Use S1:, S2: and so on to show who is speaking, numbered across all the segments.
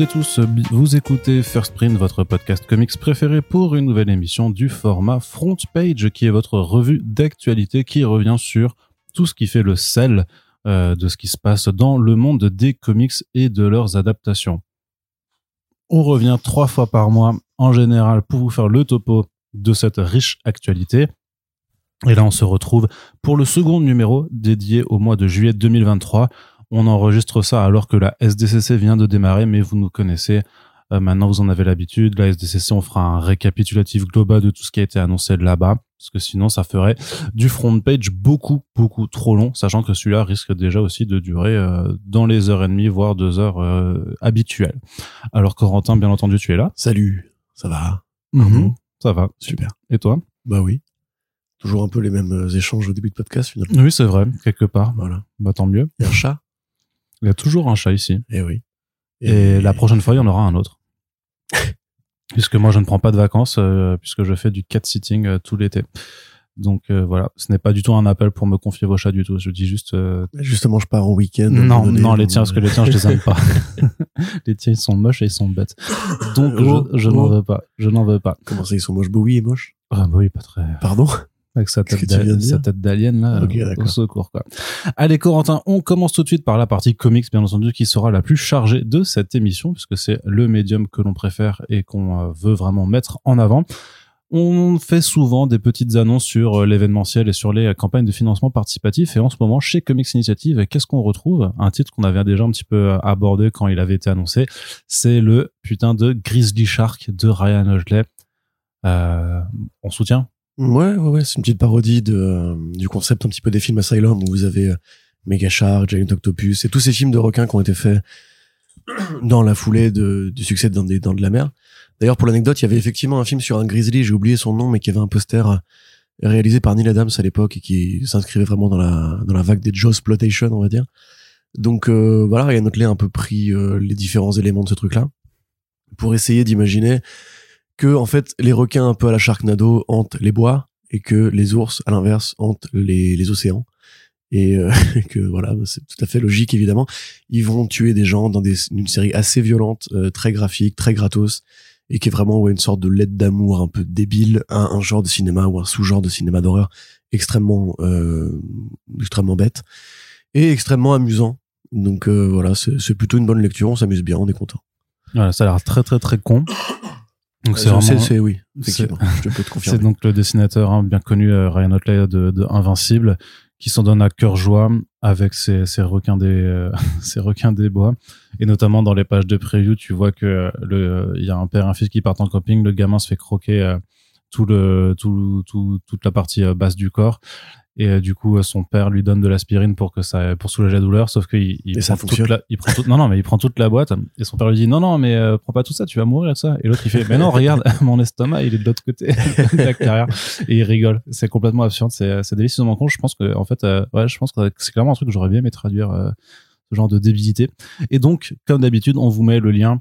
S1: Toutes et tous, vous écoutez First Print, votre podcast comics préféré pour une nouvelle émission du format Front Page, qui est votre revue d'actualité qui revient sur tout ce qui fait le sel euh, de ce qui se passe dans le monde des comics et de leurs adaptations. On revient trois fois par mois en général pour vous faire le topo de cette riche actualité. Et là, on se retrouve pour le second numéro dédié au mois de juillet 2023. On enregistre ça alors que la SDCC vient de démarrer, mais vous nous connaissez. Euh, maintenant, vous en avez l'habitude. La SDCC, on fera un récapitulatif global de tout ce qui a été annoncé de là-bas, parce que sinon, ça ferait du front page beaucoup, beaucoup trop long, sachant que celui-là risque déjà aussi de durer euh, dans les heures et demie, voire deux heures euh, habituelles. Alors, Corentin, bien entendu, tu es là.
S2: Salut, ça va?
S1: Mhm, ça va.
S2: Super.
S1: Et toi?
S2: Bah oui. Toujours un peu les mêmes euh, échanges au début de podcast finalement.
S1: Oui, c'est vrai, quelque part.
S2: Voilà.
S1: Bah, tant mieux.
S2: Et un chat?
S1: Il y a toujours un chat ici.
S2: Eh oui.
S1: Et, la prochaine fois, il y en aura un autre. puisque moi, je ne prends pas de vacances, euh, puisque je fais du cat sitting euh, tout l'été. Donc euh, voilà, ce n'est pas du tout un appel pour me confier vos chats du tout. Je dis juste euh,
S2: Justement, je pars en week-end.
S1: non,
S2: donné,
S1: non les tiens, parce que les tiens, je les aime pas. les tiens, ils sont moches et ils sont bêtes. Donc je, je n'en veux pas. Je n'en veux pas.
S2: Comment ça, ils sont moches? Bowie est moche?
S1: Ah oui, pas très.
S2: Pardon?
S1: Avec sa tête, d'alien là,
S2: Ok,
S1: au secours quoi. Allez Corentin, on commence tout de suite par la partie comics bien entendu qui sera la plus chargée de cette émission puisque c'est le médium que l'on préfère et qu'on euh, veut vraiment mettre en avant. On fait souvent des petites annonces sur euh, l'événementiel et sur les euh, campagnes de financement participatif et en ce moment chez Comics Initiative, qu'est-ce qu'on retrouve? Un titre qu'on avait déjà un petit peu euh, abordé quand il avait été annoncé, c'est le putain de Grizzly Shark de Ryan Hodgley. Euh, on soutient?
S2: Ouais, ouais, ouais. C'est une petite parodie de, euh, du concept un petit peu des films Asylum où vous avez euh, Mega Shark, Giant Octopus et tous ces films de requins qui ont été faits dans la foulée du succès Dans, des Dents de la Mer. D'ailleurs, pour l'anecdote, il y avait effectivement un film sur un grizzly, j'ai oublié son nom, mais qui avait un poster euh, réalisé par Neil Adams à l'époque et qui s'inscrivait vraiment dans la, dans la vague des Jaws Plotation, on va dire. Donc euh, voilà, Ryan Otley a un peu pris euh, les différents éléments de ce truc-là pour essayer d'imaginer que en fait les requins un peu à la Sharknado hantent les bois et que les ours à l'inverse hantent les, les océans. Et euh, que voilà c'est tout à fait logique évidemment. Ils vont tuer des gens dans des, une série assez violente euh, très graphique très gratos et qui est vraiment ouais, une sorte de lettre d'amour un peu débile un, un genre de cinéma ou un sous-genre de cinéma d'horreur extrêmement euh, extrêmement bête et extrêmement amusant. Donc euh, voilà c'est c'est plutôt une bonne lecture. On s'amuse bien on est content.
S1: Voilà, ça a l'air très très très con. Donc c'est
S2: Euh,
S1: vraiment
S2: c'est oui effectivement. Je peux te
S1: c'est donc le dessinateur hein, bien connu euh, Ryan Otley de, de Invincible qui s'en donne à cœur joie avec ses, ses requins des euh, ses requins des bois. Et notamment dans les pages de preview tu vois que euh, le il y a un père et un fils qui partent en camping le gamin se fait croquer euh, tout le tout, tout toute la partie euh, basse du corps et euh, du coup euh, son père lui donne de l'aspirine pour que ça pour soulager la douleur sauf qu'il il prend toute la, il prend toute, non non mais il prend toute la boîte et son père lui dit non non mais euh, prends pas tout ça tu vas mourir ça. Et l'autre il fait mais non regarde mon estomac il est de l'autre côté de la carrière. Et il rigole. C'est complètement absurde c'est c'est délicieusement con. Je pense que en fait euh, ouais je pense que c'est clairement un truc que j'aurais bien aimé traduire euh, ce genre de débilité. Et donc comme d'habitude on vous met le lien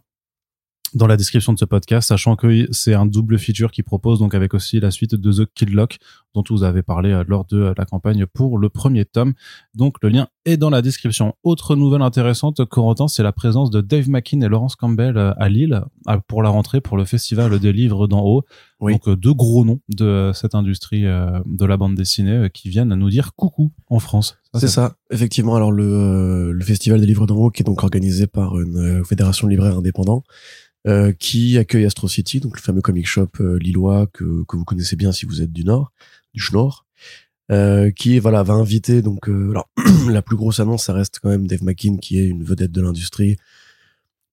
S1: dans la description de ce podcast, sachant que c'est un double feature qui propose donc avec aussi la suite de The Kidlock dont vous avez parlé euh, lors de euh, la campagne pour le premier tome. Donc le lien est dans la description. Autre nouvelle intéressante, Corentin, c'est la présence de Dave McKean et Laurence Campbell euh, à Lille pour la rentrée pour le festival des livres d'en haut.
S2: Oui.
S1: Donc deux gros noms de cette industrie de la bande dessinée qui viennent nous dire coucou en France.
S2: C'est ça, effectivement. Alors le, le festival des livres d'en haut, qui est donc organisé par une fédération de libraires indépendants, euh, qui accueille Astro City, donc le fameux comic shop euh, lillois que, que vous connaissez bien si vous êtes du Nord, du Schnorr, euh, qui voilà va inviter donc euh, alors la plus grosse annonce, ça reste quand même Dave McKean, qui est une vedette de l'industrie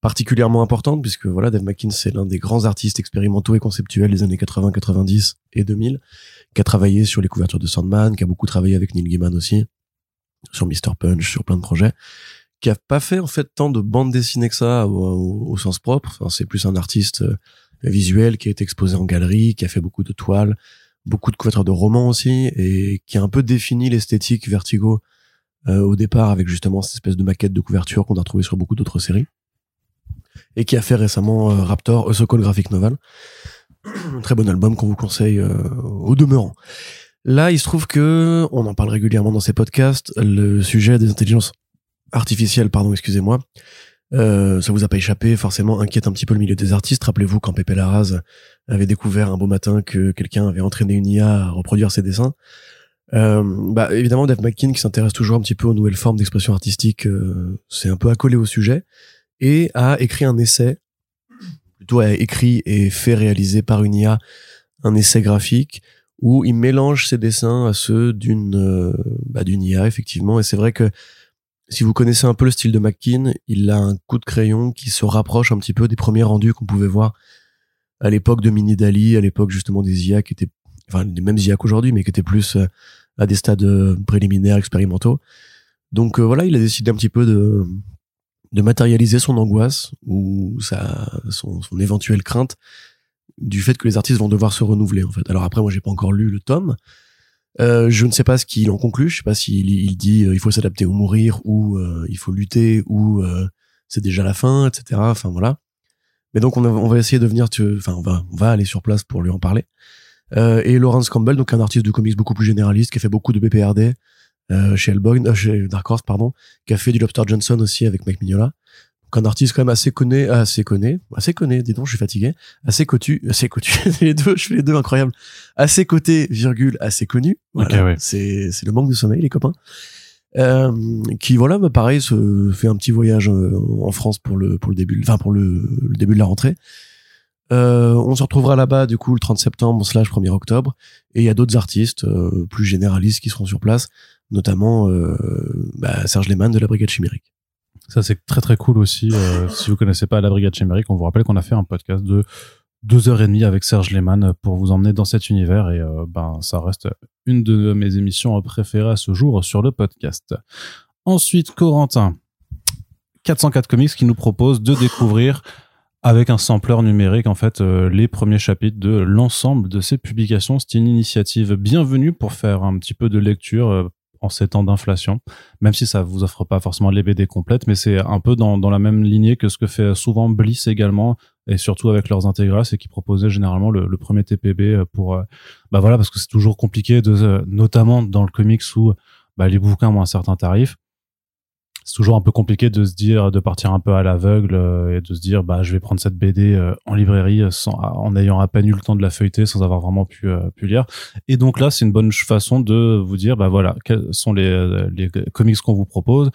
S2: particulièrement importante puisque voilà Dave McKean c'est l'un des grands artistes expérimentaux et conceptuels des années 80, 90 et 2000 qui a travaillé sur les couvertures de Sandman, qui a beaucoup travaillé avec Neil Gaiman aussi sur Mr. Punch, sur plein de projets, qui a pas fait en fait tant de bande dessinée que ça au, au- au sens propre. Enfin, c'est plus un artiste euh, visuel qui a été exposé en galerie, qui a fait beaucoup de toiles, beaucoup de couvertures de romans aussi, et qui a un peu défini l'esthétique Vertigo euh, au départ avec justement cette espèce de maquette de couverture qu'on a retrouvé sur beaucoup d'autres séries, et qui a fait récemment euh, Raptor, So-Called Graphic Novel, un très bon album qu'on vous conseille euh, au demeurant. Là, il se trouve que, on en parle régulièrement dans ces podcasts, le sujet des intelligences artificielles, pardon, excusez-moi, Euh, ça vous a pas échappé, forcément inquiète un petit peu le milieu des artistes. Rappelez-vous quand Pepe Larraz avait découvert un beau matin que quelqu'un avait entraîné une IA à reproduire ses dessins. Euh, bah évidemment, Dave McKean qui s'intéresse toujours un petit peu aux nouvelles formes d'expression artistique, euh, c'est un peu accolé au sujet et a écrit un essai, plutôt a écrit et fait réaliser par une IA un essai graphique où il mélange ses dessins à ceux d'une euh, bah, d'une IA effectivement et c'est vrai que si vous connaissez un peu le style de McKean, il a un coup de crayon qui se rapproche un petit peu des premiers rendus qu'on pouvait voir à l'époque de Mini Dali, à l'époque justement des IA qui étaient, enfin les mêmes IA qu'aujourd'hui, mais qui étaient plus euh, à des stades euh, préliminaires, expérimentaux. Donc euh, voilà, il a décidé un petit peu de, de matérialiser son angoisse ou sa, son, son éventuelle crainte du fait que les artistes vont devoir se renouveler en fait. Alors après, moi j'ai pas encore lu le tome, euh, je ne sais pas ce qu'il en conclut. Je sais pas s'il il dit euh, il faut s'adapter ou mourir ou euh, il faut lutter ou c'est déjà la fin, etc. Enfin voilà. Mais donc on, on va essayer de venir, enfin on va on va aller sur place pour lui en parler. et Lawrence Campbell, donc un artiste de comics beaucoup plus généraliste, qui a fait beaucoup de BPRD chez Hellboy, chez Dark Horse pardon, qui a fait du Lobster Johnson aussi avec Mike Mignola un artiste quand même assez connu, assez connu, assez connu, dis donc, je suis fatigué, assez cotu, assez cotu, les deux, je fais les deux incroyables, assez coté, virgule, assez connu. Voilà, c'est c'est le manque de sommeil, les copains. Euh, qui voilà, bah, pareil, se fait un petit voyage euh, en France pour le pour le début, enfin pour le, le début de la rentrée. Euh, on se retrouvera là-bas du coup le 30 septembre slash 1er octobre et il y a d'autres artistes euh, plus généralistes qui seront sur place, notamment euh, bah, Serge Lehmann de la Brigade Chimérique.
S1: Ça, c'est très très cool aussi. Euh, si vous connaissez pas la Brigade Chimérique, on vous rappelle qu'on a fait un podcast de deux heures et demie avec Serge Lehmann pour vous emmener dans cet univers et euh, ben ça reste une de mes émissions préférées à ce jour sur le podcast. Ensuite, Corentin, 404 Comics qui nous propose de découvrir avec un sampler numérique en fait euh, les premiers chapitres de l'ensemble de ces publications. C'est une initiative bienvenue pour faire un petit peu de lecture ces temps d'inflation, même si ça vous offre pas forcément les BD complètes, mais c'est un peu dans, dans la même lignée que ce que fait souvent Bliss également, et surtout avec leurs intégrales, c'est qu'ils proposaient généralement le, premier TPB pour, euh, bah voilà, parce que c'est toujours compliqué de, euh, notamment dans le comics où bah, les bouquins ont un certain tarif, c'est toujours un peu compliqué de se dire de partir un peu à l'aveugle euh, et de se dire bah je vais prendre cette BD euh, en librairie sans, en ayant à peine eu le temps de la feuilleter sans avoir vraiment pu euh, pu lire. Et donc là c'est une bonne façon de vous dire bah voilà quels sont les les comics qu'on vous propose.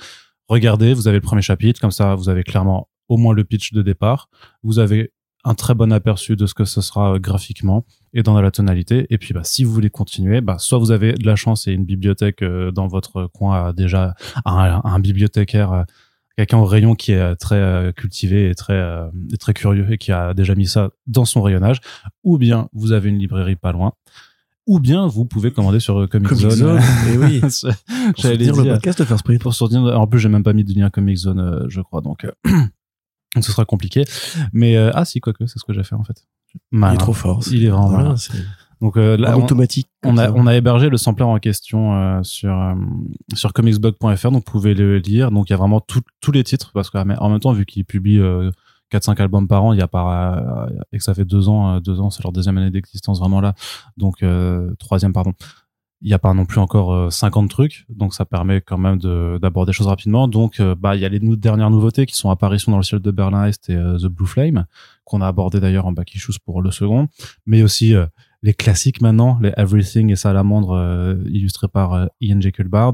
S1: Regardez vous avez le premier chapitre comme ça vous avez clairement au moins le pitch de départ. Vous avez un très bon aperçu de ce que ce sera graphiquement et dans la tonalité. Et puis, bah, si vous voulez continuer, bah, soit vous avez de la chance et une bibliothèque euh, dans votre coin a déjà un, un bibliothécaire, euh, quelqu'un au rayon qui est très euh, cultivé et très très curieux et qui a déjà mis ça dans son rayonnage. Ou bien vous avez une librairie pas loin. Ou bien vous pouvez commander sur Comic, Comic Zone.
S2: et eh oui. J'allais dire le podcast faire Sprint.
S1: Pour soutenir. En plus, j'ai même pas mis de lien Comic Zone, je crois. Donc. Donc ce sera compliqué. Mais euh, ah si, quoique, c'est ce que j'ai fait en fait.
S2: il est trop fort.
S1: Il est vraiment voilà, Donc euh, là,
S2: automatique.
S1: On, a, on a hébergé le sampler en question euh, sur euh, sur comicsblog.fr, donc vous pouvez le lire. Donc il y a vraiment tous les titres parce qu'en même temps, vu qu'ils publient 4-5 albums par an, il y a pas et que ça fait deux ans, deux ans, c'est leur deuxième année d'existence vraiment là. Donc troisième, pardon il n'y a pas non plus encore 50 euh, trucs, donc ça permet quand même d'aborder des choses rapidement. Donc, euh, bah, il y a les dernières nouveautés qui sont apparitions dans le ciel de Berlin Est et euh, The Blue Flame, qu'on a abordé d'ailleurs en back issues pour le second, mais aussi les classiques maintenant, les Everything et Salamandre, illustrés par Ian Jekyll Bard.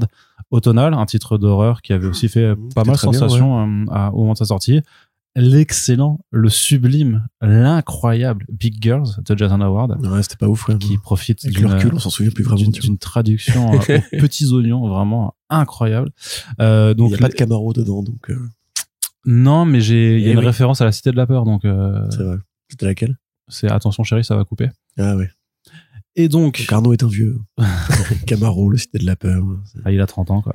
S1: Automnal, un titre d'horreur qui avait aussi fait mmh, pas mal sensation au moment de sa sortie l'excellent, le sublime, l'incroyable Big Girls de Jason Howard.
S2: Ouais, c'était pas ouf,
S1: Qui profite
S2: d'une, on s'en souvient plus vraiment.
S1: D'une traduction aux petits oignons, vraiment incroyable.
S2: Euh, donc, il n'y a pas de Camaro dedans, donc. Euh.
S1: Non, mais j'ai, il y a eh une référence à la Cité de la Peur, donc. Euh...
S2: C'est vrai. C'était laquelle?
S1: C'est Attention chérie, ça va couper.
S2: Ah ouais.
S1: Et donc.
S2: Carnot est un vieux. Camaro, le Cité de la Peur.
S1: Ah, il a 30 ans, quoi.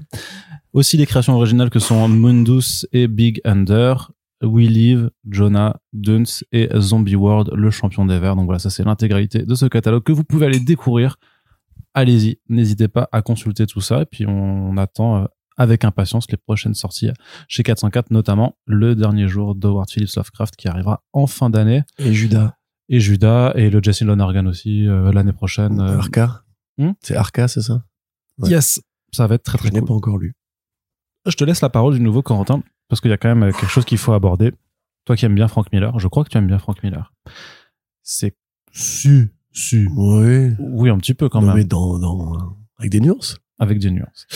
S1: Aussi les créations originales que sont Mundus et Big Under, We Live, Jonah, Dunce et Zombie World, le champion des verts. Donc voilà, ça c'est l'intégralité de ce catalogue que vous pouvez aller découvrir. Allez-y, n'hésitez pas à consulter tout ça. Et puis on, attend euh, avec impatience les prochaines sorties chez 404, notamment le dernier jour d'Howard Phillips Lovecraft qui arrivera en fin d'année.
S2: Et Judas.
S1: Et Judas et le Jason Lonergan aussi euh, l'année prochaine.
S2: Euh. Arca.
S1: Hmm?
S2: C'est Arca, c'est ça?
S1: Yes, ça va être très très.
S2: Je n'ai pas encore lu.
S1: Je te laisse la parole du nouveau Corentin parce qu'il y a quand même quelque chose qu'il faut aborder. Toi qui aimes bien Frank Miller, je crois que tu aimes bien Frank Miller. C'est su, su.
S2: Oui.
S1: Oui, un petit peu quand
S2: Non,
S1: même.
S2: mais dans, dans, avec des nuances.
S1: avec des nuances.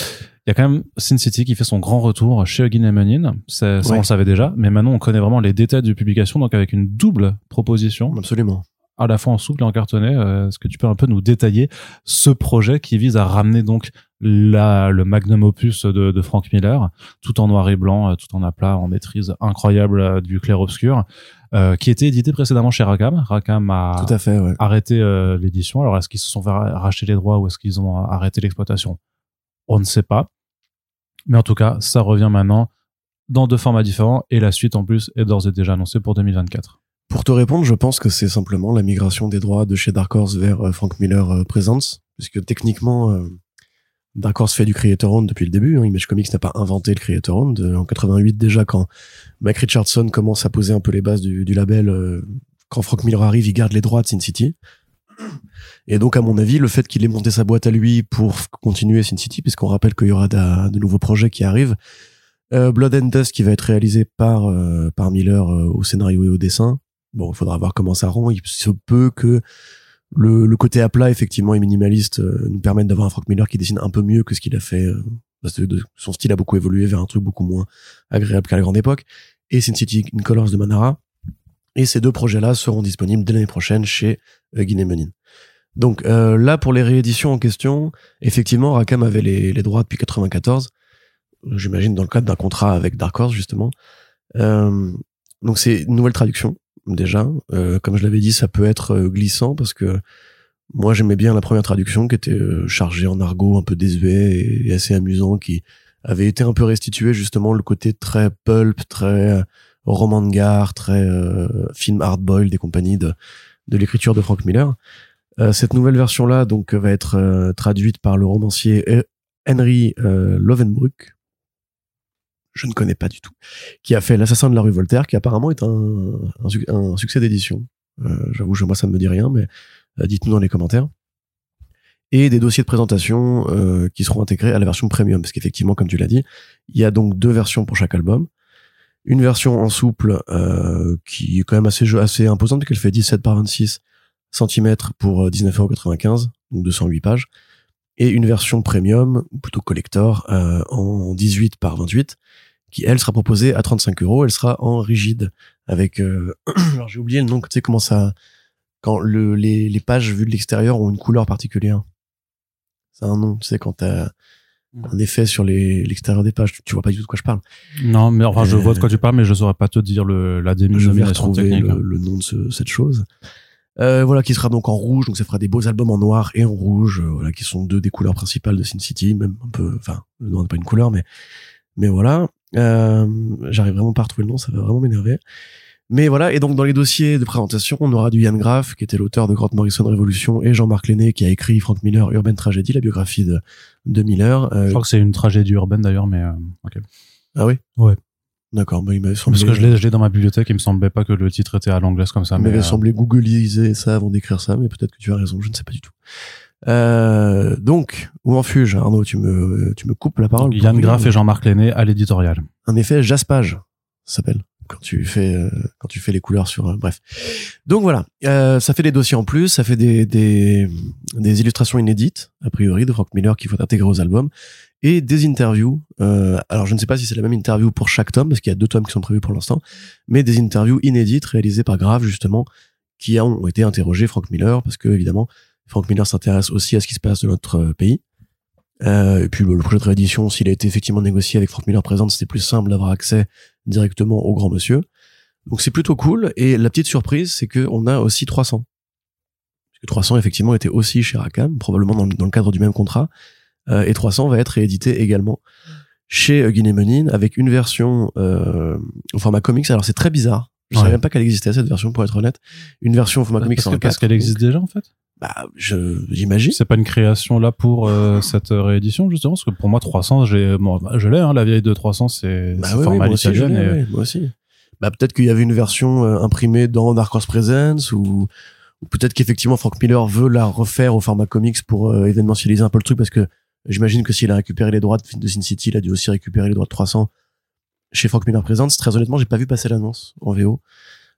S1: Il y a quand même Sin City qui fait son grand retour chez Huggin et Munin. Ça, ça, on le savait déjà, mais maintenant on connaît vraiment les détails de publication, donc avec une double proposition,
S2: Absolument.
S1: à la fois en souple et en cartonné. Euh, Est-ce que tu peux un peu nous détailler ce projet qui vise à ramener donc la, le magnum opus de, de Frank Miller, tout en noir et blanc, euh, tout en aplat, en maîtrise incroyable euh, du clair-obscur, euh, qui était édité précédemment chez Rackham. Rackham a
S2: Tout à fait, ouais.
S1: arrêté euh, l'édition. Alors, est-ce qu'ils se sont fait ra- racheter les droits ou est-ce qu'ils ont arrêté l'exploitation? On ne sait pas. Mais en tout cas, ça revient maintenant dans deux formats différents et la suite en plus est d'ores et déjà annoncée pour 2024.
S2: Pour te répondre, je pense que c'est simplement la migration des droits de chez Dark Horse vers euh, Frank Miller Presents, puisque techniquement, Dark Horse fait du Creator Owned depuis le début. Hein. Image Comics n'a pas inventé le Creator Owned. Euh, En 88 déjà, quand Mike Richardson commence à poser un peu les bases du, label, euh, quand Frank Miller arrive, il garde les droits de Sin City. Et donc, à mon avis, le fait qu'il ait monté sa boîte à lui pour continuer Sin City, puisqu'on rappelle qu'il y aura de, nouveaux projets qui arrivent, euh, Blood and Dust qui va être réalisé par euh, par Miller au scénario et au dessin. Bon, il faudra voir comment ça rend. Il se peut que le, le côté à plat, effectivement, et minimaliste, euh, nous permette d'avoir un Frank Miller qui dessine un peu mieux que ce qu'il a fait. euh, parce que son style a beaucoup évolué vers un truc beaucoup moins agréable qu'à la grande époque. Et Sin City in Colors de Manara. Et ces deux projets-là seront disponibles dès l'année prochaine chez euh, Guinée Menin. Donc euh, là, pour les rééditions en question, effectivement, Rackham avait les, les droits depuis 94. Euh, J'imagine dans le cadre d'un contrat avec Dark Horse, justement. Euh, donc c'est une nouvelle traduction déjà. Euh, comme je l'avais dit, ça peut être euh, glissant parce que moi j'aimais bien la première traduction qui était euh, chargée en argot un peu désuet et, assez amusant, qui avait été un peu restitué justement le côté très pulp, très euh, roman de gare, très film hardboiled et compagnie de, de l'écriture de Frank Miller. Cette nouvelle version là donc va être traduite par le romancier He- Henry Lovenbruck. Je ne connais pas du tout qui a fait L'assassin de la rue Voltaire, qui apparemment est un, un, suc- un succès d'édition. Euh, J'avoue, moi ça ne me dit rien, mais euh, dites-nous dans les commentaires. Et des dossiers de présentation euh, qui seront intégrés à la version premium, parce qu'effectivement, comme tu l'as dit, il y a donc deux versions pour chaque album. Une version en souple euh, qui est quand même assez, assez imposante, puisqu'elle fait 17 par 26 cm pour euh, 19,95€, donc 208 pages. Et une version premium, ou plutôt collector, euh, en 18 par 28, qui elle sera proposée à 35 euros. Elle sera en rigide avec. euh, alors j'ai oublié le nom. Tu sais comment ça quand le les, les pages vues de l'extérieur ont une couleur particulière. C'est un nom. Tu sais quand t'as un effet sur les l'extérieur des pages. Tu, tu vois pas du tout de quoi je parle.
S1: Non, mais enfin, je
S2: Euh,
S1: vois de quoi tu parles, mais je saurais pas te dire le, la
S2: Je vais
S1: dénomination
S2: retrouver
S1: technique.
S2: le, le nom de ce- cette chose. Euh, voilà, qui sera donc en rouge, donc ça fera des beaux albums en noir et en rouge, euh, voilà, qui sont deux des couleurs principales de Sin City, même un peu, enfin, le noir n'est pas une couleur, mais, mais voilà. Euh, J'arrive vraiment pas à retrouver le nom, ça va vraiment m'énerver. Mais voilà, et donc dans les dossiers de présentation, on aura du Yann Graff, qui était l'auteur de Grant Morrison Révolution, et Jean-Marc Lenné, qui a écrit Frank Miller, Urban Tragedy, la biographie de, de Miller. Euh,
S1: Je crois que c'est une tragédie urbaine d'ailleurs, mais euh, ok.
S2: ah oui?
S1: Ouais.
S2: D'accord, bah, il m'avait semblé,
S1: Parce que je l'ai dans ma bibliothèque, il me semblait pas que le titre était à l'anglaise comme ça.
S2: Il m'avait
S1: euh,
S2: semblé googliser ça avant d'écrire ça, mais peut-être que tu as raison, je ne sais pas du tout. Euh, donc, où en fuge, Arnaud, tu me, tu me coupes la parole.
S1: Yann Graff et Jean-Marc Lenné à l'éditorial.
S2: Un effet jaspage, ça s'appelle, quand tu fais, euh, quand tu fais les couleurs sur, euh, bref. Donc voilà, euh, ça fait des dossiers en plus, ça fait des, des, des illustrations inédites, a priori, de Frank Miller qu'il faut intégrer aux albums, et des interviews. Euh, alors je ne sais pas si c'est la même interview pour chaque tome, parce qu'il y a deux tomes qui sont prévus pour l'instant, mais des interviews inédites réalisées par Grave, justement, qui ont été interrogés Frank Miller, parce que évidemment, Frank Miller s'intéresse aussi à ce qui se passe de notre euh, pays. Euh, et puis le, le projet de réédition, s'il a été effectivement négocié avec Frank Miller présent, c'était plus simple d'avoir accès directement au grand monsieur. Donc c'est plutôt cool. Et la petite surprise, c'est que on a aussi 300. Parce que 300 effectivement était aussi chez Rackham, probablement dans, le- dans le cadre du même contrat. Euh, et 300 va être réédité également chez euh, Guinée Menin avec une version euh, au format comics. Alors c'est très bizarre. Je
S1: Ouais.
S2: savais même pas qu'elle existait cette version pour être honnête. Une version au format comics
S1: Parce que-
S2: en
S1: parce
S2: 4,
S1: qu'elle
S2: donc,
S1: existe déjà en fait?
S2: Bah, je j'imagine.
S1: C'est pas une création là pour euh, cette euh, réédition justement parce que pour moi 300 j'ai bon, je l'ai hein, la vieille de 300 c'est
S2: Bah
S1: format
S2: moi aussi, je
S1: et-
S2: ouais, moi aussi. Bah peut-être qu'il y avait une version euh, imprimée dans Dark Horse Presents ou, ou peut-être qu'effectivement Frank Miller veut la refaire au format comics pour euh, événementialiser un peu le truc parce que j'imagine que s'il a récupéré les droits de, de Sin City, il a dû aussi récupérer les droits de 300 chez Frank Miller Presents. Très honnêtement, j'ai pas vu passer l'annonce en VO.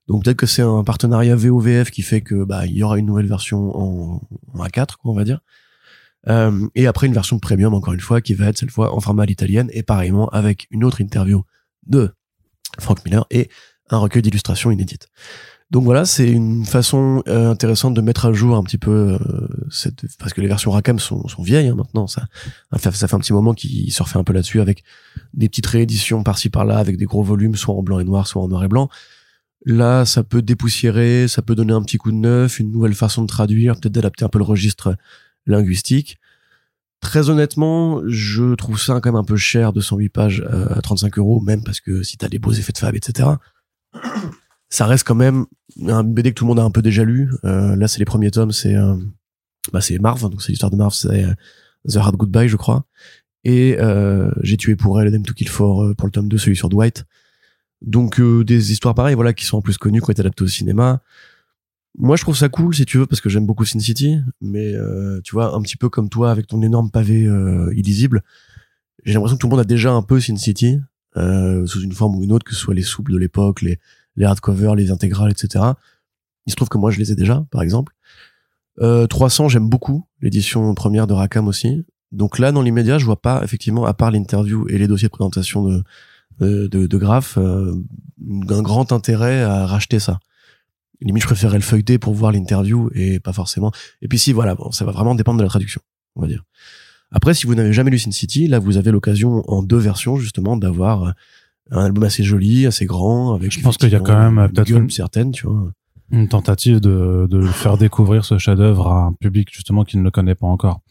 S2: Donc peut-être que c'est un partenariat VOVF qui fait que bah il y aura une nouvelle version en, en A4, quoi, on va dire. Euh, et après une version premium encore une fois qui va être cette fois en format l'italienne et pareillement avec une autre interview de Frank Miller et un recueil d'illustrations inédites. Donc voilà, c'est une façon euh, intéressante de mettre à jour un petit peu euh, cette parce que les versions Rackham sont, sont vieilles hein, maintenant. Ça, ça fait un petit moment qu'ils se refait un peu là-dessus avec des petites rééditions par-ci par-là avec des gros volumes, soit en blanc et noir, soit en noir et blanc. Là, ça peut dépoussiérer, ça peut donner un petit coup de neuf, une nouvelle façon de traduire, peut-être d'adapter un peu le registre linguistique. Très honnêtement, je trouve ça quand même un peu cher, 208 pages euh, à 35 euros, même parce que si t'as des beaux effets de fab, etc ça reste quand même un BD que tout le monde a un peu déjà lu. Euh, là, c'est les premiers tomes, c'est euh, bah, c'est Marv, donc c'est l'histoire de Marv, c'est The Hard Goodbye, je crois. Et j'ai tué pour elle, Them to Kill For pour le tome 2, celui sur Dwight. Donc des histoires pareilles, voilà, qui sont en plus connues, qui ont été adaptées au cinéma. Moi, je trouve ça cool, si tu veux, parce que j'aime beaucoup Sin City, mais tu vois, un petit peu comme toi, avec ton énorme pavé illisible, j'ai l'impression que tout le monde a déjà un peu Sin City, sous une forme ou une autre, que ce soit les souples de l'époque, les les hardcovers, les intégrales, etc. Il se trouve que moi, je les ai déjà, par exemple. Euh, 300, j'aime beaucoup l'édition première de Rackham aussi. Donc là, dans l'immédiat, je vois pas, effectivement, à part l'interview et les dossiers de présentation de, de, de, de Graph, euh, un grand intérêt à racheter ça. Limite, je préférerais le feuilleter pour voir l'interview et pas forcément. Et puis si, voilà, bon, ça va vraiment dépendre de la traduction, on va dire. Après, si vous n'avez jamais lu Sin City, là, vous avez l'occasion en deux versions, justement, d'avoir un album assez joli, assez grand. Avec
S1: je pense qu'il y a quand même peut-être
S2: une certaine, tu vois.
S1: Une tentative de, de faire découvrir ce chef-d'œuvre à un public justement qui ne le connaît pas encore.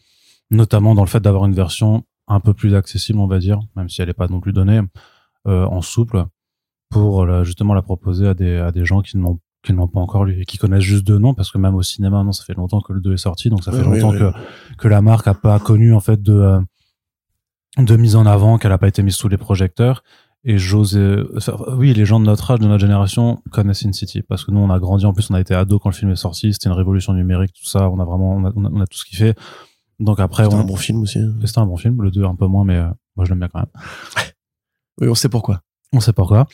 S1: Notamment dans le fait d'avoir une version un peu plus accessible, on va dire, même si elle n'est pas non plus donnée euh, en souple, pour la, justement la proposer à des, à des gens qui n'ont qui n'ont pas encore lu et qui connaissent juste deux noms parce que même au cinéma non ça fait longtemps que le 2 est sorti donc ça fait longtemps que que la marque a pas connu en fait de euh, de mise en avant qu'elle a pas été mise sous les projecteurs. Et j'ose oui les gens de notre âge de notre génération connaissent Sin City parce que nous on a grandi en plus on a été ado quand le film est sorti c'était une révolution numérique tout ça on a vraiment on a, on a, tout ce qui fait. Donc après
S2: c'était
S1: un
S2: bon film aussi hein.
S1: c'était un bon film le 2 un peu moins mais euh, moi je l'aime bien quand même
S2: oui on sait pourquoi
S1: on sait pourquoi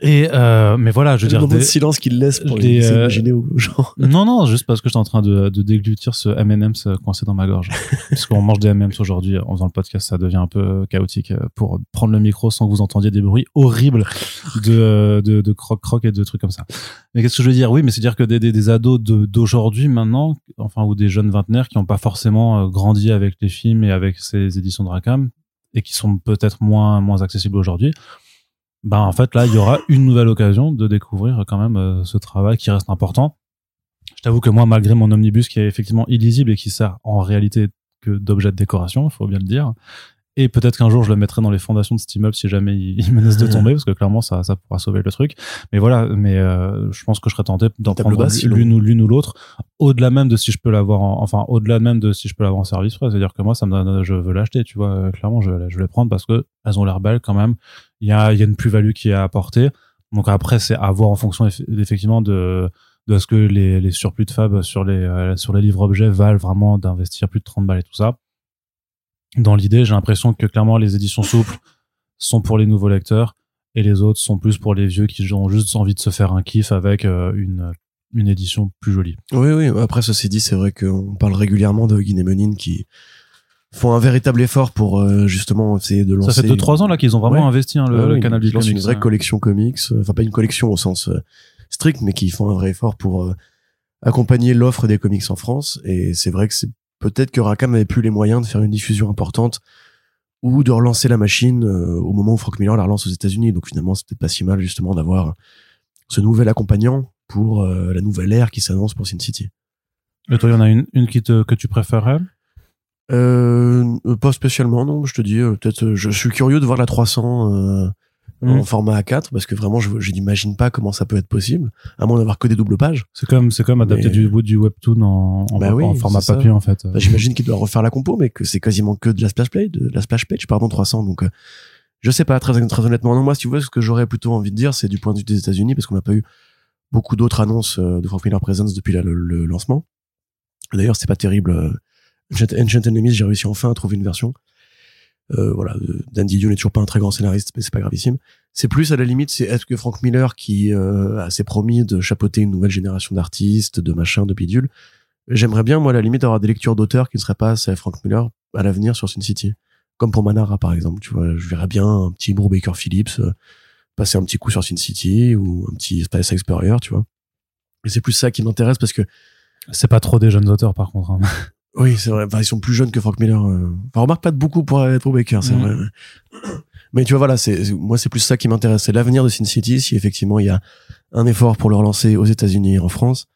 S1: et euh, mais voilà, je veux dire
S2: des, de silence qu'il laisse pour les euh, imaginer aux gens.
S1: Non non, juste parce que j'étais en train de, de déglutir ce M&M's coincé dans ma gorge. parce qu'on mange des M&M's aujourd'hui en faisant le podcast, ça devient un peu chaotique euh, pour prendre le micro sans que vous entendiez des bruits horribles de euh, de, de croc croc et de trucs comme ça. Mais qu'est-ce que je veux dire? Oui, mais c'est dire que des, des, des ados d'aujourd'hui maintenant, enfin ou des jeunes vingtenaires qui n'ont pas forcément grandi avec les films et avec ces éditions de Rackham et qui sont peut-être moins moins accessibles aujourd'hui bah en fait là il y aura une nouvelle occasion de découvrir quand même euh, ce travail qui reste important. Je t'avoue que moi malgré mon omnibus qui est effectivement illisible et qui sert en réalité que d'objet de décoration, il faut bien le dire, et peut-être qu'un jour je le mettrai dans les fondations de cet immeuble si jamais il, menace de tomber parce que clairement ça ça pourra sauver le truc. Mais voilà mais euh, je pense que je serais tenté d'en prendre l'une ou l'une ou l'autre au-delà même de si je peux l'avoir enfin au-delà même de si je peux l'avoir en service c'est-à-dire que moi ça me donne je veux l'acheter tu vois clairement je je vais les prendre parce que elles ont l'air belles quand même. Il y a il y a une plus-value qui est à apporter donc après c'est à voir en fonction effectivement de de ce que les, les surplus de fab sur les euh, sur les livres objets valent vraiment d'investir plus de 30 balles et tout ça dans l'idée, j'ai l'impression que clairement les éditions souples sont pour les nouveaux lecteurs et les autres sont plus pour les vieux qui ont juste envie de se faire un kiff avec euh, une une édition plus jolie.
S2: Oui, oui. Après, ceci dit, c'est vrai qu'on parle régulièrement de Guy et qui font un véritable effort pour euh, justement essayer de lancer.
S1: Ça fait deux trois ans là qu'ils ont vraiment investi hein, le, canal du
S2: comics. une vraie collection comics, euh, enfin pas une collection au sens strict, mais qui font un vrai effort pour accompagner l'offre des comics en France. Et c'est vrai que c'est peut-être que Rackham n'avait plus les moyens de faire une diffusion importante ou de relancer la machine euh, au moment où Frank Miller la relance aux États-Unis. Donc finalement, peut-être pas si mal justement d'avoir ce nouvel accompagnant pour euh, la nouvelle ère qui s'annonce pour Sin City.
S1: Et toi, il y en a une, une qui te, que tu préférerais
S2: euh, Pas spécialement, non. Je te dis, peut-être, je suis curieux de voir la 300 en mmh. format A4 parce que vraiment je, je n'imagine pas comment ça peut être possible à moins d'avoir que des doubles pages.
S1: C'est comme c'est comme adapter du, du webtoon en, en, bah format papier en fait.
S2: Bah, j'imagine qu'il doit refaire la compo mais que c'est quasiment que de la splash page de la splash page pardon 300 donc euh, je sais pas très très honnêtement. Non moi si tu veux ce que j'aurais plutôt envie de dire c'est du point de vue des États-Unis parce qu'on n'a pas eu beaucoup d'autres annonces euh, de Frank Miller Presence depuis le, lancement. D'ailleurs c'est pas terrible euh, Ancient Enemies j'ai réussi enfin à trouver une version Euh, voilà, euh, Dan Didio n'est toujours pas un très grand scénariste, mais c'est pas gravissime. C'est plus à la limite, c'est est-ce que Frank Miller, qui euh, a s'est promis de chapeauter une nouvelle génération d'artistes, de machins, de bidules, j'aimerais bien, moi, à la limite, avoir des lectures d'auteurs qui ne seraient pas c'est Frank Miller à l'avenir sur Sin City. Comme pour Manara, par exemple, tu vois, je verrais bien un petit Bruce Baker Phillips euh, passer un petit coup sur Sin City ou un petit Space Explorer, tu vois. Et c'est plus ça qui m'intéresse parce que
S1: C'est pas trop des jeunes auteurs, par contre. hein.
S2: Oui, c'est vrai. Enfin, ils sont plus jeunes que Frank Miller. euh. Enfin, remarque pas de beaucoup pour être Baker, c'est
S1: Mhm.
S2: vrai. Mais tu vois, voilà, c'est moi, c'est plus ça qui m'intéresse. C'est l'avenir de Sin City. Si effectivement il y a un effort pour le relancer aux États-Unis et en France,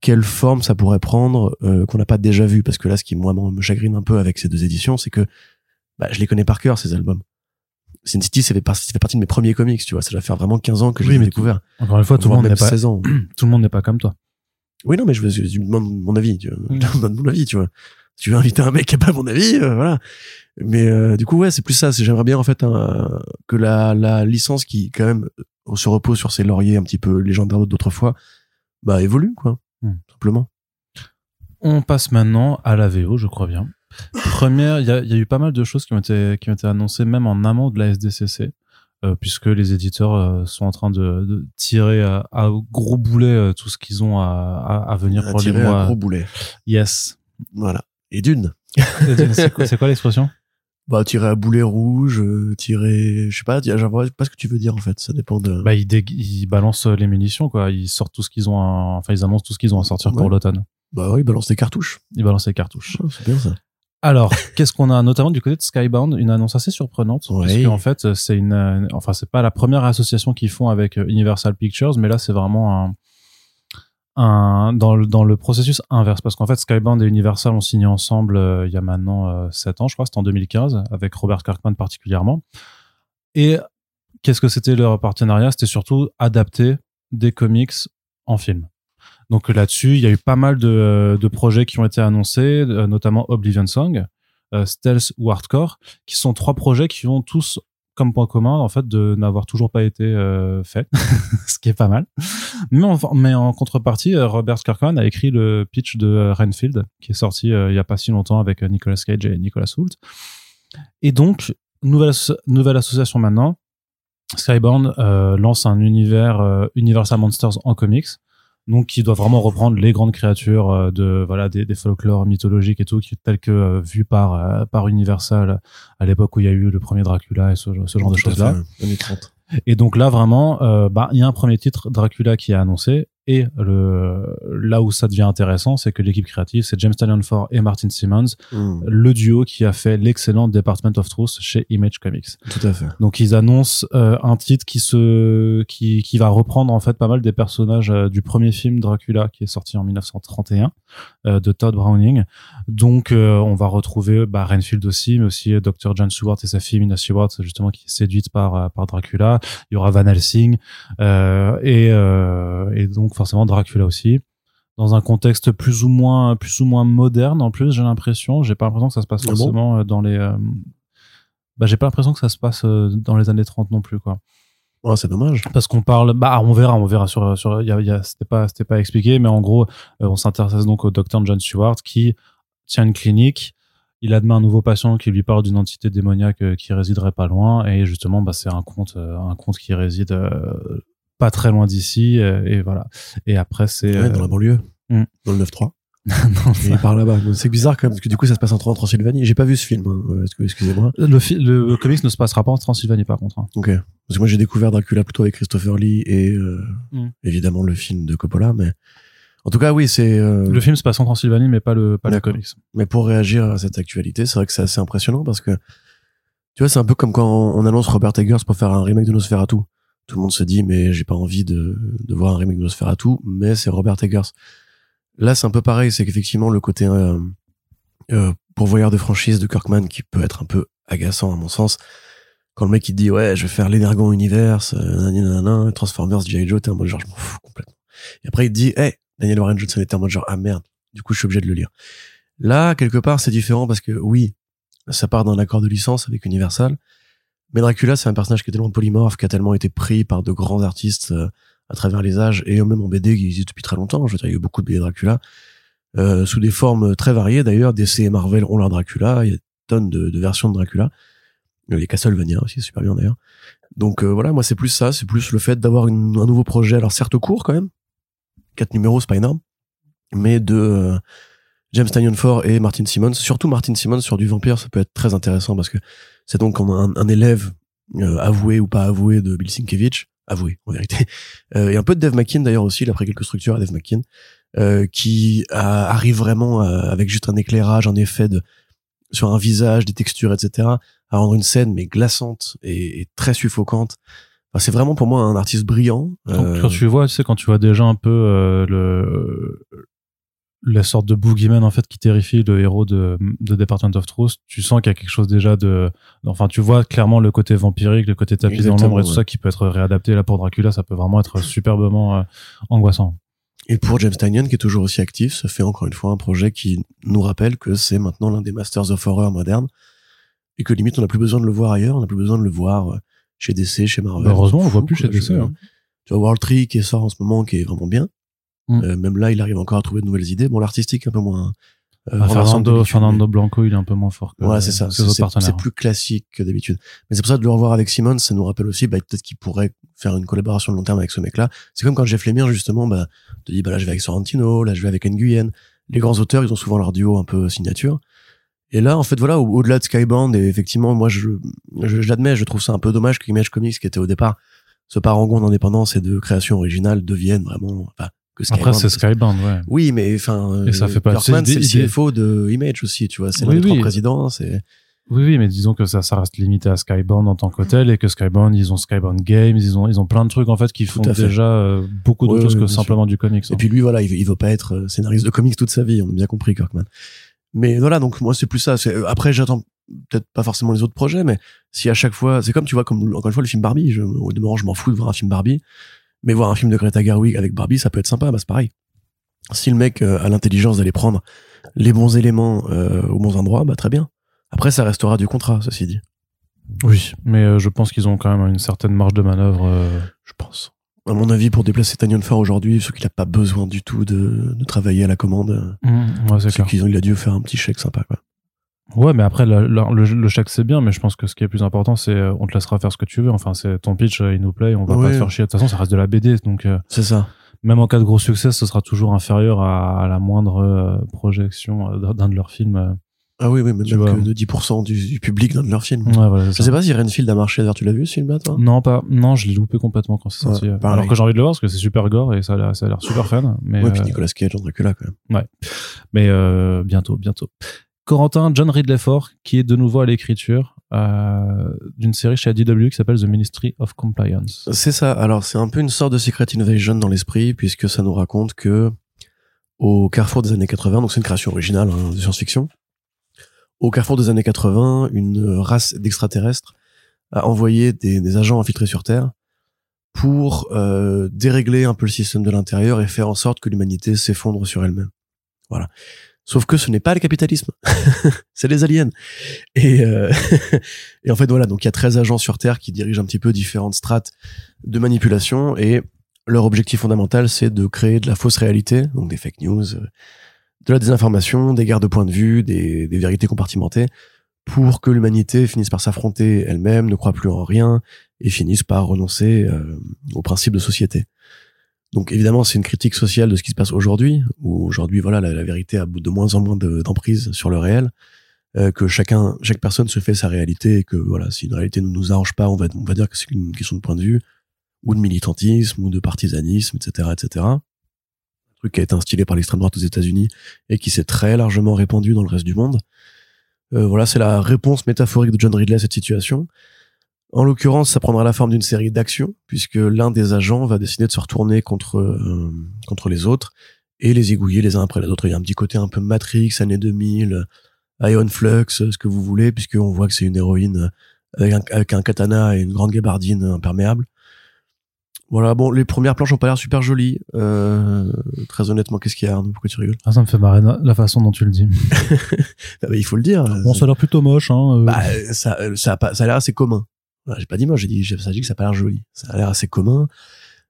S2: quelle forme ça pourrait prendre euh, qu'on n'a pas déjà vu? Parce que là, ce qui moi me chagrine un peu avec ces deux éditions, c'est que bah, je les connais par cœur ces albums. Sin City, ça fait, par- ça fait partie de mes premiers comics, tu vois. Ça doit faire vraiment 15 ans que
S1: Oui,
S2: je l'ai découvert.
S1: Encore une fois, tout le monde n'est pas,
S2: 16 ans.
S1: tout le monde n'est pas comme toi.
S2: Oui, non, mais je, je, me demande mon avis. Tu vois.
S1: Mm.
S2: Je demande mon avis, tu vois. Tu veux inviter un mec qui a pas mon avis, euh, voilà. Mais euh, du coup, ouais, c'est plus ça. C'est j'aimerais bien en fait que la, la licence qui quand même euh, se repose sur ses lauriers un petit peu légendaires d'autrefois, bah évolue quoi,
S1: Mm.
S2: simplement.
S1: On passe maintenant à la VO, je crois bien. Première, il y a, il y a eu pas mal de choses qui ont été, qui ont été annoncées même en amont de la SDCC, euh, puisque les éditeurs euh, sont en train de, de tirer à, à gros boulet euh, tout ce qu'ils ont à, à, à venir
S2: À
S1: pour les mois.
S2: gros boulet.
S1: Yes.
S2: Voilà. Et d'une.
S1: C'est quoi, l'expression?
S2: Bah tirer à boulet rouge, euh, tirer, je sais pas, je vois pas ce que tu veux dire en fait. Ça dépend de.
S1: Bah, ils, ils balancent les munitions, quoi. Ils sortent tout ce qu'ils ont, à- enfin, ils annoncent tout ce qu'ils ont à sortir pour l'automne.
S2: Bah oui, balance des cartouches.
S1: Ils balancent les cartouches.
S2: Ouais, c'est bien ça.
S1: Alors, qu'est-ce qu'on a notamment du côté de Skybound? Une annonce assez surprenante,
S2: Ouais.
S1: parce qu'en fait, c'est une, euh, enfin, c'est pas la première association qu'ils font avec euh, Universal Pictures, mais là, c'est vraiment un, un dans le dans le processus inverse, parce qu'en fait, Skybound et Universal ont signé ensemble euh, il y a maintenant euh, 7 ans, je crois, c'était en 2015, avec Robert Kirkman particulièrement. Et qu'est-ce que c'était leur partenariat? C'était surtout adapter des comics en film. Donc là-dessus, il y a eu pas mal de, de projets qui ont été annoncés, euh, notamment Oblivion Song, euh, Stealth ou Hardcore, qui sont trois projets qui ont tous comme point commun en fait de n'avoir toujours pas été euh, faits, ce qui est pas mal. Mais en, mais en contrepartie, euh, Robert Kirkman a écrit le pitch de euh, Renfield, qui est sorti euh, il y a pas si longtemps avec euh, Nicolas Cage et Nicolas Hoult. Et donc, nouvelle, nouvelle association maintenant, Skybound euh, lance un univers euh, Universal Monsters en comics donc qui doit vraiment reprendre les grandes créatures euh, de voilà des, des folklores mythologiques et tout qui telles que euh, vues par euh, par Universal à l'époque où il y a eu le premier Dracula et ce, ce genre de
S2: Tout
S1: choses là
S2: fait, années 30.
S1: et donc là vraiment bah il y a un premier titre Dracula qui est annoncé et le là où ça devient intéressant c'est que l'équipe créative c'est James Tynion Ford et Martin Simmons
S2: Mm,
S1: le duo qui a fait l'excellent Department of Truth chez Image Comics
S2: tout à fait.
S1: donc ils annoncent euh, un titre qui se qui qui va reprendre en fait pas mal des personnages euh, du premier film Dracula qui est sorti en 1931 euh, de Todd Browning. Donc euh, on va retrouver bah, Renfield aussi, mais aussi euh, Dr John Stewart et sa fille Mina Stewart justement qui est séduite par par Dracula. Il y aura Van Helsing euh, et euh, et donc forcément Dracula aussi. Dans un contexte plus ou moins plus ou moins moderne en plus j'ai l'impression. J'ai pas l'impression que ça se passe
S2: Ah bon
S1: forcément euh, dans les euh, bah j'ai pas l'impression que ça se passe euh, dans les années 30 non plus quoi.
S2: Oh, c'est dommage.
S1: parce qu'on parle bah on verra on verra sur sur y a, y a- c'était pas c'était pas expliqué mais en gros on s'intéresse donc au docteur John Stewart qui tient une clinique. Il admet un nouveau patient qui lui parle d'une entité démoniaque qui résiderait pas loin. Et justement bah c'est un conte un conte qui réside pas très loin d'ici euh, et voilà et après c'est
S2: Ouais,
S1: euh,
S2: dans la banlieue.
S1: Mm.
S2: Dans le 9-3.
S1: non,
S2: il part là-bas. C'est bizarre quand même, parce que du coup, ça se passe en Transylvanie. J'ai pas vu ce film, hein. Euh, excusez-moi.
S1: le, fi- le comics ne se passera pas en Transylvanie par contre hein.
S2: Ok. Parce que moi, j'ai découvert Dracula plutôt avec Christopher Lee et euh,
S1: Mm.
S2: évidemment le film de Coppola, mais en tout cas, oui, c'est. euh,
S1: le film se passe en Transylvanie mais pas le pas le comics
S2: Mais pour réagir à cette actualité, c'est vrai que c'est assez impressionnant parce que tu vois, c'est un peu comme quand on annonce Robert Eggers pour faire un remake de Nosferatu. Tout le monde se dit, mais j'ai pas envie de, de voir un remake de Nosferatu, mais c'est Robert Eggers. Là, c'est un peu pareil, c'est qu'effectivement, le côté euh, euh, pourvoyeur de franchise de Kirkman qui peut être un peu agaçant à mon sens. Quand le mec il dit ouais je vais faire l'Energon Universe, euh, Transformers, G.I. Joe, t'es en genre je m'en fous complètement. Et après il dit hey Daniel Warren Johnson était en mode genre ah merde, du coup je suis obligé de le lire. Là quelque part c'est différent parce que oui ça part d'un accord de licence avec Universal, mais Dracula c'est un personnage qui est tellement polymorphe, qui a tellement été pris par de grands artistes euh, à travers les âges et même en BD qui existe depuis très longtemps. Je veux dire il y a eu beaucoup de BD Dracula euh, sous des formes très variées d'ailleurs. DC et Marvel ont leur Dracula, il y a tonnes de, de versions de Dracula. Les Castlevania aussi, super bien d'ailleurs. Donc voilà, moi c'est plus ça, c'est plus le fait d'avoir un nouveau projet, alors certes court quand même, quatre numéros, c'est pas énorme, mais de James Tynion Ford et Martin Simmons, surtout Martin Simmons sur du vampire, ça peut être très intéressant parce que c'est donc un, un élève avoué ou pas avoué de Bill Sienkiewicz, avoué en vérité, et un peu de Dave McKean d'ailleurs aussi, il a pris quelques structures à Dave McKean, euh, qui arrive vraiment avec juste un éclairage, un effet de sur un visage, des textures, etc., à rendre une scène mais glaçante et, très suffocante. Enfin, c'est vraiment pour moi un artiste brillant.
S1: Euh... Quand tu vois, tu sais, quand tu vois déjà un peu euh, le la sorte de boogeyman en fait qui terrifie le héros de, de Department of Truth, tu sens qu'il y a quelque chose déjà de, enfin tu vois clairement le côté vampirique, le côté tapis dans l'ombre et tout ça qui peut être réadapté là pour Dracula, ça peut vraiment être superbement euh, angoissant.
S2: Et pour James Tynion, qui est toujours aussi actif, ça fait encore une fois un projet qui nous rappelle que c'est maintenant l'un des Masters of Horror modernes et que limite on n'a plus besoin de le voir ailleurs, on n'a plus besoin de le voir euh, chez DC, chez Marvel.
S1: Bah, heureusement, on le voit plus chez DC. Hein.
S2: Tu vois World Tree qui sort en ce moment, qui est vraiment bien. Mm. Euh, même là, il arrive encore à trouver de nouvelles idées. Bon, l'artistique un peu moins.
S1: Euh, ah, Fernando, Fernando Blanco, il est un peu moins fort. Que,
S2: ouais, c'est ça. C'est plus classique que d'habitude. Mais c'est pour ça de le revoir avec Simmons, ça nous rappelle aussi, bah, peut-être qu'il pourrait faire une collaboration de long terme avec ce mec-là. C'est comme quand Jeff Lemire, justement, bah, te dit, bah là, je vais avec Sorrentino, là, je vais avec Nguyen. Les grands auteurs, ils ont souvent leur duo un peu signature. Et là, en fait, voilà, au-delà de Skybound, et effectivement, moi, je, j'admets, je trouve ça un peu dommage que Image Comics, qui était au départ ce parangon d'indépendance et de création originale, devienne vraiment,
S1: après, c'est Skybound, ouais.
S2: Oui, mais enfin,
S1: et ça fait pas
S2: c'est le CFO de Image aussi, tu vois. C'est oui, oui. président, c'est.
S1: Oui, oui, mais disons que ça, ça reste limité à Skybound en tant qu'hôtel et que Skybound, ils ont Skybound Games, ils ont, ils ont plein de trucs en fait qui font déjà euh, beaucoup d'autres choses que simplement du comics.
S2: Et hein. puis lui, voilà, il, il veut pas être euh, scénariste de comics toute sa vie, on a bien compris, Kirkman. Mais voilà, donc moi c'est plus ça. Euh, après, j'attends peut-être pas forcément les autres projets, mais si à chaque fois, c'est comme tu vois, comme encore une fois le film Barbie. Je, au demeurant, je m'en fous de voir un film Barbie. Mais voir un film de Greta Gerwig avec Barbie, ça peut être sympa, bah c'est pareil. Si le mec euh, a l'intelligence d'aller prendre les bons éléments euh, aux bons endroits, bah très bien. Après, ça restera du contrat, ceci dit.
S1: Oui, mais euh, je pense qu'ils ont quand même une certaine marge de manœuvre.
S2: Je pense. À mon avis, pour déplacer Tanyon Ford aujourd'hui, ce qu'il n'a pas besoin du tout de, de, travailler à la commande,
S1: mmh, ouais, c'est
S2: qu'il a dû faire un petit chèque sympa. Quoi.
S1: Ouais, mais après, le, le, chèque, c'est bien, mais je pense que ce qui est plus important, c'est euh, on te laissera faire ce que tu veux. Enfin, c'est ton pitch, euh, il nous plaît, on va pas te faire chier. De toute façon, ça reste de la BD, donc. Euh,
S2: c'est ça.
S1: Même en cas de gros succès, ce sera toujours inférieur à, la moindre projection d'un de leurs films.
S2: Ah oui, oui, mais même que de 10% du, public d'un de leurs films.
S1: Ouais, voilà,
S2: je sais pas si Renfield a marché. D'ailleurs, tu l'as vu ce film-là, toi?
S1: Non, pas. Non, je l'ai loupé complètement quand c'est sorti. Alors que j'ai envie de le voir parce que c'est super gore et ça a l'air super fun. Mais
S2: ouais, puis Nicolas Cage en là quand même.
S1: Ouais. Mais bientôt, bientôt. Corentin John Ridley Ford, qui est de nouveau à l'écriture euh, d'une série chez ADW qui s'appelle The Ministry of Compliance.
S2: C'est ça. Alors c'est un peu une sorte de Secret Invasion dans l'esprit, puisque ça nous raconte que au carrefour des années 80, donc c'est une création originale hein, de science-fiction, au carrefour des années 80, une race d'extraterrestres a envoyé des, agents infiltrés sur Terre pour euh, dérégler un peu le système de l'intérieur et faire en sorte que l'humanité s'effondre sur elle-même. Voilà. Sauf que ce n'est pas le capitalisme, c'est les aliens. Et, euh, et en fait voilà, donc il y a 13 agents sur Terre qui dirigent un petit peu différentes strates de manipulation et leur objectif fondamental c'est de créer de la fausse réalité, donc des fake news, euh, de la désinformation, des guerres de point de vue, des, vérités compartimentées, pour que l'humanité finisse par s'affronter elle-même, ne croit plus en rien et finisse par renoncer euh, aux principes de société. Donc évidemment, c'est une critique sociale de ce qui se passe aujourd'hui, où aujourd'hui, voilà, la, vérité a de moins en moins d'emprise sur le réel, euh, que chacun, chaque personne se fait sa réalité, et que voilà, si une réalité ne nous arrange pas, on va, on va dire que c'est une question de point de vue, ou de militantisme, ou de partisanisme, etc., etc. Un truc qui a été instillé par l'extrême droite aux États-Unis et qui s'est très largement répandu dans le reste du monde. Euh, voilà, c'est la réponse métaphorique de John Ridley à cette situation. En l'occurrence, ça prendra la forme d'une série d'actions, puisque l'un des agents va décider de se retourner contre, euh, contre les autres et les égouiller les uns après les autres. Il y a un petit côté un peu Matrix, années 2000, Ion Flux, ce que vous voulez, puisqu'on voit que c'est une héroïne avec un, avec un, katana et une grande gabardine imperméable. Voilà, bon, les premières planches ont pas l'air super jolies. Euh, très honnêtement, qu'est-ce qu'il y a, Arnaud? Pourquoi tu rigoles?
S1: Ah, Ça me fait marrer la façon dont tu le dis.
S2: bah, il faut le dire.
S1: Bon, ça a l'air plutôt moche. Hein,
S2: euh. bah, ça, ça, a ça a l'air assez commun j'ai pas dit moi, j'ai dit, ça dit que ça a pas l'air joli. Ça a l'air assez commun.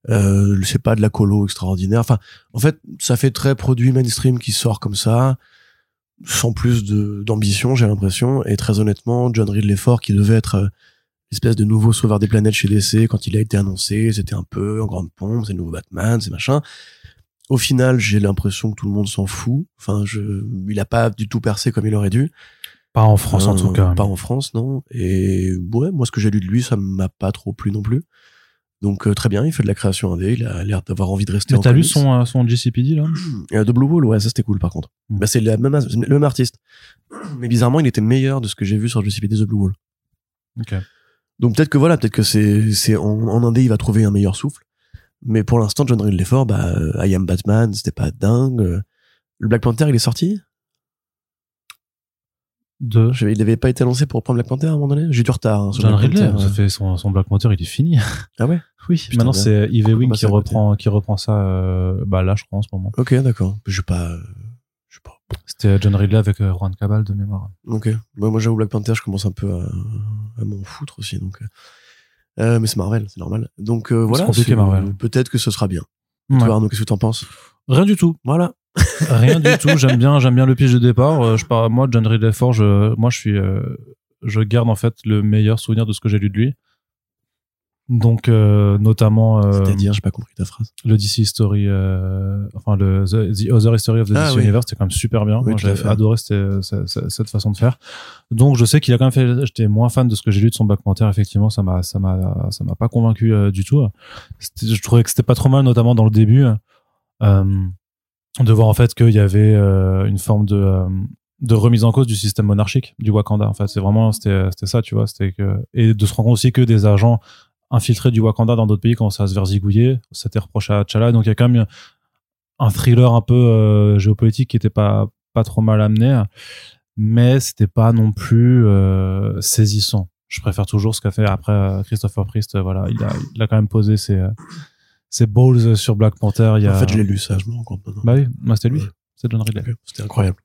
S2: Euh, c'est pas de la colo extraordinaire. Enfin, en fait, ça fait très produit mainstream qui sort comme ça. sans plus d'ambition, j'ai l'impression. Et très honnêtement, John Ridley Ford, qui devait être euh, l'espèce de nouveau sauveur des planètes chez DC, quand il a été annoncé, c'était un peu en grande pompe, c'est le nouveau Batman, c'est machin. Au final, j'ai l'impression que tout le monde s'en fout. Enfin, je, il a pas du tout percé comme il aurait dû.
S1: Pas en France en tout cas.
S2: Pas en France, non. Et ouais, moi, ce que j'ai lu de lui, ça m'a pas trop plu non plus. Donc euh, très bien, il fait de la création indé, il a l'air d'avoir envie de rester
S1: Mais t'as lu son, euh, son GCPD là
S2: Euh, de Blue Wall, ouais, ça c'était cool par contre.
S1: Mm.
S2: Bah, c'est la même, le même artiste. Mais bizarrement, il était meilleur de ce que j'ai vu sur le CPD The Blue Wall.
S1: Ok.
S2: Donc peut-être que voilà, peut-être que c'est, c'est en, en indé, il va trouver un meilleur souffle. Mais pour l'instant, John Ridley Ford, bah, euh, I Am Batman, c'était pas dingue. Euh, Le Black Panther, il est sorti?
S1: De
S2: Je- Il avait pas été annoncé pour prendre Black Panther à un moment donné? J'ai eu du retard. hein,
S1: John Ridley,
S2: Panther,
S1: ça
S2: ouais.
S1: fait son, son Black Panther, il est fini.
S2: Ah ouais?
S1: Oui,
S2: Putain,
S1: maintenant
S2: bien.
S1: c'est Yves Ewing
S2: Bah,
S1: qui reprend, qui reprend ça euh, bah, là, je crois, en ce moment.
S2: Ok, d'accord. Je pas. Je pas.
S1: C'était John Ridley avec euh, Juan Cabal de mémoire.
S2: Ok. Moi, moi j'avoue, Black Panther, je commence un peu à, à m'en foutre aussi. Donc, euh, euh, mais c'est Marvel, c'est normal. Donc voilà. Peut-être que ce sera bien.
S1: Ouais.
S2: Toi, Arnaud, qu'est-ce que t'en penses?
S1: Rien du tout.
S2: Voilà.
S1: Rien du tout. J'aime bien, j'aime bien le pitch de départ. Euh, je pars, moi, John Ridley Ford, je, moi, je suis, euh, je garde en fait le meilleur souvenir de ce que j'ai lu de lui. Donc, euh, notamment euh,
S2: C'est-à-dire, j'ai pas compris ta phrase.
S1: le DC History, enfin le The, The Other History of the
S2: Ah
S1: DC
S2: oui.
S1: Universe, c'était quand même super bien.
S2: Oui, fait.
S1: adoré cette, cette, façon de faire. Donc, je sais qu'il a quand même fait. J'étais moins fan de ce que j'ai lu de son Panther. Effectivement, ça m'a, ça m'a, ça m'a pas convaincu du tout. Je trouvais que c'était pas trop mal, notamment dans le début, euh, de voir en fait qu'il y avait euh, une forme de euh, de remise en cause du système monarchique du Wakanda. En fait, c'est vraiment c'était c'était ça, tu vois. C'était que et de se rendre compte aussi que des agents infiltrés du Wakanda dans d'autres pays commençaient à se verzigouiller. C'était reproché à T'Challa. Donc il y a quand même un thriller un peu euh, géopolitique qui était pas pas trop mal amené, mais c'était pas non plus euh, saisissant. Je préfère toujours ce qu'a fait après euh, Christopher Priest. euh, Voilà, il a, il a quand même posé ses euh, ses balls sur Black Panther. Il y a...
S2: En fait, je l'ai lu, ça, je me rends compte maintenant.
S1: Bah oui, moi c'était lui.
S2: Ouais.
S1: C'est John Ridley.
S2: Ok, C'était incroyable.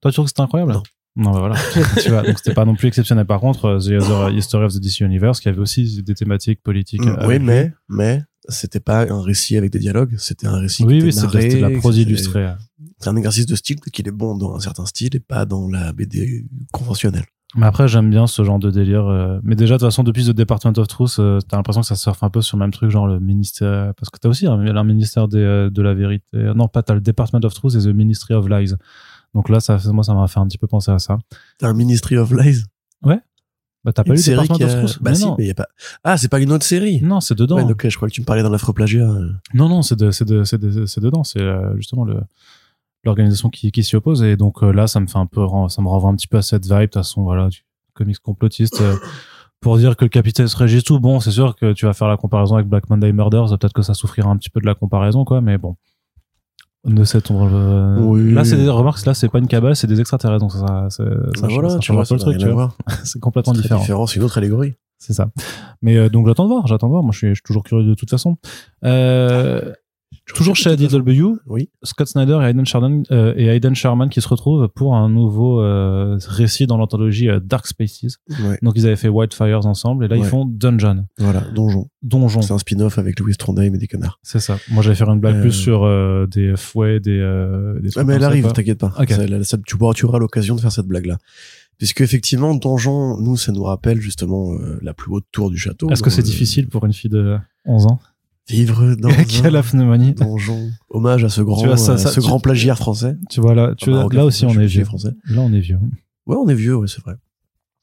S1: Toi, tu trouves que c'était incroyable
S2: Non.
S1: Non, bah voilà. tu vois, donc c'était pas non plus exceptionnel. Par contre, euh, The Other History of the DC Universe, qui avait aussi des thématiques politiques.
S2: Mm,
S1: euh,
S2: oui, mais, mais, c'était pas un récit avec des dialogues, c'était un récit
S1: Oui,
S2: qui
S1: oui,
S2: était narré,
S1: c'était de la prose illustrée.
S2: C'est un exercice de style qu'il est bon dans un certain style et pas dans la BD conventionnelle.
S1: Mais après, j'aime bien ce genre de délire. euh, Mais déjà, de toute façon, depuis The Department of Truth, euh, t'as l'impression que ça surfe un peu sur le même truc, genre le ministère. Parce que t'as aussi un, un ministère des, euh, de la vérité. Non, pas t'as le Department of Truth et The Ministry of Lies. Donc là, ça, moi, ça m'a fait un petit peu penser à ça.
S2: T'as un Ministry of Lies?
S1: Bah, t'as pas
S2: Une
S1: lu
S2: série
S1: Department
S2: qui
S1: of
S2: a...
S1: Truth?
S2: Bah
S1: Mais
S2: si,
S1: non.
S2: mais y a pas... Ah, c'est pas une autre série?
S1: Non, c'est dedans.
S2: Ouais, ok, je crois que tu me parlais d'un affreplagiat. euh.
S1: Non, non, c'est de, de, de- dedans. C'est justement le l'organisation qui, qui s'y oppose. Et donc euh, là, ça me fait un peu, ça me renvoie un petit peu à cette vibe. De toute façon, voilà, du comics complotiste. euh, pour dire que le capitaliste régit tout, bon, c'est sûr que tu vas faire la comparaison avec Black Monday Murders. Peut-être que ça souffrira un petit peu de la comparaison, quoi. Mais bon. Ne sait-on. euh,
S2: Oui.
S1: Là, c'est des remarques. Là, c'est pas une cabale, c'est des extraterrestres. Donc ça,
S2: voilà, tu vois,
S1: le truc. C'est complètement différent.
S2: différent, c'est une autre allégorie.
S1: C'est ça. Mais euh, donc j'attends de voir, j'attends de voir. Moi, je suis, je suis toujours curieux de toute façon. Euh, toujours chez ADW,
S2: Oui.
S1: Scott Snyder et Aidan Sherman, euh, et Aidan Sherman qui se retrouvent pour un nouveau euh, récit dans l'anthologie euh, Dark Spaces.
S2: Ouais,
S1: Donc ils avaient fait Wildfires ensemble et là ils font Dungeon,
S2: voilà, Donjon.
S1: Donjon.
S2: C'est un spin-off avec Louis Trondheim et des connards.
S1: C'est ça. Moi j'allais faire une blague plus sur des fouets, des, des trucs
S2: Ah, mais elle arrive, t'inquiète pas.
S1: Ok.
S2: Ça, là, ça, tu, auras, tu auras l'occasion de faire cette blague-là. Puisque effectivement, Donjon, nous, ça nous rappelle justement la plus haute tour du château.
S1: Est-ce que c'est
S2: le-
S1: difficile pour une fille de 11 ans?
S2: Vivre dans un
S1: la pneumonie
S2: donjon. Hommage à ce grand,
S1: vois, ça-
S2: euh,
S1: ça-
S2: ce
S1: tu-
S2: grand plagiaire français.
S1: Tu vois là, tu
S2: Enfin,
S1: vois,
S2: marocain,
S1: là aussi on est vieux.
S2: français.
S1: Là on est vieux.
S2: Ouais, on est vieux, ouais, c'est vrai.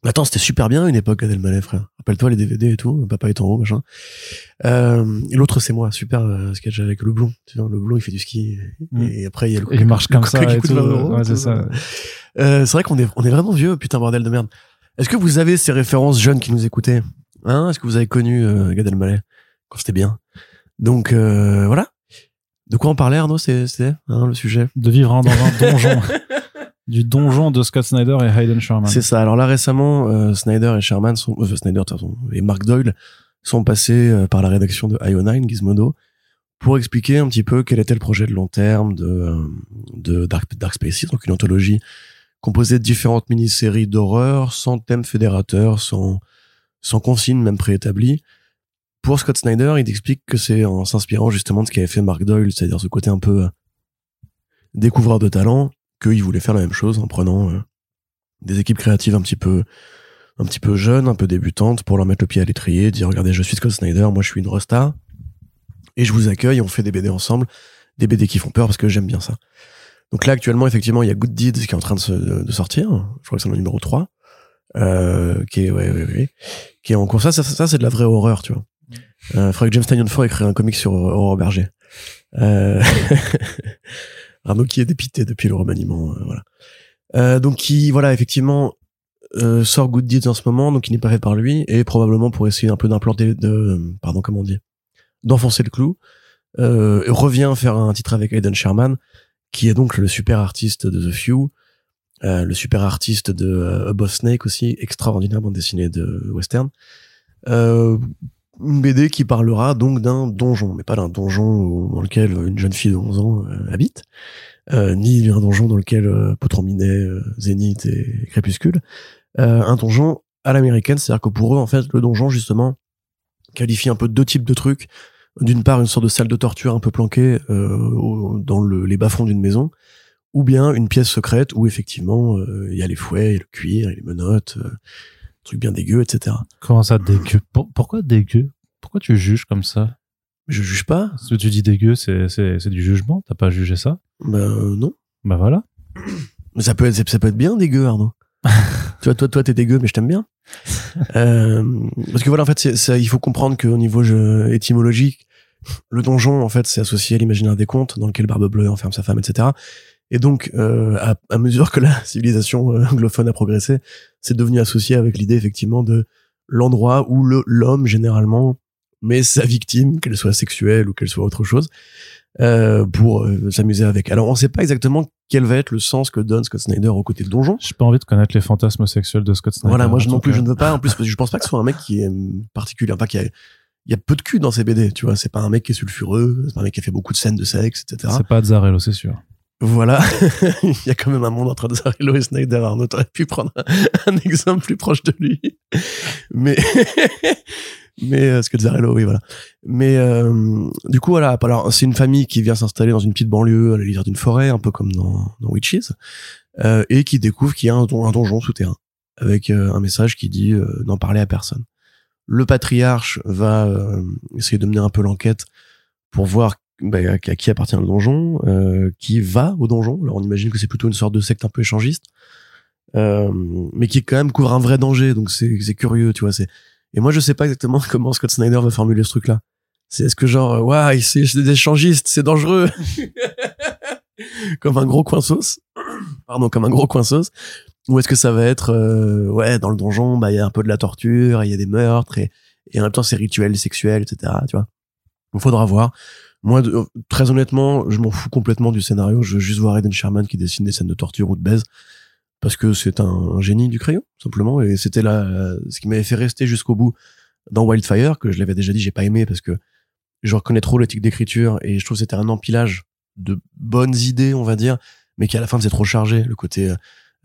S2: Attends, c'était super bien une époque, Gad Elmaleh, frère. Rappelle-toi les DVD et tout, papa est en haut, machin. Euh, et l'autre, c'est moi, super euh, sketch avec le blond. Tu vois, le blond, il fait du ski. Et,
S1: Mm.
S2: et après, il y a le
S1: il marche comme ça
S2: coca qui
S1: et
S2: coûte
S1: tout.
S2: 20 euros,
S1: Ouais, c'est ça.
S2: Euh, c'est vrai qu'on est, on est vraiment vieux, putain, bordel de merde. Est-ce que vous avez ces références jeunes qui nous écoutaient? Hein? Est-ce que vous avez connu euh, Gad Elmaleh quand c'était bien Donc, euh, voilà. De quoi on parlait, Arnaud C'est c'était, hein, le sujet?
S1: De vivre hein, dans un donjon. du donjon de Scott Snyder et Hayden Sherman.
S2: C'est ça. Alors là, récemment, euh, Snyder et Sherman sont, euh, Snyder, et Mark Doyle sont passés euh, par la rédaction de IO9, Gizmodo, pour expliquer un petit peu quel était le projet de long terme de, euh, de Dark, Dark Spaces, donc une anthologie composée de différentes mini-séries d'horreur, sans thème fédérateur, sans, sans consigne même préétablie. Pour Scott Snyder, il explique que c'est en s'inspirant justement de ce qu'avait fait Mark Doyle, c'est-à-dire ce côté un peu euh, découvreur de talent, qu'il voulait faire la même chose en prenant euh, des équipes créatives un petit peu un petit peu jeunes, un peu débutantes, pour leur mettre le pied à l'étrier, dire regardez, je suis Scott Snyder, moi je suis une rosta, et je vous accueille, on fait des BD ensemble, des BD qui font peur parce que j'aime bien ça. Donc là actuellement effectivement il y a Good Deeds qui est en train de, se, de sortir, je crois que c'est le numéro 3, euh, qui est ouais, ouais, ouais, qui est en cours. Ça, ça c'est de la vraie horreur, tu vois. Euh, faudrait que James Tynion Ford écrire un comic sur Aurore Berger. Euh... Arnaud qui est dépité depuis le remaniement, euh, voilà. Euh, donc qui, voilà, effectivement, euh, sort Good Deeds en ce moment, donc il n'est pas fait par lui, et probablement pour essayer un peu d'implanter, de, pardon, comment on dit, d'enfoncer le clou, euh, revient faire un titre avec Aidan Sherman, qui est donc le super artiste de The Few, euh, le super artiste de euh, Above Snake aussi, extraordinaire bande dessinée de western. Une BD qui parlera donc d'un donjon, mais pas d'un donjon dans lequel une jeune fille de 11 ans euh, habite, euh, ni un donjon dans lequel euh, Potrominet, euh, Zénith et Crépuscule. Euh, un donjon à l'américaine, c'est-à-dire que pour eux, en fait, le donjon, justement, qualifie un peu deux types de trucs. D'une part, une sorte de salle de torture un peu planquée dans le, les bas-fonds d'une maison, ou bien une pièce secrète où, effectivement, il y a les fouets, le cuir, et les menottes, trucs bien dégueux, etc.
S1: Comment ça, dégueu? Pour- Pourquoi dégueu? Pourquoi tu juges comme ça?
S2: Je juge pas,
S1: Ce que tu dis dégueu, c'est c'est- c'est du jugement T'as pas jugé ça?
S2: Bah euh, non.
S1: Bah voilà.
S2: Mais ça peut être, ça peut être bien dégueu, Arnaud. tu vois, toi, toi, t'es dégueu, mais je t'aime bien. Euh, parce que voilà, en fait, ça, il faut comprendre qu'au niveau jeu étymologique, le donjon, en fait, c'est associé à l'imaginaire des contes, dans lequel Barbe Bleue enferme sa femme, etc. Et donc, euh, à, à mesure que la civilisation euh, anglophone a progressé, c'est devenu associé avec l'idée, effectivement, de l'endroit où le, l'homme, généralement, met sa victime, qu'elle soit sexuelle ou qu'elle soit autre chose, euh, pour euh, s'amuser avec. Alors, on sait pas exactement quel va être le sens que donne Scott Snyder au côté de donjon.
S1: J'ai pas envie de connaître les fantasmes sexuels de Scott Snyder.
S2: Voilà, moi je non plus,
S1: cas.
S2: je ne veux pas. En plus, parce que je pense pas que ce soit un mec qui est particulier. Enfin, qui a, il y a peu de cul dans ses BD, tu vois. C'est pas un mec qui est sulfureux, c'est pas un mec qui a fait beaucoup de scènes de sexe, etc.
S1: C'est pas Zarello, c'est sûr.
S2: Voilà. il y a quand même un monde entre Zarello et Snyder. Arnaud, t'aurais pu prendre un, exemple plus proche de lui. Mais, mais, euh, parce que Zarello, oui, voilà. Mais, euh, du coup, voilà. Alors, c'est une famille qui vient s'installer dans une petite banlieue à la lisière d'une forêt, un peu comme dans, Witches, euh, et qui découvre qu'il y a un, un donjon souterrain avec euh, un message qui dit euh, n'en parler à personne. Le patriarche va euh, essayer de mener un peu l'enquête pour voir bah, à qui appartient le donjon, euh, qui va au donjon. Alors on imagine que c'est plutôt une sorte de secte un peu échangiste, euh, mais qui quand même couvre un vrai danger. Donc c'est curieux, tu vois. Et moi je sais pas exactement comment Scott Snyder va formuler ce truc-là. C'est est-ce que genre euh, ouais c'est des échangistes, c'est dangereux, comme un gros coin sauce, pardon comme un gros coin sauce. Ou est-ce que ça va être ouais dans le donjon bah il y a un peu de la torture, il y a des meurtres et et en même temps c'est rituel sexuel etc. Tu vois. Il faudra voir. Moi, euh, très honnêtement, je m'en fous complètement du scénario. Je veux juste voir Eden Sherman qui dessine des scènes de torture ou de baise. Parce que c'est un, génie du crayon, simplement. Et c'était là, ce qui m'avait fait rester jusqu'au bout dans Wildfire, que je l'avais déjà dit, j'ai pas aimé parce que je reconnais trop l'éthique d'écriture et je trouve que c'était un empilage de bonnes idées, on va dire, mais qui à la fin c'est trop chargé. Le côté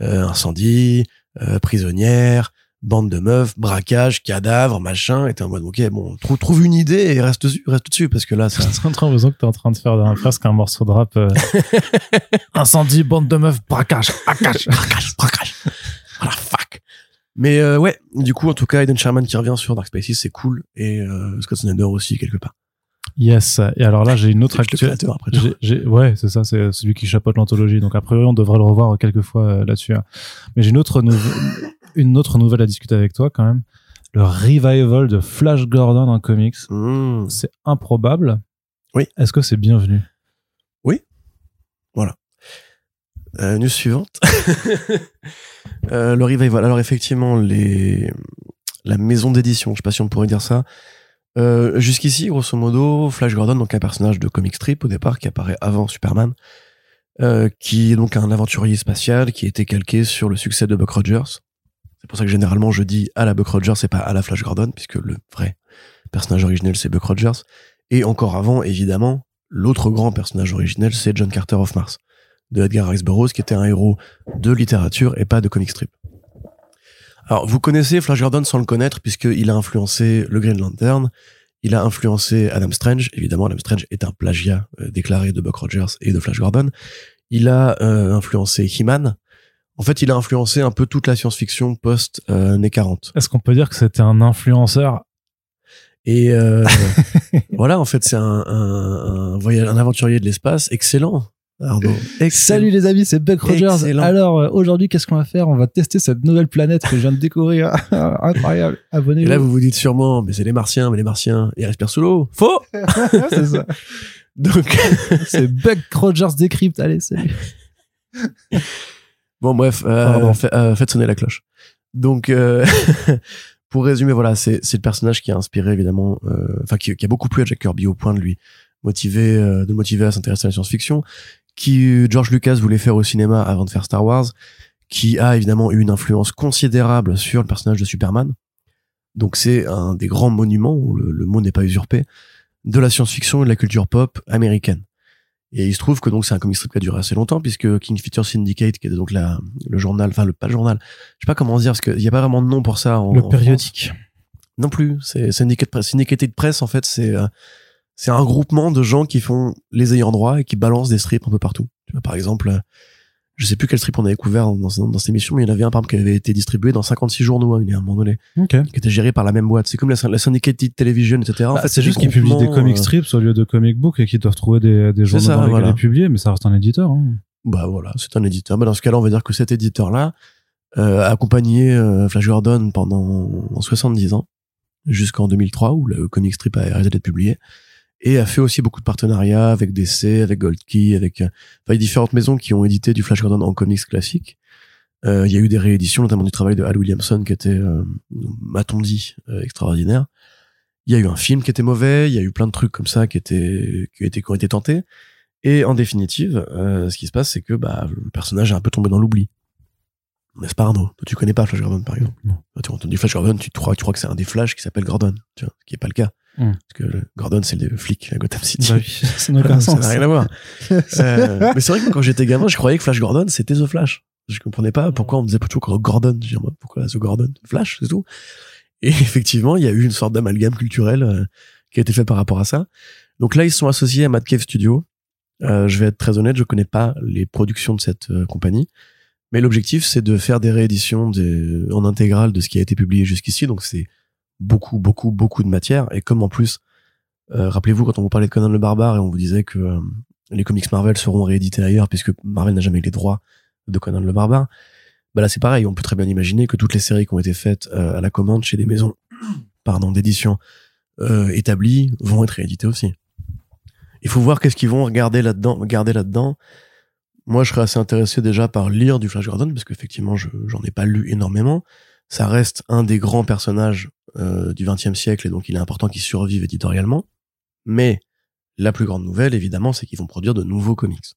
S2: euh, incendie, euh, prisonnière, bande de meufs, braquage, cadavre, machin. Et t'es en mode, ok, bon, trouve, trouve une idée et reste dessus, reste dessus, parce que là, ça,
S1: J'ai l'impression que t'es en train de faire un, presque un morceau de rap. euh, Incendie, bande de meufs, braquage, braquage.
S2: braquage, braquage. Voilà, fuck. Mais euh, ouais, du coup, en tout cas, Eden Sherman qui revient sur Dark Spaces, c'est cool. Et euh, Scott Snyder aussi, quelque part.
S1: Yes. Et alors là, j'ai une autre actualité. Ouais, c'est ça, c'est celui qui chapeaute l'anthologie. Donc, a priori, on devrait le revoir quelques fois euh, là-dessus. hein. Mais j'ai une autre, nouve- une autre nouvelle à discuter avec toi quand même. Le revival de Flash Gordon en comics.
S2: Mmh.
S1: C'est improbable.
S2: Oui.
S1: Est-ce que c'est bienvenu?
S2: Euh, news suivante. euh, le revival. Alors effectivement, les la maison d'édition, je sais pas si on pourrait dire ça. Euh, Jusqu'ici, grosso modo, Flash Gordon, donc un personnage de comic strip au départ qui apparaît avant Superman, euh, qui est donc un aventurier spatial qui a été calqué sur le succès de Buck Rogers. C'est pour ça que généralement je dis à la Buck Rogers et pas à la Flash Gordon, puisque le vrai personnage originel c'est Buck Rogers. Et encore avant, évidemment, l'autre grand personnage originel c'est John Carter of Mars de Edgar Rice Burroughs, qui était un héros de littérature et pas de comic strip. Alors, vous connaissez Flash Gordon sans le connaître, puisqu'il a influencé le Green Lantern, il a influencé Adam Strange, évidemment, Adam Strange est un plagiat euh, déclaré de Buck Rogers et de Flash Gordon. Il a euh, influencé He-Man. En fait, il a influencé un peu toute la science-fiction post euh, années 40.
S1: Est-ce qu'on peut dire que c'était un influenceur?
S2: Et euh, voilà, en fait, c'est un, un, un, voyage, un aventurier de l'espace excellent. Arnaud.
S1: Salut les amis, c'est Buck Rogers.
S2: Excellent.
S1: Alors euh, aujourd'hui, qu'est-ce qu'on va faire? On va tester cette nouvelle planète que je viens de découvrir. Incroyable.
S2: Et
S1: Abonnez-vous.
S2: là, vous vous dites sûrement, mais c'est les martiens, mais les martiens, ils respirent sous l'eau. Faux!
S1: c'est ça.
S2: Donc,
S1: C'est Buck Rogers Decrypt. Allez, salut.
S2: Bon, bref, euh, fait- euh, faites sonner la cloche. Donc, euh, pour résumer, voilà, c'est, c'est le personnage qui a inspiré, évidemment, euh, enfin, qui, qui a beaucoup plu à Jack Kirby au point de lui motiver, euh, de le motiver à s'intéresser à la science-fiction, qui George Lucas voulait faire au cinéma avant de faire Star Wars, qui a évidemment eu une influence considérable sur le personnage de Superman. Donc, c'est un des grands monuments, où le, le mot n'est pas usurpé, de la science-fiction et de la culture pop américaine. Et il se trouve que donc c'est un comic strip qui a duré assez longtemps puisque King Feature Syndicate, qui est donc la, le journal, enfin le pas le journal, je sais pas comment dire parce qu'il n'y a pas vraiment de nom pour ça. En,
S1: Le
S2: en
S1: périodique.
S2: France. Non plus. C'est Syndicate Press. Syndicated Press en fait c'est euh, c'est un groupement de gens qui font les ayants droit et qui balancent des strips un peu partout. Tu vois, par exemple, je sais plus quel strip on avait couvert dans, dans, dans cette émission, mais il y en avait un par exemple qui avait été distribué dans 56 journaux hein, il y a un moment donné,
S1: Ok.
S2: qui était géré par la même boîte. C'est comme la, la Syndicated Television, etc. En
S1: Bah,
S2: fait,
S1: c'est juste qu'ils publient des comic
S2: euh,
S1: strips au lieu de comic book et qu'ils doivent trouver des, des journaux
S2: ça,
S1: dans lesquels
S2: voilà.
S1: les publier, mais ça reste un éditeur. hein.
S2: Bah voilà, c'est un éditeur. Bah dans ce cas-là, on va dire que cet éditeur-là euh, a accompagné euh, Flash Gordon pendant 70 ans, jusqu'en 2003 où le comic strip a arrêté d'être publié, et a fait aussi beaucoup de partenariats avec DC, avec Gold Key, avec euh, enfin, différentes maisons qui ont édité du Flash Gordon en comics classique. Euh, Il y a eu des rééditions, notamment du travail de Al Williamson qui était, euh, m'a-t-on dit, euh, extraordinaire. Il y a eu un film qui était mauvais, il y a eu plein de trucs comme ça qui étaient qui, étaient, qui ont été tentés. Et en définitive, euh, ce qui se passe, c'est que bah, le personnage est un peu tombé dans l'oubli. N'est-ce pas Arnaud? Toi, tu connais pas Flash Gordon, par exemple?
S1: Non.
S2: Toi, Tu entends du Flash Gordon, tu crois, tu crois que c'est un des Flash qui s'appelle Gordon, tu vois, ce qui est pas le cas.
S1: Hmm.
S2: Parce que Gordon, c'est le flic à Gotham City.
S1: Bah oui, ça n'a aucun
S2: ça
S1: sens.
S2: n'a rien à voir. Euh, mais c'est vrai que quand j'étais gamin, je croyais que Flash Gordon, c'était The Flash. Je comprenais pas pourquoi on me disait plutôt Gordon. Je dis, moi, pourquoi The Gordon Flash, c'est tout. Et effectivement, il y a eu une sorte d'amalgame culturel euh, qui a été fait par rapport à ça. Donc là, ils sont associés à Mad Cave Studio. Euh, je vais être très honnête, je connais pas les productions de cette euh, compagnie. Mais l'objectif, c'est de faire des rééditions des, en intégrale de ce qui a été publié jusqu'ici. Donc c'est beaucoup, beaucoup, beaucoup de matière. Et comme en plus, euh, rappelez-vous quand on vous parlait de Conan le Barbare et on vous disait que euh, les comics Marvel seront réédités ailleurs puisque Marvel n'a jamais eu les droits de Conan le Barbare. Bah là c'est pareil, on peut très bien imaginer que toutes les séries qui ont été faites euh, à la commande chez des maisons pardon d'édition euh, établies vont être rééditées aussi. Il faut voir qu'est-ce qu'ils vont regarder là-dedans, garder là-dedans. Moi, je serais assez intéressé déjà par lire du Flash Gordon parce qu'effectivement, je j'en ai pas lu énormément. Ça reste un des grands personnages euh, du XXe siècle et donc il est important qu'il survive éditorialement. Mais la plus grande nouvelle, évidemment, c'est qu'ils vont produire de nouveaux comics.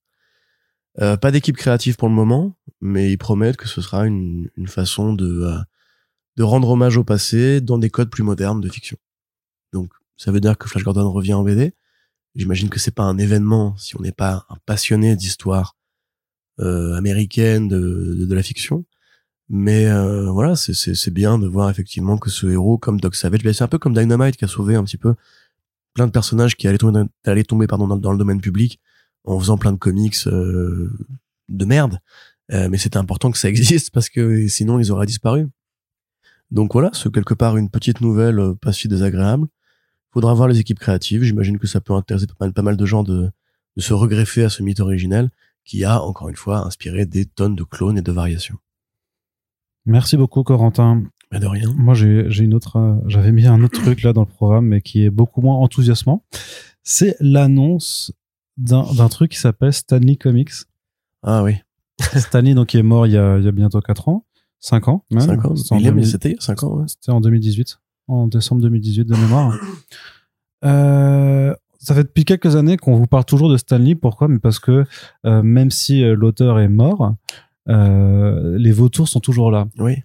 S2: Euh, pas d'équipe créative pour le moment, mais ils promettent que ce sera une, une façon de, euh, rendre hommage au passé dans des codes plus modernes de fiction. Donc, ça veut dire que Flash Gordon revient en BD. J'imagine que c'est pas un événement si on n'est pas un passionné d'histoire euh, américaine de la fiction. Mais euh, voilà, c'est- bien de voir effectivement que ce héros, comme Doc Savage, ben, c'est un peu comme Dynamite qui a sauvé un petit peu plein de personnages qui allaient tomber, dans, pardon, dans, le domaine public en faisant plein de comics euh, de merde. Euh, mais c'était important que ça existe parce que sinon ils auraient disparu. Donc voilà, c'est quelque part une petite nouvelle euh, pas si désagréable. Faudra voir les équipes créatives. J'imagine que ça peut intéresser pas mal, pas mal de gens de, de se regreffer à ce mythe originel qui a, encore une fois, inspiré des tonnes de clones et de variations.
S1: Merci beaucoup, Corentin.
S2: Mais de rien.
S1: Moi, j'ai une autre, euh, j'avais mis un autre truc là dans le programme, mais qui est beaucoup moins enthousiasmant. C'est l'annonce d'un truc qui s'appelle Stanley Comics.
S2: Ah oui,
S1: Stanley, donc, qui est mort il y a, il y a bientôt 4 ans, 5 ans, même.
S2: 5 ans.
S1: C'était en
S2: Il est, mais
S1: 2000
S2: c'était il y a 5 ans. ouais.
S1: C'était en 2018, en décembre 2018 de mémoire. Euh, ça fait depuis quelques années qu'on vous parle toujours de Stanley. Pourquoi? Mais parce que euh, même si euh, l'auteur est mort, les vautours sont toujours là.
S2: Oui.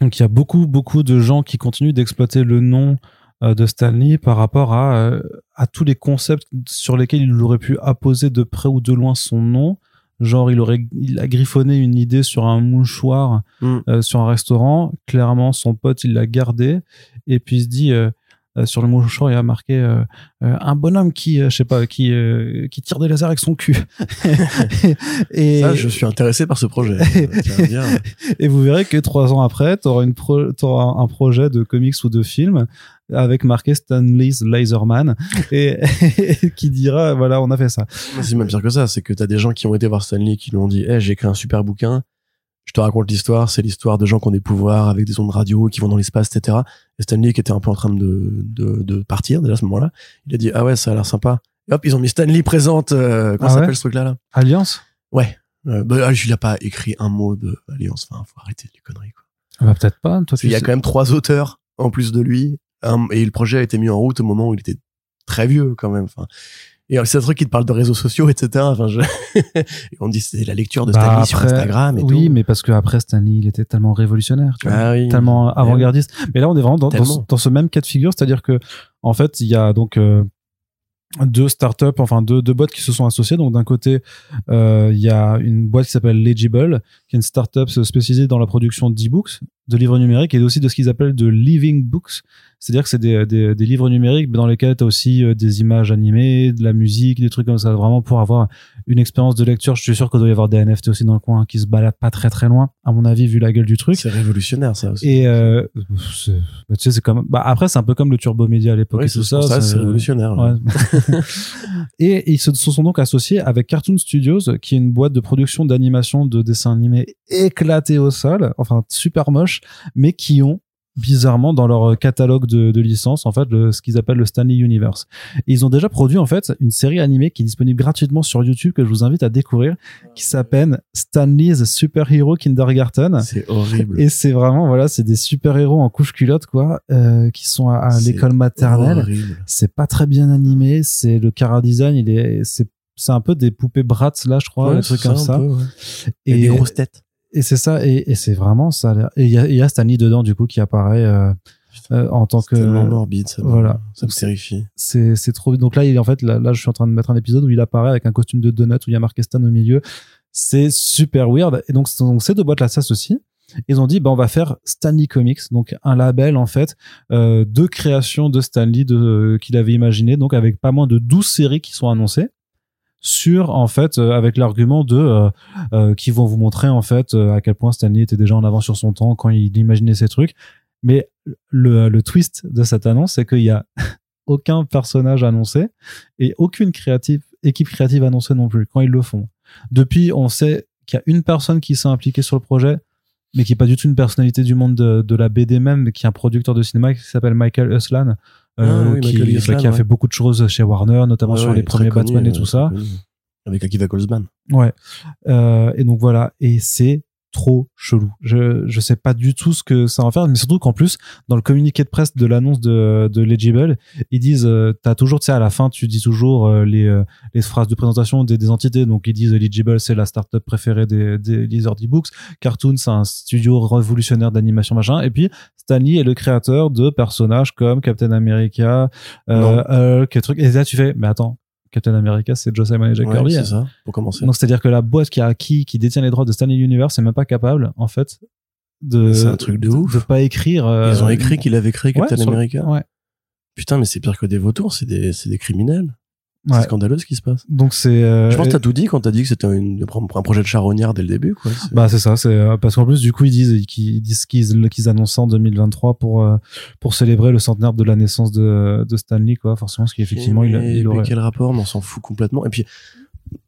S1: Donc il y a beaucoup, beaucoup de gens qui continuent d'exploiter le nom euh, de Stanley par rapport à, euh, à tous les concepts sur lesquels il aurait pu apposer de près ou de loin son nom. Genre, il aurait, il a griffonné une idée sur un mouchoir
S2: Mm.
S1: euh, sur un restaurant. Clairement, son pote, il l'a gardé. Et puis il se dit, euh, euh, sur le mouchoir il y a marqué euh, euh, un bonhomme qui euh, je sais pas qui euh, qui tire des lasers avec son cul. Et
S2: Ça, je suis intéressé par ce projet.
S1: Et vous verrez que trois ans après t'auras une pro t'auras un projet de comics ou de film avec marqué Stanley's Laserman et, qui dira voilà on a fait ça.
S2: C'est même pire que ça, c'est que t'as des gens qui ont été voir Stanley qui lui ont dit, eh, j'ai écrit un super bouquin, je te raconte l'histoire, c'est l'histoire de gens qui ont des pouvoirs avec des ondes radio, qui vont dans l'espace, etc. Et Stanley, qui était un peu en train de, de, de partir déjà à ce moment-là, il a dit, ah ouais, ça a l'air sympa. Et hop, ils ont mis Stanley présente, euh, comment
S1: Ah ouais
S2: s'appelle ce truc-là, là?
S1: Alliance?
S2: Ouais. Euh, bah, ah, il a pas écrit un mot de Alliance, enfin, faut arrêter les conneries, quoi.
S1: Ah bah peut-être pas toi
S2: qu'il y a quand même trois auteurs en plus de lui, et le projet a été mis en route au moment où il était très vieux, quand même, enfin. Et alors, c'est un truc qui te parle de réseaux sociaux, etc. Enfin, je... on dit c'est la lecture de
S1: Bah,
S2: Stanley sur Instagram et
S1: oui
S2: tout.
S1: mais parce que après Stanley il était tellement révolutionnaire tu vois.
S2: Ah oui.
S1: tellement avant-gardiste. Mais là, on est vraiment dans, dans, ce-
S2: Tellement.
S1: dans ce même cas de figure, c'est-à-dire que en fait, il y a donc euh, deux startups, enfin deux, deux boîtes qui se sont associées. Donc d'un côté, euh, il y a une boîte qui s'appelle Legible, qui est une startup spécialisée dans la production d'e-books, de livres numériques et aussi de ce qu'ils appellent de living books. C'est-à-dire que c'est des, des, des livres numériques dans lesquels tu as aussi euh, des images animées, de la musique, des trucs comme ça, vraiment pour avoir une expérience de lecture. Je suis sûr qu'il doit y avoir des NFT aussi dans le coin qui se baladent pas très très loin, à mon avis, vu la gueule du truc.
S2: C'est révolutionnaire, ça aussi.
S1: Et euh, bah, tu sais, c'est comme. Bah, après, c'est un peu comme le Turbo Média à l'époque
S2: Oui,
S1: et
S2: c'est
S1: tout ça.
S2: ça, c'est révolutionnaire.
S1: Ouais. et ils se se sont donc associés avec Cartoon Studios, qui est une boîte de production d'animation de dessins animés éclatés au sol, enfin super moche, mais qui ont bizarrement dans leur catalogue de, de licences en fait le- ce qu'ils appellent le Stanley Universe. Et ils ont déjà produit en fait une série animée qui est disponible gratuitement sur YouTube que je vous invite à découvrir, qui s'appelle Stanley's Superhero Kindergarten.
S2: C'est horrible.
S1: Et c'est vraiment, voilà, c'est des super-héros en couche culotte, quoi, euh, qui sont à, l'école maternelle. C'est pas très bien animé, c'est le cara design, il est, c'est, c'est un peu des poupées Bratz, là, je crois,
S2: Ouais,
S1: des trucs
S2: c'est
S1: comme
S2: un
S1: ça.
S2: peu, ouais. Et,
S1: Et,
S2: des grosses têtes.
S1: Et c'est ça, et, et c'est vraiment ça. Et il y a, y a Stanley dedans, du coup, qui apparaît, euh, euh, en tant
S2: C'est tellement
S1: que,
S2: morbide, ça.
S1: voilà.
S2: Ça me terrifie.
S1: c'est, c'est trop, donc là, il en fait, là, là, je suis en train de mettre un épisode où il apparaît avec un costume de donut où il y a marqué Stan au milieu. C'est super weird. Et donc, donc ces deux boîtes-là s'associent. Ils ont dit, bah, on va faire Stanley Comics, donc un label, en fait, euh, de création de Stanley de, qu'il avait imaginé, donc avec pas moins de 12 séries qui sont annoncées sur en fait euh, avec l'argument de euh, euh, qui vont vous montrer en fait euh, à quel point Stanley était déjà en avance sur son temps quand il imaginait ces trucs mais le, le twist de cette annonce c'est qu'il y a aucun personnage annoncé et aucune créative, équipe créative annoncée non plus quand ils le font. Depuis, on sait qu'il y a une personne qui s'est impliquée sur le projet, mais qui est pas du tout une personnalité du monde de, de la BD même, mais qui est un producteur de cinéma qui s'appelle Michael Uslan, euh,
S2: Ah
S1: qui, qui a
S2: ouais.
S1: fait beaucoup de choses chez Warner, notamment
S2: Ouais,
S1: sur
S2: ouais,
S1: les premiers
S2: connu,
S1: Batman et
S2: euh,
S1: tout
S2: très
S1: ça.
S2: Avec Akiva Goldsman.
S1: Ouais. Euh, et donc voilà. Et c'est trop chelou. Je, je sais pas du tout ce que ça va faire, mais surtout qu'en plus, dans le communiqué de presse de l'annonce de, de Legible, ils disent, euh, t'as toujours, tu sais, à la fin, tu dis toujours euh, les, euh, les phrases de présentation des, des entités. Donc, ils disent, Legible, c'est la startup préférée des, des liseurs d'e-books. Cartoon, c'est un studio révolutionnaire d'animation, machin. Et puis, Stanley est le créateur de personnages comme Captain America, euh, Hulk, et trucs. Et là, tu fais, mais attends, Captain America, c'est Joe Simon et Jack
S2: Ouais,
S1: Kirby.
S2: c'est ça, pour commencer.
S1: Donc c'est-à-dire que la boîte qui a acquis, qui détient les droits de Stanley Universe, c'est même pas capable, en fait, de.
S2: C'est un truc de ouf.
S1: De pas écrire. euh,
S2: Ils ont écrit qu'il avait créé Captain America.
S1: Ouais.
S2: Putain, mais c'est pire que des vautours, c'est des, c'est des criminels.
S1: Ouais.
S2: C'est scandaleux ce qui se passe.
S1: Donc c'est. euh,
S2: Je pense que t'as tout dit quand t'as dit que c'était un projet de charognard dès le début, quoi.
S1: Bah c'est ça, c'est euh, parce qu'en plus du coup ils disent qu'ils disent qu'ils annoncent en 2023 pour euh, pour célébrer le centenaire de la naissance de de Stanley quoi, forcément parce qu'effectivement il,
S2: Mais-
S1: il
S2: mais
S1: aurait.
S2: quel rapport? Mais on s'en fout complètement. Et puis,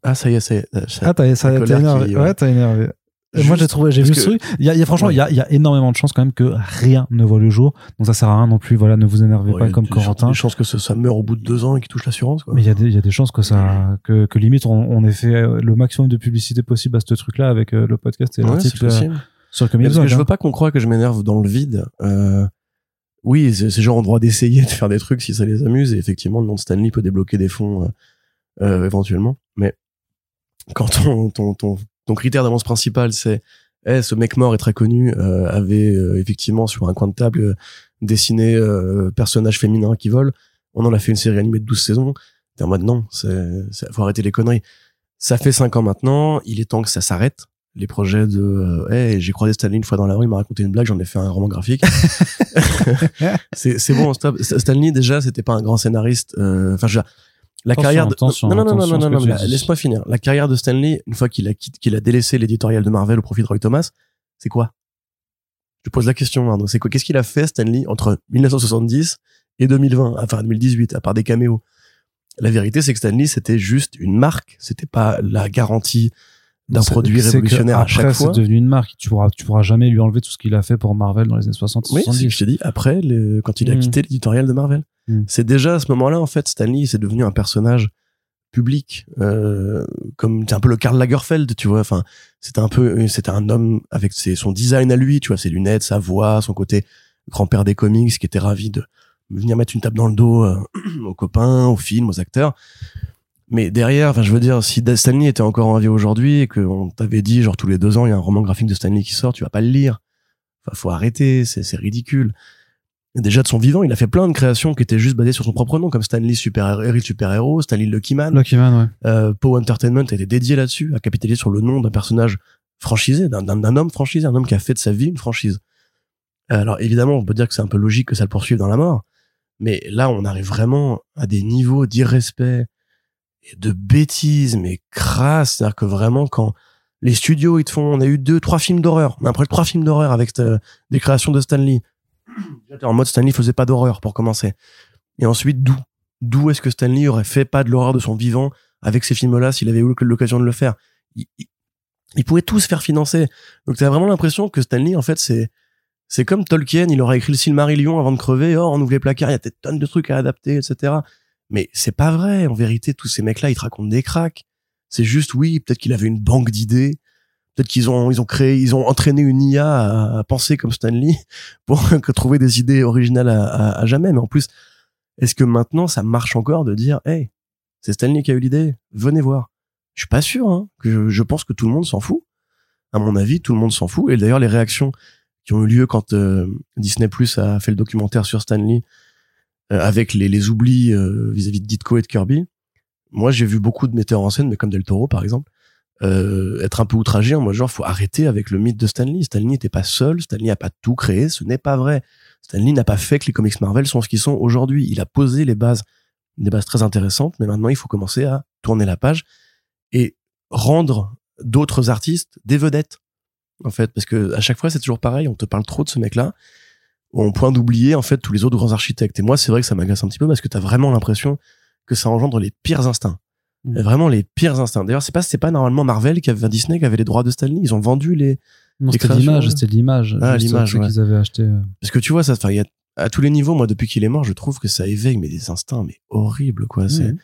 S2: ah, ça y est, ça y est. ça-
S1: Ah t'as ça énervé.
S2: qui-
S1: Ouais,
S2: ouais.
S1: t'as énervé.
S2: Juste
S1: moi j'ai trouvé j'ai vu ce truc. Il y a, y a franchement
S2: Ouais.
S1: il y a il y a énormément de chances quand même que rien ne voit le jour. Donc ça sert à rien non plus voilà ne vous énervez
S2: Ouais,
S1: pas
S2: il y a
S1: comme
S2: des chances-
S1: Corentin.
S2: Que ça, ça meurt au bout de deux ans et qu'il touche l'assurance, quoi.
S1: Mais il y a des, il y a des chances que ça, que, que limite on, on ait fait le maximum de publicité possible à ce truc-là avec euh, le podcast et
S2: Ouais,
S1: l'article euh, sur le
S2: parce que je
S1: hein.
S2: veux pas qu'on croie que je m'énerve dans le vide. Euh, oui, ces ces gens ont le droit d'essayer de faire des trucs si ça les amuse. Et effectivement, le nom de Stanley peut débloquer des fonds euh, euh, éventuellement. Mais quand ton, ton, ton, ton critère d'avance principal, c'est eh, ce mec mort est très connu, euh, avait euh, effectivement sur un coin de table euh, dessiné euh, personnage féminin qui vole. On en a fait une série animée de 12 saisons. T'es en mode non, c'est, faut arrêter les conneries. Ça fait 5 ans maintenant, il est temps que ça s'arrête. les projets de euh, hey, j'ai croisé Stanley une fois dans la rue, il m'a raconté une blague, j'en ai fait un roman graphique. c'est c'est bon, stop. Stanley déjà, c'était pas un grand scénariste. euh, Enfin, la
S1: Attention,
S2: carrière de
S1: attention,
S2: non non non non non, laisse-moi finir. La carrière de Stanley, une fois qu'il a quitté- qu'il a délaissé l'éditorial de Marvel au profit de Roy Thomas, c'est quoi? Je pose la question. Arnaud. C'est quoi? Qu'est-ce qu'il a fait Stanley entre 1970 et 2020, enfin 2018, à part des caméos? La vérité, c'est que Stanley, c'était juste une marque. C'était pas la garantie d'un produit révolutionnaire à chaque fois.
S1: c'est devenu une marque. Tu pourras, tu pourras jamais lui enlever tout ce qu'il a fait pour Marvel dans les années 60
S2: Oui, c'est ce
S1: 70.
S2: que je t'ai dit. Après, le- quand il a
S1: Mm.
S2: quitté l'éditorial de Marvel,
S1: Mm.
S2: c'est déjà à ce moment-là, en fait, Stanley, c'est devenu un personnage public, euh, comme c'est un peu le Karl Lagerfeld, tu vois. Enfin, c'était un peu, c'était un homme avec ses, son design à lui, tu vois, ses lunettes, sa voix, son côté grand-père des comics, qui était ravi de venir mettre une tape dans le dos euh, aux copains, aux films, aux acteurs. Mais derrière, enfin, je veux dire, si Stanley était encore en vie aujourd'hui et qu'on t'avait dit, genre, tous les deux ans, il y a un roman graphique de Stanley qui sort, tu vas pas le lire. Enfin, faut arrêter, c'est, ridicule. Et déjà de son vivant, il a fait plein de créations qui étaient juste basées sur son propre nom, comme Stanley Super Héros, Stanley Lucky Man.
S1: Lucky Man, ouais.
S2: Euh, Poe Entertainment a été dédié là-dessus, à capitaliser sur le nom d'un personnage franchisé, d'un, homme franchisé, un homme qui a fait de sa vie une franchise. Alors évidemment, on peut dire que c'est un peu logique que ça le poursuive dans la mort, mais là, on arrive vraiment à des niveaux d'irrespect de bêtises, mais crasse. C'est-à-dire que vraiment, quand les studios, ils te font, on a eu deux, trois films d'horreur, on a après trois films d'horreur avec euh, des créations de Stanley. En mode Stanley faisait pas d'horreur pour commencer. Et ensuite, d'où D'où est-ce que Stanley aurait fait pas de l'horreur de son vivant avec ces films-là s'il avait eu l'occasion de le faire? Il, il, il pouvait tous faire financer. Donc t'as vraiment l'impression que Stanley, en fait, c'est c'est comme Tolkien, il aurait écrit le Silmarillion avant de crever. Oh, on ouvre les placards, il y a des tonnes de trucs à adapter, etc. Mais c'est pas vrai. En vérité, tous ces mecs-là, ils te racontent des cracks. C'est juste, oui, peut-être qu'il avait une banque d'idées. Peut-être qu'ils ont, ils ont créé, ils ont entraîné une IA à, penser comme Stanley pour trouver des idées originales à, jamais. Mais en plus, est-ce que maintenant ça marche encore de dire, hey, c'est Stanley qui a eu l'idée, venez voir. Je suis pas sûr. Hein, que je, pense que tout le monde s'en fout. À mon avis, tout le monde s'en fout. Et d'ailleurs, les réactions qui ont eu lieu quand euh, Disney Plus a fait le documentaire sur Stanley avec les, les oublis euh, vis-à-vis de Ditko et de Kirby. Moi, j'ai vu beaucoup de metteurs en scène, mais comme Del Toro, par exemple, euh, être un peu outragé en genre, faut arrêter avec le mythe de Stanley. Stanley n'était pas seul, Stanley a pas tout créé, ce n'est pas vrai. Stanley n'a pas fait que les comics Marvel sont ce qu'ils sont aujourd'hui. Il a posé les bases, des bases très intéressantes, mais maintenant il faut commencer à tourner la page et rendre d'autres artistes des vedettes en fait parce que à chaque fois c'est toujours pareil on te parle trop de ce mec là au point d'oublier en fait tous les autres grands architectes et moi c'est vrai que ça m'agace un petit peu parce que t'as vraiment l'impression que ça engendre les pires instincts
S1: Mm.
S2: Vraiment les pires instincts d'ailleurs c'est pas c'est pas normalement Marvel qui avait Disney qui avait les droits de Stanley ils ont vendu les
S1: Non,
S2: Les
S1: c'était l'image, c'était l'image.
S2: Ah, l'image, ouais.
S1: qu'ils avaient acheté. euh.
S2: parce que tu vois ça enfin il y a à tous les niveaux moi depuis qu'il est mort je trouve que ça éveille mais des instincts mais horribles quoi
S1: Mhm.
S2: c'est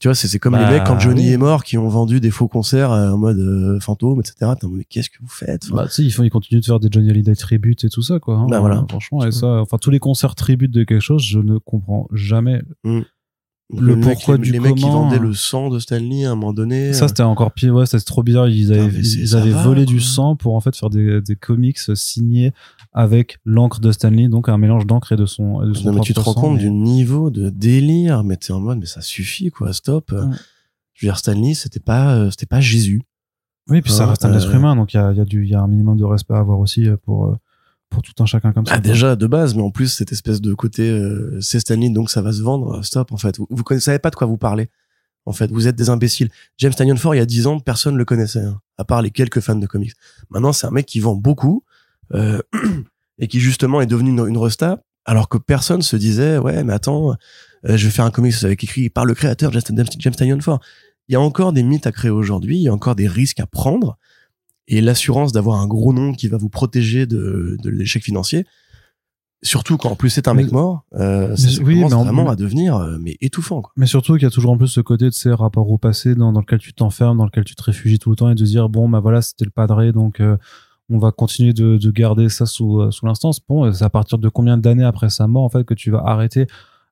S2: tu vois c'est comme
S1: Bah,
S2: les mecs quand Johnny
S1: oui.
S2: est mort qui ont vendu des faux concerts euh, en mode euh, fantôme etc mais qu'est-ce que vous faites
S1: Bah, tu sais, ils, font, ils continuent de faire des Johnny Hallyday tributes et tout ça, quoi. hein.
S2: Bah, voilà.
S1: Franchement, et ça, enfin, tous les concerts tributes de quelque chose, je ne comprends jamais. le
S2: mec-
S1: pourquoi
S2: les,
S1: du
S2: les mecs qui
S1: comment,
S2: vendaient
S1: hein.
S2: le sang de Stanley à un moment donné
S1: Ça,
S2: euh,
S1: c'était encore pire. Ouais, c'était trop bizarre. Ils avaient, ils avaient
S2: va,
S1: volé du sang pour en fait faire des, des comics signés avec l'encre de Stanley, donc un mélange d'encre et de son, et de son
S2: non, mais tu te rends compte
S1: mais-
S2: du niveau de délire mais t'es en mode mais ça suffit quoi stop
S1: Ouais.
S2: je veux dire Stanley c'était pas euh, c'était pas Jésus
S1: Oui, puis ça
S2: Hein,
S1: reste un
S2: euh,
S1: être humain, donc il y a, y, a y a un minimum de respect à avoir aussi euh, pour, euh, pour tout un chacun comme ça.
S2: ah,
S1: quoi.
S2: déjà de base mais en plus cette espèce de côté euh, c'est Stanley donc ça va se vendre stop en fait vous, vous connaissez savez pas de quoi vous parlez en fait vous êtes des imbéciles James Tynion Ford il y a 10 ans personne le connaissait hein, à part les quelques fans de comics maintenant c'est un mec qui vend beaucoup euh, et qui justement est devenu une, une resta alors que personne se disait ouais mais attends euh, je vais faire un comics avec écrit par le créateur James, Tynion Ford il y a encore des mythes à créer aujourd'hui il y a encore des risques à prendre et l'assurance d'avoir un gros nom qui va vous protéger de, de l'échec financier surtout quand en plus c'est un
S1: Mais-
S2: mec mort euh, ça,
S1: oui,
S2: commence
S1: mais en-
S2: vraiment à devenir euh, mais étouffant quoi.
S1: Mais surtout qu'il y a toujours en plus ce côté de ces rapports au passé dans, dans lequel tu t'enfermes, dans lequel tu te réfugies tout le temps et de se dire bon bah voilà c'était le padré donc euh, on va continuer de, de garder ça sous, euh, l'instance. Bon, c'est à partir de combien d'années après sa mort en fait que tu vas arrêter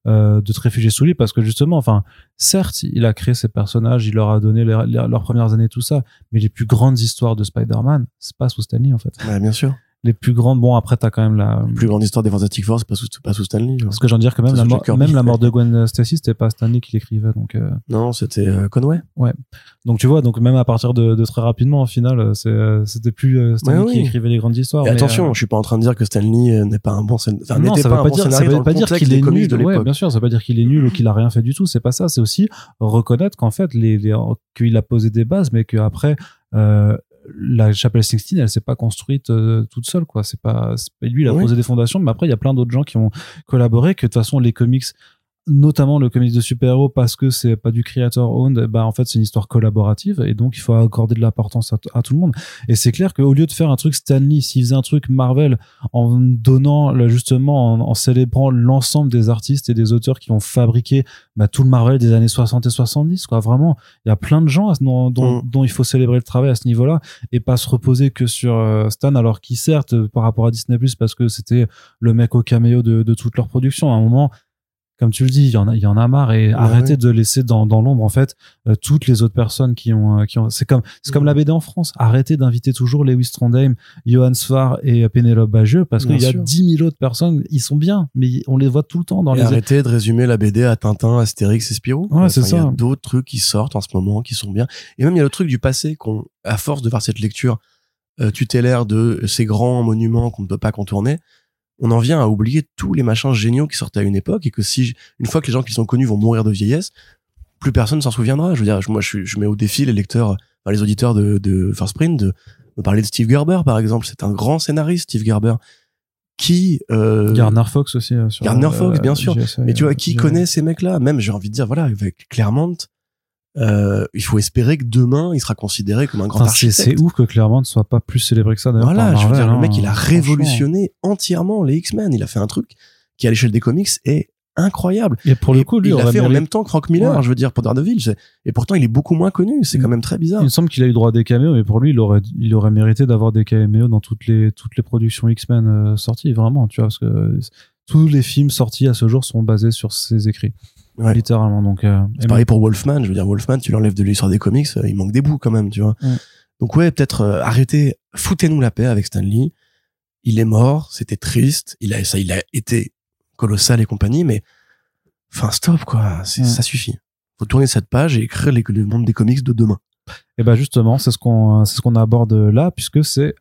S1: euh, de te réfugier sous lui? Parce que justement, enfin, certes, il a créé ces personnages, il leur a donné leurs premières années tout ça, mais les plus grandes histoires de Spider-Man, c'est pas sous Stanley en fait.
S2: Ouais, bien sûr
S1: les plus grandes. Bon, après, t'as quand même la.
S2: plus grande histoire des Fantastic Four, c'est pas sous, pas sous Stanley.
S1: Parce que j'en dire que même, la, mort, même la mort de Gwen Stacy, c'était pas Stanley qui l'écrivait. Donc, euh,
S2: Non, c'était euh, Conway.
S1: donc tu vois, donc même à partir de, de très rapidement, au final, euh, euh, c'était plus Stanley
S2: Ouais,
S1: qui écrivait les grandes histoires.
S2: Et
S1: mais,
S2: attention,
S1: euh,
S2: je suis pas en train de dire que Stanley n'est pas un bon scén- enfin,
S1: non, ça veut pas
S2: bon
S1: dire, ça veut pas dire qu'il est nul.
S2: de
S1: Ouais, bien sûr, ça veut pas dire qu'il est nul ou qu'il a rien fait du tout. C'est pas ça. C'est aussi reconnaître qu'en fait, les, les- qu'il a posé des bases, mais qu'après, euh, la chapelle Sixtine, elle s'est pas construite euh, toute seule, quoi. C'est pas, lui, il a
S2: Oui.
S1: posé des fondations, mais après, il y a plein d'autres gens qui ont collaboré. Que de toute façon, les comics, notamment le comics de super-héros, parce que c'est pas du creator owned, bah en fait, c'est une histoire collaborative, et donc il faut accorder de l'importance à, tout le monde. Et c'est clair qu'au lieu de faire un truc Stanley, s'il faisait un truc Marvel en donnant là, justement en, en célébrant l'ensemble des artistes et des auteurs qui ont fabriqué bah, tout le Marvel des années 60 et 70 quoi vraiment il y a plein de gens dont, dont,
S2: Mm.
S1: dont il faut célébrer le travail à ce niveau-là et pas se reposer que sur euh, Stan alors qui certes euh, par rapport à Disney Plus parce que c'était le mec au caméo de, de toute leur production à un moment comme tu le dis, il y en a, il y en a marre et arrêtez
S2: ouais.
S1: de laisser dans, dans l'ombre en fait euh, toutes les autres personnes qui ont, euh, qui ont. C'est comme, c'est comme la BD en France. Arrêtez d'inviter toujours Lewis Trondheim, Johan Sfar et euh, Pénélope Bagieux parce qu'il y a. 10 000 autres personnes. Ils sont bien, mais on les voit tout le temps dans
S2: Et
S1: les.
S2: arrêtez de résumer la BD à Tintin, Astérix et Spirou.
S1: Ouais, c'est
S2: Il y a d'autres trucs qui sortent en ce moment, qui sont bien. Et même, il y a le truc du passé qu'on, à force de faire cette lecture euh, tutélaire de ces grands monuments qu'on ne peut pas contourner, on en vient à oublier tous les machins géniaux qui sortaient à une époque et que si, une fois que les gens qui sont connus vont mourir de vieillesse, plus personne s'en souviendra. Je veux dire, moi, je, mets au défi les lecteurs, enfin, les auditeurs de, de First Print de me parler de Steve Gerber, par exemple. C'est un grand scénariste, Steve Gerber, qui, euh,
S1: Gardner Fox aussi. euh, sur,
S2: Gardner Fox, bien sûr.
S1: GSA,
S2: mais tu vois,
S1: euh,
S2: qui
S1: GSA.
S2: connaît ces mecs-là? Même, j'ai envie de dire, voilà, avec Claremont, euh, il faut espérer que demain, il sera considéré comme un grand
S1: Enfin, c'est,
S2: architecte.
S1: c'est ouf que Claremont ne soit pas plus célébré que ça. d'ailleurs,
S2: Voilà, je veux dire, le
S1: hein,
S2: mec, il a
S1: franchement.
S2: révolutionné entièrement les X-Men. Il a fait un truc qui, à l'échelle des comics, est incroyable.
S1: Et pour le coup, lui,
S2: il l'a fait en même temps que Frank Miller,
S1: Ouais.
S2: je veux dire, pour Daredevil. Et pourtant, il est beaucoup moins connu. C'est
S1: Mm.
S2: quand même très bizarre.
S1: Il me semble qu'il a eu droit à des caméos, mais pour lui, il aurait, il aurait mérité d'avoir des caméos dans toutes les, toutes les productions X-Men euh, sorties, vraiment, tu vois, parce que tous les films sortis à ce jour sont basés sur ses écrits,
S2: Ouais.
S1: littéralement. Donc, euh,
S2: C'est pareil pour Wolfman. Je veux dire, Wolfman, tu l'enlèves de l'histoire des comics, euh, il manque des bouts quand même, tu vois. Donc ouais, peut-être euh, arrêtez, foutez-nous la paix avec Stan Lee. Il est mort, c'était triste. Il a ça, il a été colossal et compagnie, mais enfin stop quoi, ça suffit. Faut tourner cette page et écrire les- le monde des comics de demain.
S1: Et ben justement, c'est ce qu'on c'est ce qu'on aborde là, puisque c'est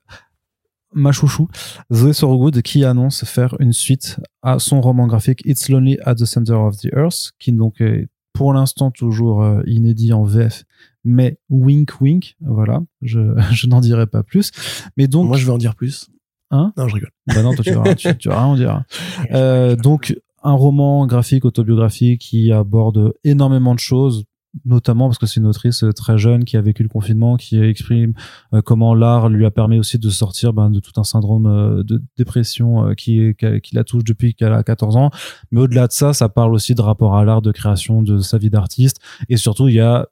S1: ma chouchou, Zoé Sorgood, qui annonce faire une suite à son roman graphique It's Lonely at the Center of the Earth, qui donc est pour l'instant toujours euh, inédit en VF, mais wink wink, voilà, je, je n'en dirai pas plus. Mais donc,
S2: Moi, je vais en dire plus.
S1: Hein?
S2: Non, je rigole.
S1: bah non, toi, tu vas, tu, tu vas rien en dire. Euh, donc, un roman graphique, autobiographique qui aborde énormément de choses, notamment parce que c'est une autrice euh, très jeune qui a vécu le confinement, qui exprime euh, comment l'art lui a permis aussi de sortir ben, de tout un syndrome euh, de dépression qui, qui la touche depuis qu'elle a 14 ans. Mais au-delà de ça, ça parle aussi de rapport à l'art, de création, de sa vie d'artiste. Et surtout, il y a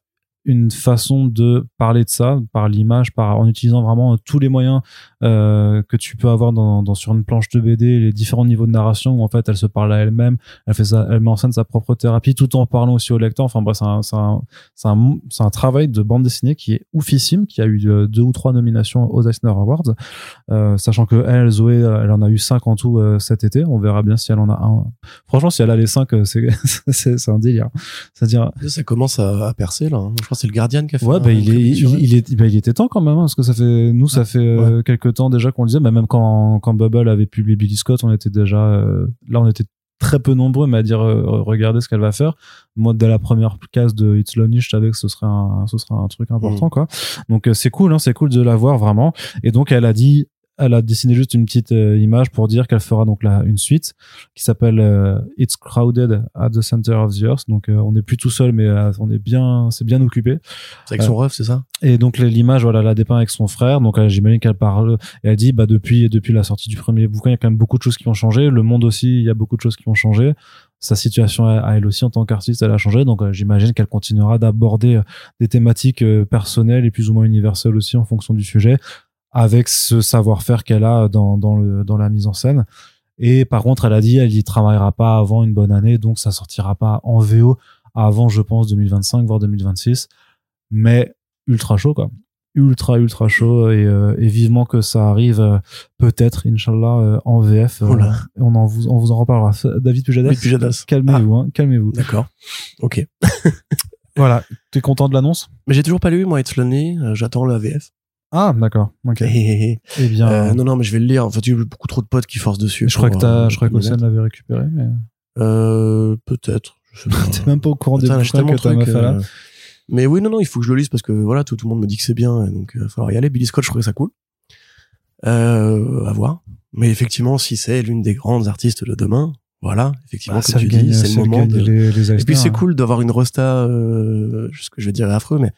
S1: une façon de parler de ça par l'image, par en utilisant vraiment tous les moyens euh, que tu peux avoir dans, dans sur une planche de BD, les différents niveaux de narration où en fait elle se parle à elle-même, elle fait ça, elle met en scène sa propre thérapie tout en parlant aussi au lecteur. Enfin bref, c'est un, un, un, un travail de bande dessinée qui est oufissime, qui a eu euh, deux ou trois nominations aux Eisner Awards, euh, sachant que elle, Zoé, elle en a eu cinq en tout cet été. On verra bien si elle en a un. Franchement, si elle a les cinq, c'est un délire. C'est-à-dire
S2: Ça commence à, percer là. hein. Je que c'est le Guardian qui a fait.
S1: Ouais,
S2: un-
S1: bah, il, est, il, il bah, il était temps quand même, hein, parce que ça fait, nous, ça fait euh, quelques temps déjà qu'on le disait, bah, même quand, quand Bubble avait publié Billy Scott, on était déjà, euh, là, on était très peu nombreux, mais à dire, euh, regardez ce qu'elle va faire. Moi, dès la première case de It's Lonely, je savais que ce serait un, ce serait un truc important,
S2: Mm.
S1: quoi. Donc, c'est cool, hein, c'est cool de la voir vraiment. Et donc, elle a dit, elle a dessiné juste une petite euh, image pour dire qu'elle fera donc là une suite qui s'appelle euh, It's Crowded at the Center of the Earth. Donc, euh, on n'est plus tout seul, mais euh, on est bien, c'est bien occupé.
S2: C'est avec son ref, c'est ça?
S1: Et donc l'image, voilà, la dépeint avec son frère. Donc euh, j'imagine qu'elle parle. Et elle dit, bah depuis depuis la sortie du premier bouquin, il y a quand même beaucoup de choses qui ont changé. Le monde aussi, il y a beaucoup de choses qui ont changé. Sa situation à à elle aussi en tant qu'artiste, elle a changé. Donc euh, j'imagine qu'elle continuera d'aborder euh, des thématiques euh, personnelles et plus ou moins universelles aussi en fonction du sujet, avec ce savoir-faire qu'elle a dans dans le dans la mise en scène. Et par contre, elle a dit, elle y travaillera pas avant une bonne année, donc ça sortira pas en VO avant, je pense, 2025 voire 2026 mais ultra chaud quoi ultra ultra chaud et, euh, et vivement que ça arrive euh, peut-être Inch'Allah euh, en VF.
S2: Voilà.
S1: et on en vous on vous en reparlera. David Pujadas.
S2: David Pujadas.
S1: Calmez-vous, hein, calmez-vous.
S2: D'accord. Ok.
S1: Voilà. T'es content de l'annonce?
S2: Mais j'ai toujours pas lu, moi, It's Lonely. J'attends le VF.
S1: Ah, d'accord. Ok. Eh bien,
S2: Euh, non, non, mais je vais le lire. En fait, il y a eu beaucoup trop de potes qui forcent dessus.
S1: je crois que t'as,
S2: euh,
S1: je crois que
S2: pour le
S1: Océane l'avait récupéré, mais.
S2: Euh, peut-être.
S1: T'es même pas au courant des
S2: j'ai
S1: bouquins que
S2: de
S1: ta
S2: trucs,
S1: meuf a là.
S2: euh, Mais oui, non, non, il faut que je le lise parce que voilà, tout, tout le monde me dit que c'est bien, donc il va falloir y aller. Billy Scott, je trouvais ça cool. Euh, à voir. Mais effectivement, si c'est l'une des grandes artistes de demain, voilà, effectivement,
S1: Bah,
S2: comme tu
S1: gagne-
S2: dis, c'est le moment
S1: gagne
S2: de...
S1: les, les
S2: Et puis c'est
S1: hein.
S2: cool d'avoir une rosta, euh, ce que je vais dire est affreux, mais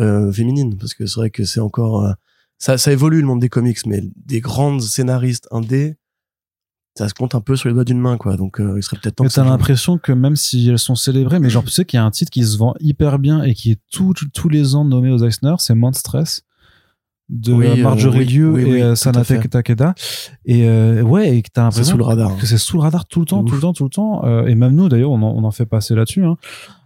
S2: euh, féminine, parce que c'est vrai que c'est encore... euh, ça, ça évolue le monde des comics, mais des grandes scénaristes indés, ça se compte un peu sur les doigts d'une main, quoi. Donc euh, il serait peut-être temps
S1: Mais t'as l'impression que même si elles sont célébrées, mais genre tu sais qu'il y a un titre qui se vend hyper bien et qui est tout, tous les ans nommé aux Eisner, c'est Monstress de
S2: Oui,
S1: Marjorie
S2: oui,
S1: Liu
S2: oui,
S1: et Sanate. Takeda. Et ouais, et que t'as l'impression
S2: sous le radar. hein.
S1: que c'est sous le radar tout le temps, tout le temps, tout le temps. Et même nous d'ailleurs, on en, on en fait passer là-dessus. Hein.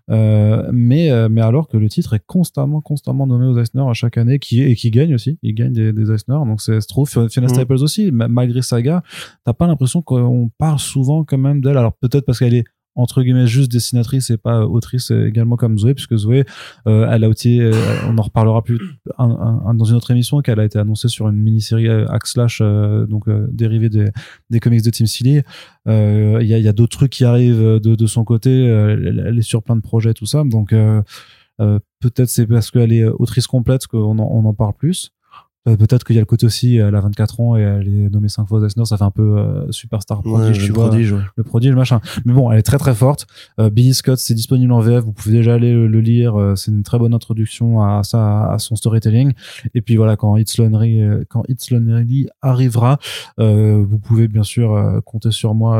S1: Euh, mais euh, mais alors que le titre est constamment constamment nommé aux Eisner à chaque année qui et qui gagne aussi. Il gagne des, des Eisner donc c'est trouve Fiona
S2: Mm.
S1: Staples aussi ma- malgré Saga. T'as pas l'impression qu'on parle souvent quand même d'elle. Alors peut-être parce qu'elle est entre guillemets juste dessinatrice et pas autrice également comme Zoé puisque Zoé euh, elle a aussi euh, on en reparlera plus dans une autre émission qu'elle a été annoncée sur une mini-série euh, Hack Slash euh, donc euh, dérivée des, comics de Tim Seeley. Euh, il y a, d'autres trucs qui arrivent de, son côté euh, elle, est sur plein de projets tout ça. Donc euh, euh, peut-être c'est parce qu'elle est autrice complète qu'on en, parle plus. Euh, peut-être qu'il y a le côté aussi elle a 24 ans et elle est nommée 5 fois Eisner ça fait un peu euh, superstar
S2: Ouais,
S1: prodige
S2: le
S1: tu vois
S2: prodige, ouais.
S1: le prodige, le machin. Mais bon, elle est très très forte. Euh, Billy Scott, c'est disponible en VF. Vous pouvez déjà aller le, le lire. Euh, c'est une très bonne introduction à ça, à son storytelling. Et puis voilà, quand It's Lonely, euh, quand It's Lonely arrivera, euh, vous pouvez bien sûr euh, compter sur moi.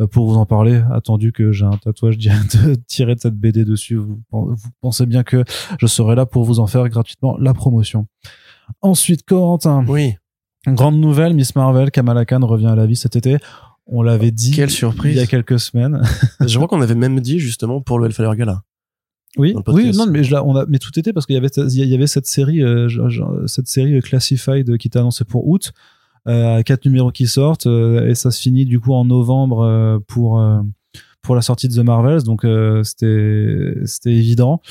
S1: euh, pour vous en parler, attendu que j'ai un tatouage tiré de cette BD dessus, vous, vous pensez bien que je serai là pour vous en faire gratuitement la promotion. Ensuite, Corentin,
S2: Oui.
S1: grande nouvelle, Miss Marvel, Kamala Khan revient à la vie cet été. On l'avait dit
S2: Quelle
S1: il
S2: surprise.
S1: y a quelques semaines.
S2: Je crois qu'on avait même dit justement pour le Hellfire Gala.
S1: Oui, oui, non, mais je l'ai- on a, mais tout était parce qu'il y avait, il y avait cette série, euh, cette série Classified qui était annoncée pour août, euh, quatre numéros qui sortent, euh, et ça se finit du coup en novembre euh, pour euh, pour la sortie de The Marvels, donc euh, c'était c'était évident.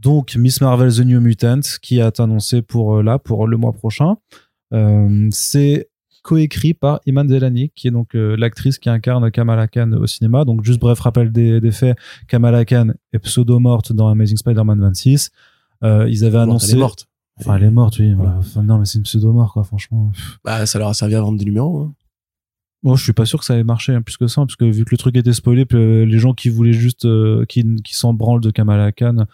S1: Donc Miss Marvel The New Mutant qui a été annoncé pour euh, là pour le mois prochain. Euh, c'est coécrit par Iman Delany, qui est donc euh, l'actrice qui incarne Kamala Khan au cinéma. Donc, juste bref rappel des, des faits. Kamala Khan est pseudo-morte dans Amazing Spider-Man 26. Euh, ils avaient annoncé...
S2: Elle est morte.
S1: Enfin, elle est morte, oui.
S2: Voilà.
S1: Enfin, non, mais c'est une pseudo-mort, quoi, franchement.
S2: Bah, ça leur a servi à vendre des numéros. Hein.
S1: Bon, je suis pas sûr que ça ait marché hein, plus que ça, parce que vu que le truc était spoilé, les gens qui voulaient juste, euh, qui, qui s'en branlent de Kamala Khan,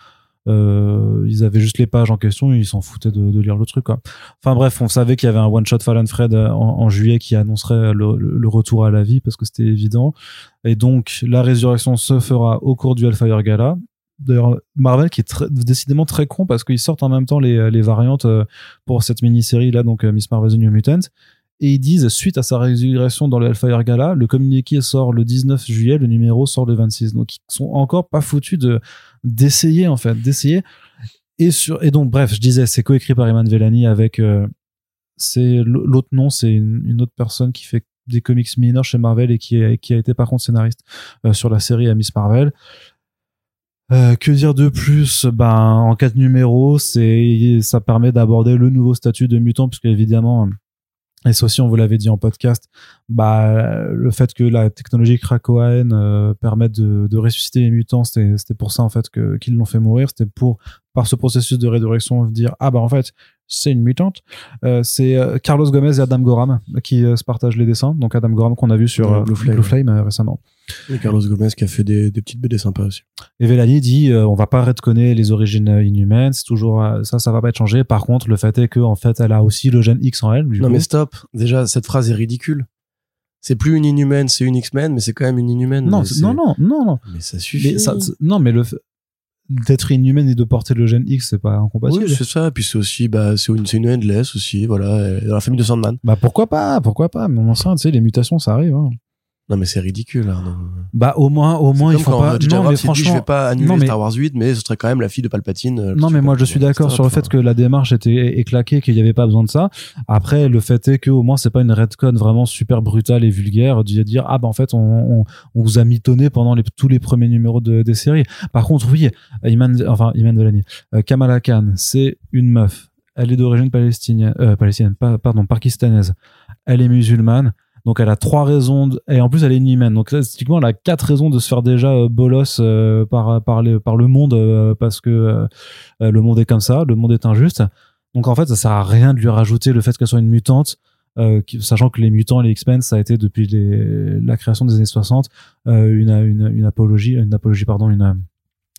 S1: euh, ils avaient juste les pages en question et ils s'en foutaient de, lire le truc. Enfin bref, on savait qu'il y avait un one shot Fallen Fred en, juillet qui annoncerait le, retour à la vie parce que c'était évident. Et donc la résurrection se fera au cours du Hellfire Gala. D'ailleurs, Marvel qui est décidément très con parce qu'ils sortent en même temps les, les variantes euh, pour cette mini-série là, donc euh, Miss Marvel The New Mutant. Et ils disent, suite à sa résurrection dans le Hellfire Gala, le communiqué sort le 19 juillet, le numéro sort le 26. Donc ils sont encore pas foutus de d'essayer en fait, d'essayer. Et sur et donc bref, je disais, c'est coécrit par Eman Vellani avec euh, c'est l'autre nom, c'est une, une autre personne qui fait des comics mineurs chez Marvel et qui, est, qui a été par contre scénariste euh, sur la série à Miss Marvel. Euh, que dire de plus? Ben en quatre numéros, c'est ça permet d'aborder le nouveau statut de mutant puisque évidemment et ça aussi, on vous l'avait dit en podcast, bah, le fait que la technologie Krakoan euh, permette de, de ressusciter les mutants, c'était c'était pour ça en fait que qu'ils l'ont fait mourir. C'était pour par ce processus de résurrection dire ah bah en fait c'est une mutante. Euh, c'est euh, Carlos Gomez et Adam Gorham qui euh, se partagent les dessins. Donc Adam Gorham qu'on a vu sur
S2: Ouais,
S1: euh,
S2: Blue Flame.
S1: Blue Flame récemment.
S2: Et Carlos Gomez qui a fait des, des petites BD sympas aussi.
S1: Et Vellani dit euh, on va pas retconnaître les origines inhumaines, c'est toujours euh, ça, ça va pas être changé. Par contre, le fait est que en fait, elle a aussi le gène X en elle. du
S2: Non
S1: coup.
S2: mais stop, déjà cette phrase est ridicule. C'est plus une inhumaine, c'est une X-Men, mais c'est quand même une inhumaine.
S1: non, non, non, non, non.
S2: Mais ça suffit.
S1: Mais ça, non, mais le d'être inhumaine et de porter le gène X, c'est pas incompatible.
S2: Oui, c'est ça. Puis c'est aussi, bah, c'est une, une endless aussi, voilà, dans la famille de Sandman.
S1: bah pourquoi pas, pourquoi pas. Mais on sait, tu sais, les mutations, ça arrive. Hein.
S2: Non, mais c'est ridicule. Hein.
S1: Bah au moins, au moins
S2: C'est
S1: il
S2: comme
S1: faut
S2: quand
S1: pas. Non mais
S2: dit,
S1: franchement,
S2: je vais pas annuler
S1: non, mais-
S2: Star Wars 8, mais ce serait quand même la fille de Palpatine. euh,
S1: Non, mais moi je suis d'accord sur le fait que la démarche était est claquée, qu'il n'y avait pas besoin de ça. Après, le fait est que au moins c'est pas une redcon vraiment super brutale et vulgaire de dire ah bah en fait on, on, on vous a mitonné pendant les, tous les premiers numéros de, des séries. Par contre, oui, Iman, enfin Iman Delany, euh, Kamala Khan, c'est une meuf. Elle est d'origine palestinienne, euh, palestinienne, pas, pardon, pakistanaise. Elle est musulmane. Donc elle a trois raisons de- et en plus elle est une humaine. Donc typiquement elle a quatre raisons de se faire déjà euh, bolos euh, par par, les- par le monde euh, parce que le monde est comme ça, le monde est injuste. Donc en fait ça sert à rien de lui rajouter le fait qu'elle soit une mutante, euh, sachant que les mutants, les X-Men, ça a été depuis les- la création des années 60 euh, une, une une apologie, une apologie pardon, une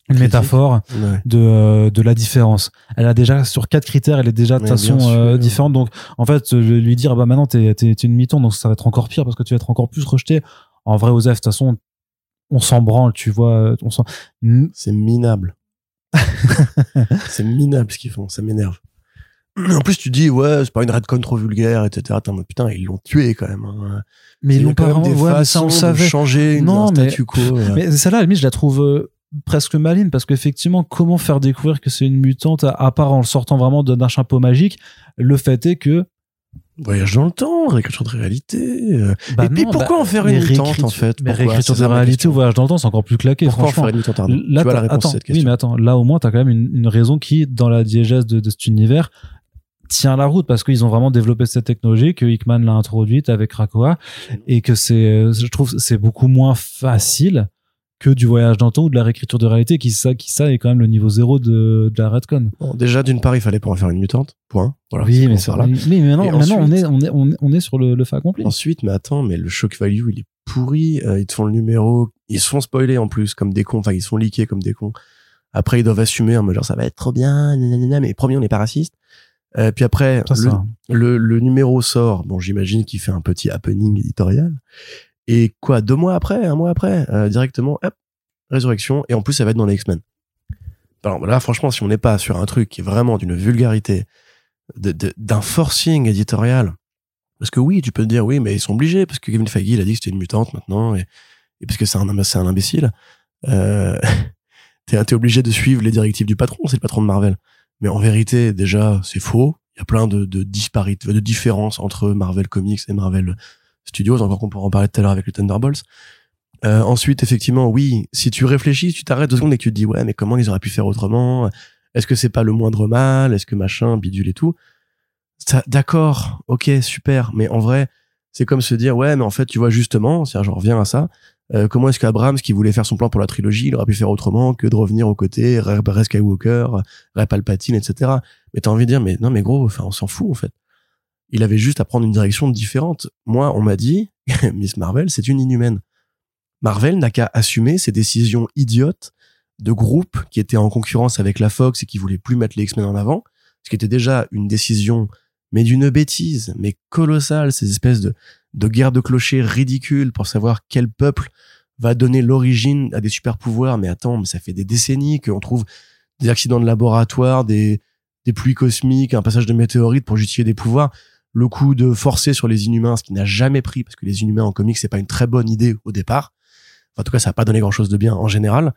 S1: une
S2: Critique.
S1: métaphore
S2: Ouais.
S1: de, euh, de la différence. Elle a déjà sur quatre critères, elle est déjà de
S2: Mais
S1: toute façon euh, différente. Donc en fait, euh, lui dire bah maintenant t'es t'es une mython, donc ça va être encore pire parce que tu vas être encore plus rejeté. En vrai, Osef, de toute façon, on s'en branle, tu vois. On s'en...
S2: C'est minable. c'est minable ce qu'ils font, ça m'énerve. En plus, tu dis, ouais, c'est pas une redcon trop vulgaire, etc. Mode, putain, ils l'ont tué quand même. hein.
S1: Mais
S2: Il
S1: ils l'ont pas vraiment. Ouais, mais ça on savait.
S2: changer une,
S1: Non,
S2: un
S1: mais-
S2: statu quo. ouais.
S1: Mais celle-là, à la limite, je la trouve euh, presque maligne parce qu'effectivement, comment faire découvrir que c'est une mutante à, à part en le sortant vraiment d'un chapeau magique? Le fait est que
S2: Voyage dans le temps, réécriture de réalité. euh,
S1: bah
S2: Et puis pourquoi
S1: bah,
S2: en faire une mutante, en fait?
S1: Mais réécriture de réalité ou voyage dans le temps, c'est encore plus claqué.
S2: Pourquoi en
S1: franchement.
S2: faire une mutante
S1: Là,
S2: Tu la réponse
S1: attends,
S2: à cette
S1: oui,
S2: question.
S1: mais attends, là au moins, t'as quand même une, une raison qui, dans la diégèse de, de cet univers, tient la route parce qu'ils ont vraiment développé cette technologie, que Hickman l'a introduite avec Krakoa, et que c'est, euh, je trouve, c'est beaucoup moins facile que du voyage dans le temps ou de la réécriture de réalité, qui ça, qui ça est quand même le niveau zéro de, de la Redcon.
S2: Bon, déjà, d'une part, il fallait pas en faire une mutante. Point. Voilà,
S1: oui, mais, ça- oui, mais maintenant, maintenant on,
S2: ensuite-
S1: est, on, est, on, est, on est sur le, le fait accompli.
S2: Ensuite, mais attends, mais le shock value, il est pourri. Euh, ils te font le numéro. Ils se font spoiler en plus, comme des cons. Enfin, ils se font liquer comme des cons. Après, ils doivent assumer, en mode genre, ça va être trop bien, nanana, mais premier, on n'est pas raciste. Euh, puis après, le numéro sort. Bon, j'imagine qu'il fait un petit happening éditorial. Et quoi, deux mois après, un mois après, euh, directement, hop, résurrection. Et en plus, ça va être dans les X-Men. Alors là, franchement, si on n'est pas sur un truc qui est vraiment d'une vulgarité, d'un forcing éditorial, parce que oui, tu peux te dire, oui, mais ils sont obligés, parce que Kevin Feige, il a dit que c'était une mutante maintenant, et, et parce que c'est un, imbécile. Euh, t'es obligé de suivre les directives du patron, c'est le patron de Marvel. Mais en vérité, déjà, c'est faux. Il y a plein de, de disparités, de différences entre Marvel Comics et Marvel Studios, encore qu'on pourra en parler tout à l'heure avec les Thunderbolts. Euh, ensuite, effectivement, oui, si tu réfléchis, tu t'arrêtes deux secondes et que tu te dis, ouais, mais comment ils auraient pu faire autrement? Est-ce que c'est pas le moindre mal? Est-ce que machin, bidule et tout? D'accord, ok, super, mais en vrai, c'est comme se dire, ouais, mais en fait, tu vois, justement, c'est j'en reviens à ça, euh, comment est-ce qu'Abrams, qui voulait faire son plan pour la trilogie, il aurait pu faire autrement que de revenir aux côtés Ray Skywalker, Ray Palpatine, etc. Mais t'as envie de dire, mais non, mais gros, enfin, on s'en fout, en fait. Il avait juste à prendre une direction différente. Moi, on m'a dit, Miss Marvel, c'est une inhumaine. Marvel n'a qu'à assumer ses décisions idiotes de groupes qui étaient en concurrence avec la Fox et qui voulaient plus mettre les X-Men en avant, ce qui était déjà une décision, mais d'une bêtise, mais colossale, ces espèces de, de guerres de clochers ridicules pour savoir quel peuple va donner l'origine à des super pouvoirs. Mais attends, mais ça fait des décennies qu'on trouve des accidents de laboratoire, des, des pluies cosmiques, un passage de météorites pour justifier des pouvoirs. Le coup de forcer sur les inhumains, ce qui n'a jamais pris, parce que les inhumains en comics, c'est pas une très bonne idée au départ. En tout cas, ça n'a pas donné grand chose de bien en général.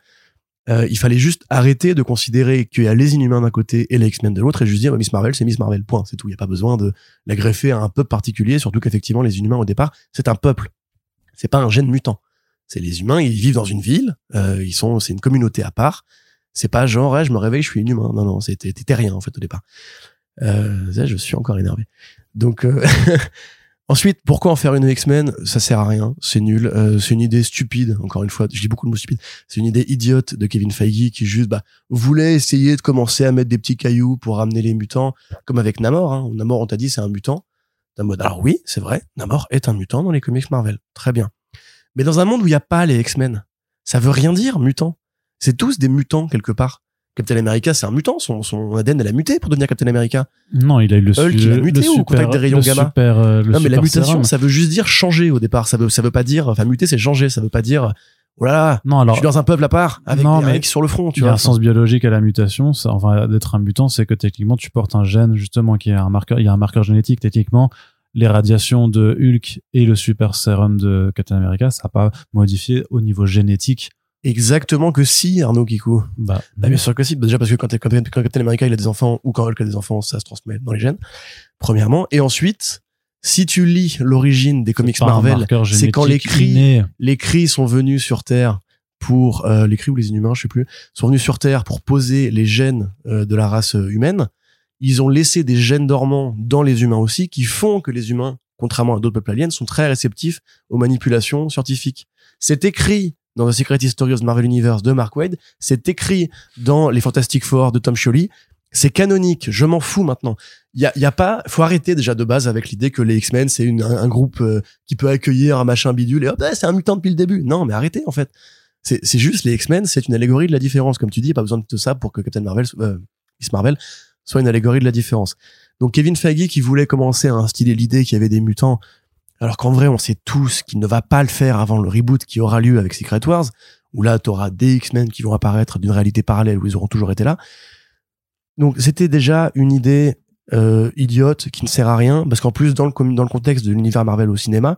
S2: Euh, il fallait juste arrêter de considérer qu'il y a les inhumains d'un côté et les X-Men de l'autre et juste dire bah, Miss Marvel, c'est Miss Marvel, point, c'est tout. Il n'y a pas besoin de la greffer à un peuple particulier, surtout qu'effectivement, les inhumains au départ, c'est un peuple. C'est pas un gène mutant. C'est les humains, ils vivent dans une ville, euh, ils sont, c'est une communauté à part. C'est pas genre, ouais, je me réveille, je suis inhumain. Non, non, c'était rien en fait au départ. Euh, je suis encore énervé. Donc, euh, ensuite, pourquoi en faire une X-Men? Ça sert à rien, c'est nul, euh, c'est une idée stupide. Encore une fois, je dis beaucoup de mots stupides. C'est une idée idiote de Kevin Feige qui juste bah, voulait essayer de commencer à mettre des petits cailloux pour ramener les mutants, comme avec Namor. Hein. Namor, on t'a dit, c'est un mutant. Mode, alors oui, c'est vrai, Namor est un mutant dans les comics Marvel. Très bien. Mais dans un monde où il n'y a pas les X-Men, ça veut rien dire, mutant. C'est tous des mutants quelque part. Captain America, c'est un mutant. Son, son ADN, elle a muté pour devenir Captain America.
S1: Non, il a eu le,
S2: Hulk, il a
S1: le
S2: muté au
S1: super,
S2: contact des rayons
S1: le
S2: gamma.
S1: super, euh, le
S2: non, mais la mutation,
S1: sérum.
S2: ça veut juste dire changer au départ. Ça veut, ça veut pas dire, enfin, muter, c'est changer. Ça veut pas dire, oh là là,
S1: Non,
S2: je
S1: alors,
S2: suis dans un peuple à part, avec
S1: Non,
S2: des
S1: mais
S2: sur le front, tu
S1: il y a un sens biologique à la mutation. Ça, enfin, d'être un mutant, c'est que techniquement, tu portes un gène, justement, qui est un marqueur, il y a un marqueur génétique, techniquement. les radiations de Hulk et le super sérum de Captain America, ça n'a pas modifié au niveau génétique.
S2: Exactement que si, Arnaud Kikou.
S1: Bah,
S2: Bah, bien sûr que si. Bah, Déjà parce que quand, quand, quand Captain America il a des enfants ou quand Hulk a des enfants, ça se transmet dans les gènes. Premièrement. Et ensuite, si tu lis l'origine des comics Marvel, c'est quand les cris,
S1: inné.
S2: les cris sont venus sur Terre pour euh, les cris ou les inhumains, je sais plus, sont venus sur Terre pour poser les gènes euh, de la race euh, humaine. Ils ont laissé des gènes dormants dans les humains aussi, qui font que les humains, contrairement à d'autres peuples aliens, sont très réceptifs aux manipulations scientifiques. C'est écrit dans The Secret History of Marvel Universe de Mark Wade, c'est écrit dans les Fantastic Four de Tom Scioli, c'est canonique, je m'en fous maintenant. Il y a, y a pas, faut arrêter déjà de base avec l'idée que les X-Men c'est une- un, groupe euh, qui peut accueillir un machin bidule et hop, ah, c'est un mutant depuis le début. Non, mais arrêtez en fait. C'est c'est juste les X-Men, c'est une allégorie de la différence, comme tu dis. Pas besoin de tout ça pour que Captain Marvel, euh, Miss Marvel, soit une allégorie de la différence. Donc Kevin Feige qui voulait commencer à instiller l'idée qu'il y avait des mutants, alors qu'en vrai on sait tous qu'il ne va pas le faire avant le reboot qui aura lieu avec Secret Wars, où là t'auras des X-Men qui vont apparaître d'une réalité parallèle où ils auront toujours été là. Donc c'était déjà une idée euh, idiote qui ne sert à rien parce qu'en plus dans le contexte de l'univers Marvel au cinéma,